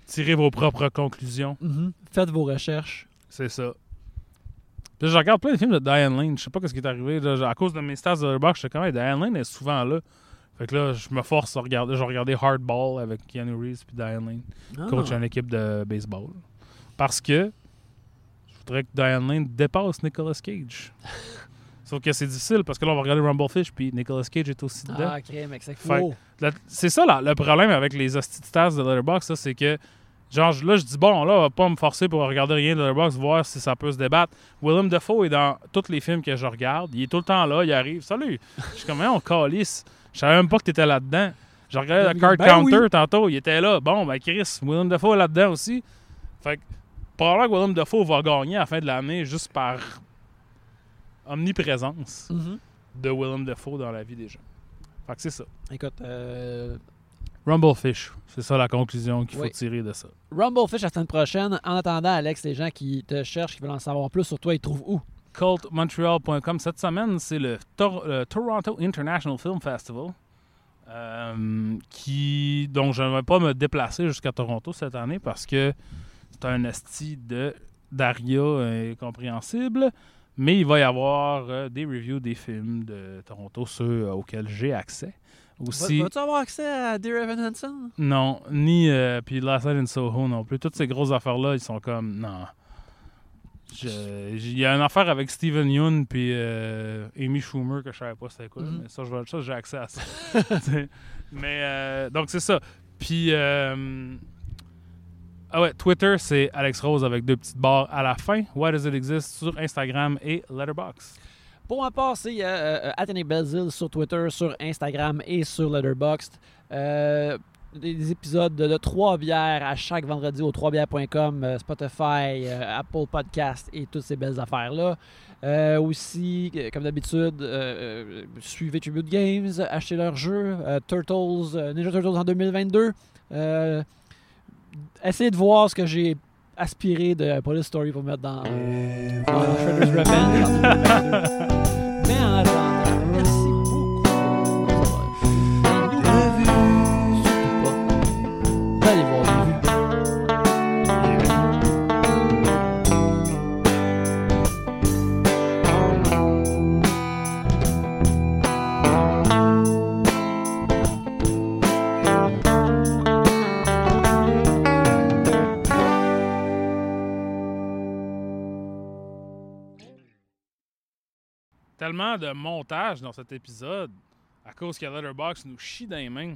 Tirez vos propres conclusions. Mhm. Faites vos recherches. C'est ça. Puis je regarde plein de films de Diane Lane. Je sais pas ce qui est arrivé. là. à cause de mes stats de Letterboxd, je sais quand même Diane Lane est souvent là. Fait que là, je me force à regarder. Je regarder Hardball avec Keanu Reeves puis Diane Lane, Ah. coach d'une équipe de baseball. Parce que je voudrais que Diane Lane dépasse Nicolas Cage. Sauf que c'est difficile parce que là, on va regarder Rumblefish puis Nicolas Cage est aussi dedans. Ah, crème, mec, c'est. La- C'est ça là, le problème avec les hosties de Letterboxd, c'est que genre là je dis bon là on va pas me forcer pour regarder rien de Letterboxd voir si ça peut se débattre. Willem Dafoe est dans tous les films que je regarde, il est tout le temps là, il arrive, salut. Je suis comme on calisse. Je savais même pas que t'étais là-dedans. Je regardais le card Ben counter oui. tantôt, il était là. Bon ben Chris, Willem Dafoe est là-dedans aussi. Fait que probablement que Willem Dafoe va gagner à la fin de l'année juste par omniprésence Mhm. de Willem Dafoe dans la vie des gens. Fait que c'est ça. Écoute, euh, Rumblefish, c'est ça la conclusion qu'il faut Oui. tirer de ça. Rumblefish la semaine prochaine. En attendant, Alex, les gens qui te cherchent, qui veulent en savoir plus sur toi, ils trouvent où? CultMontreal.com. Cette semaine, c'est le, Tor- le Toronto International Film Festival. euh, qui, donc, je ne vais pas me déplacer jusqu'à Toronto cette année parce que c'est un esti de Daria incompréhensible. Mais il va y avoir euh, des reviews des films de Toronto, ceux euh, auxquels j'ai accès. Aussi, Va- Vas-tu avoir accès à Dear Evan Hansen? Non, ni euh, puis Last Night in Soho non plus. Toutes ces grosses affaires-là, ils sont comme non. Il y a une affaire avec Steven Yeun puis euh, Amy Schumer que je savais pas c'était quoi, Mhm. mais ça, je ça, j'ai accès à ça. Mais euh, donc c'est ça. Puis euh, ah ouais, Twitter c'est Alex Rose avec deux petites barres à la fin. Why does it exist sur Instagram et Letterboxd? Pour ma part, c'est euh, Athénée Belzil sur Twitter, sur Instagram et sur Letterboxd. Des, des épisodes de, Trois Bières à chaque vendredi au 3bières.com, euh, Spotify, euh, Apple Podcast et toutes ces belles affaires-là. Euh, aussi, comme d'habitude, suivez Tribute Games, achetez leurs jeux, Turtles, Ninja Turtles en 2022. Euh, essayez de voir ce que j'ai aspiré de Police Story pour mettre dans, dans Shredder's Revenge Tellement de montage dans cet épisode à cause que Letterboxd nous chie dans les mains.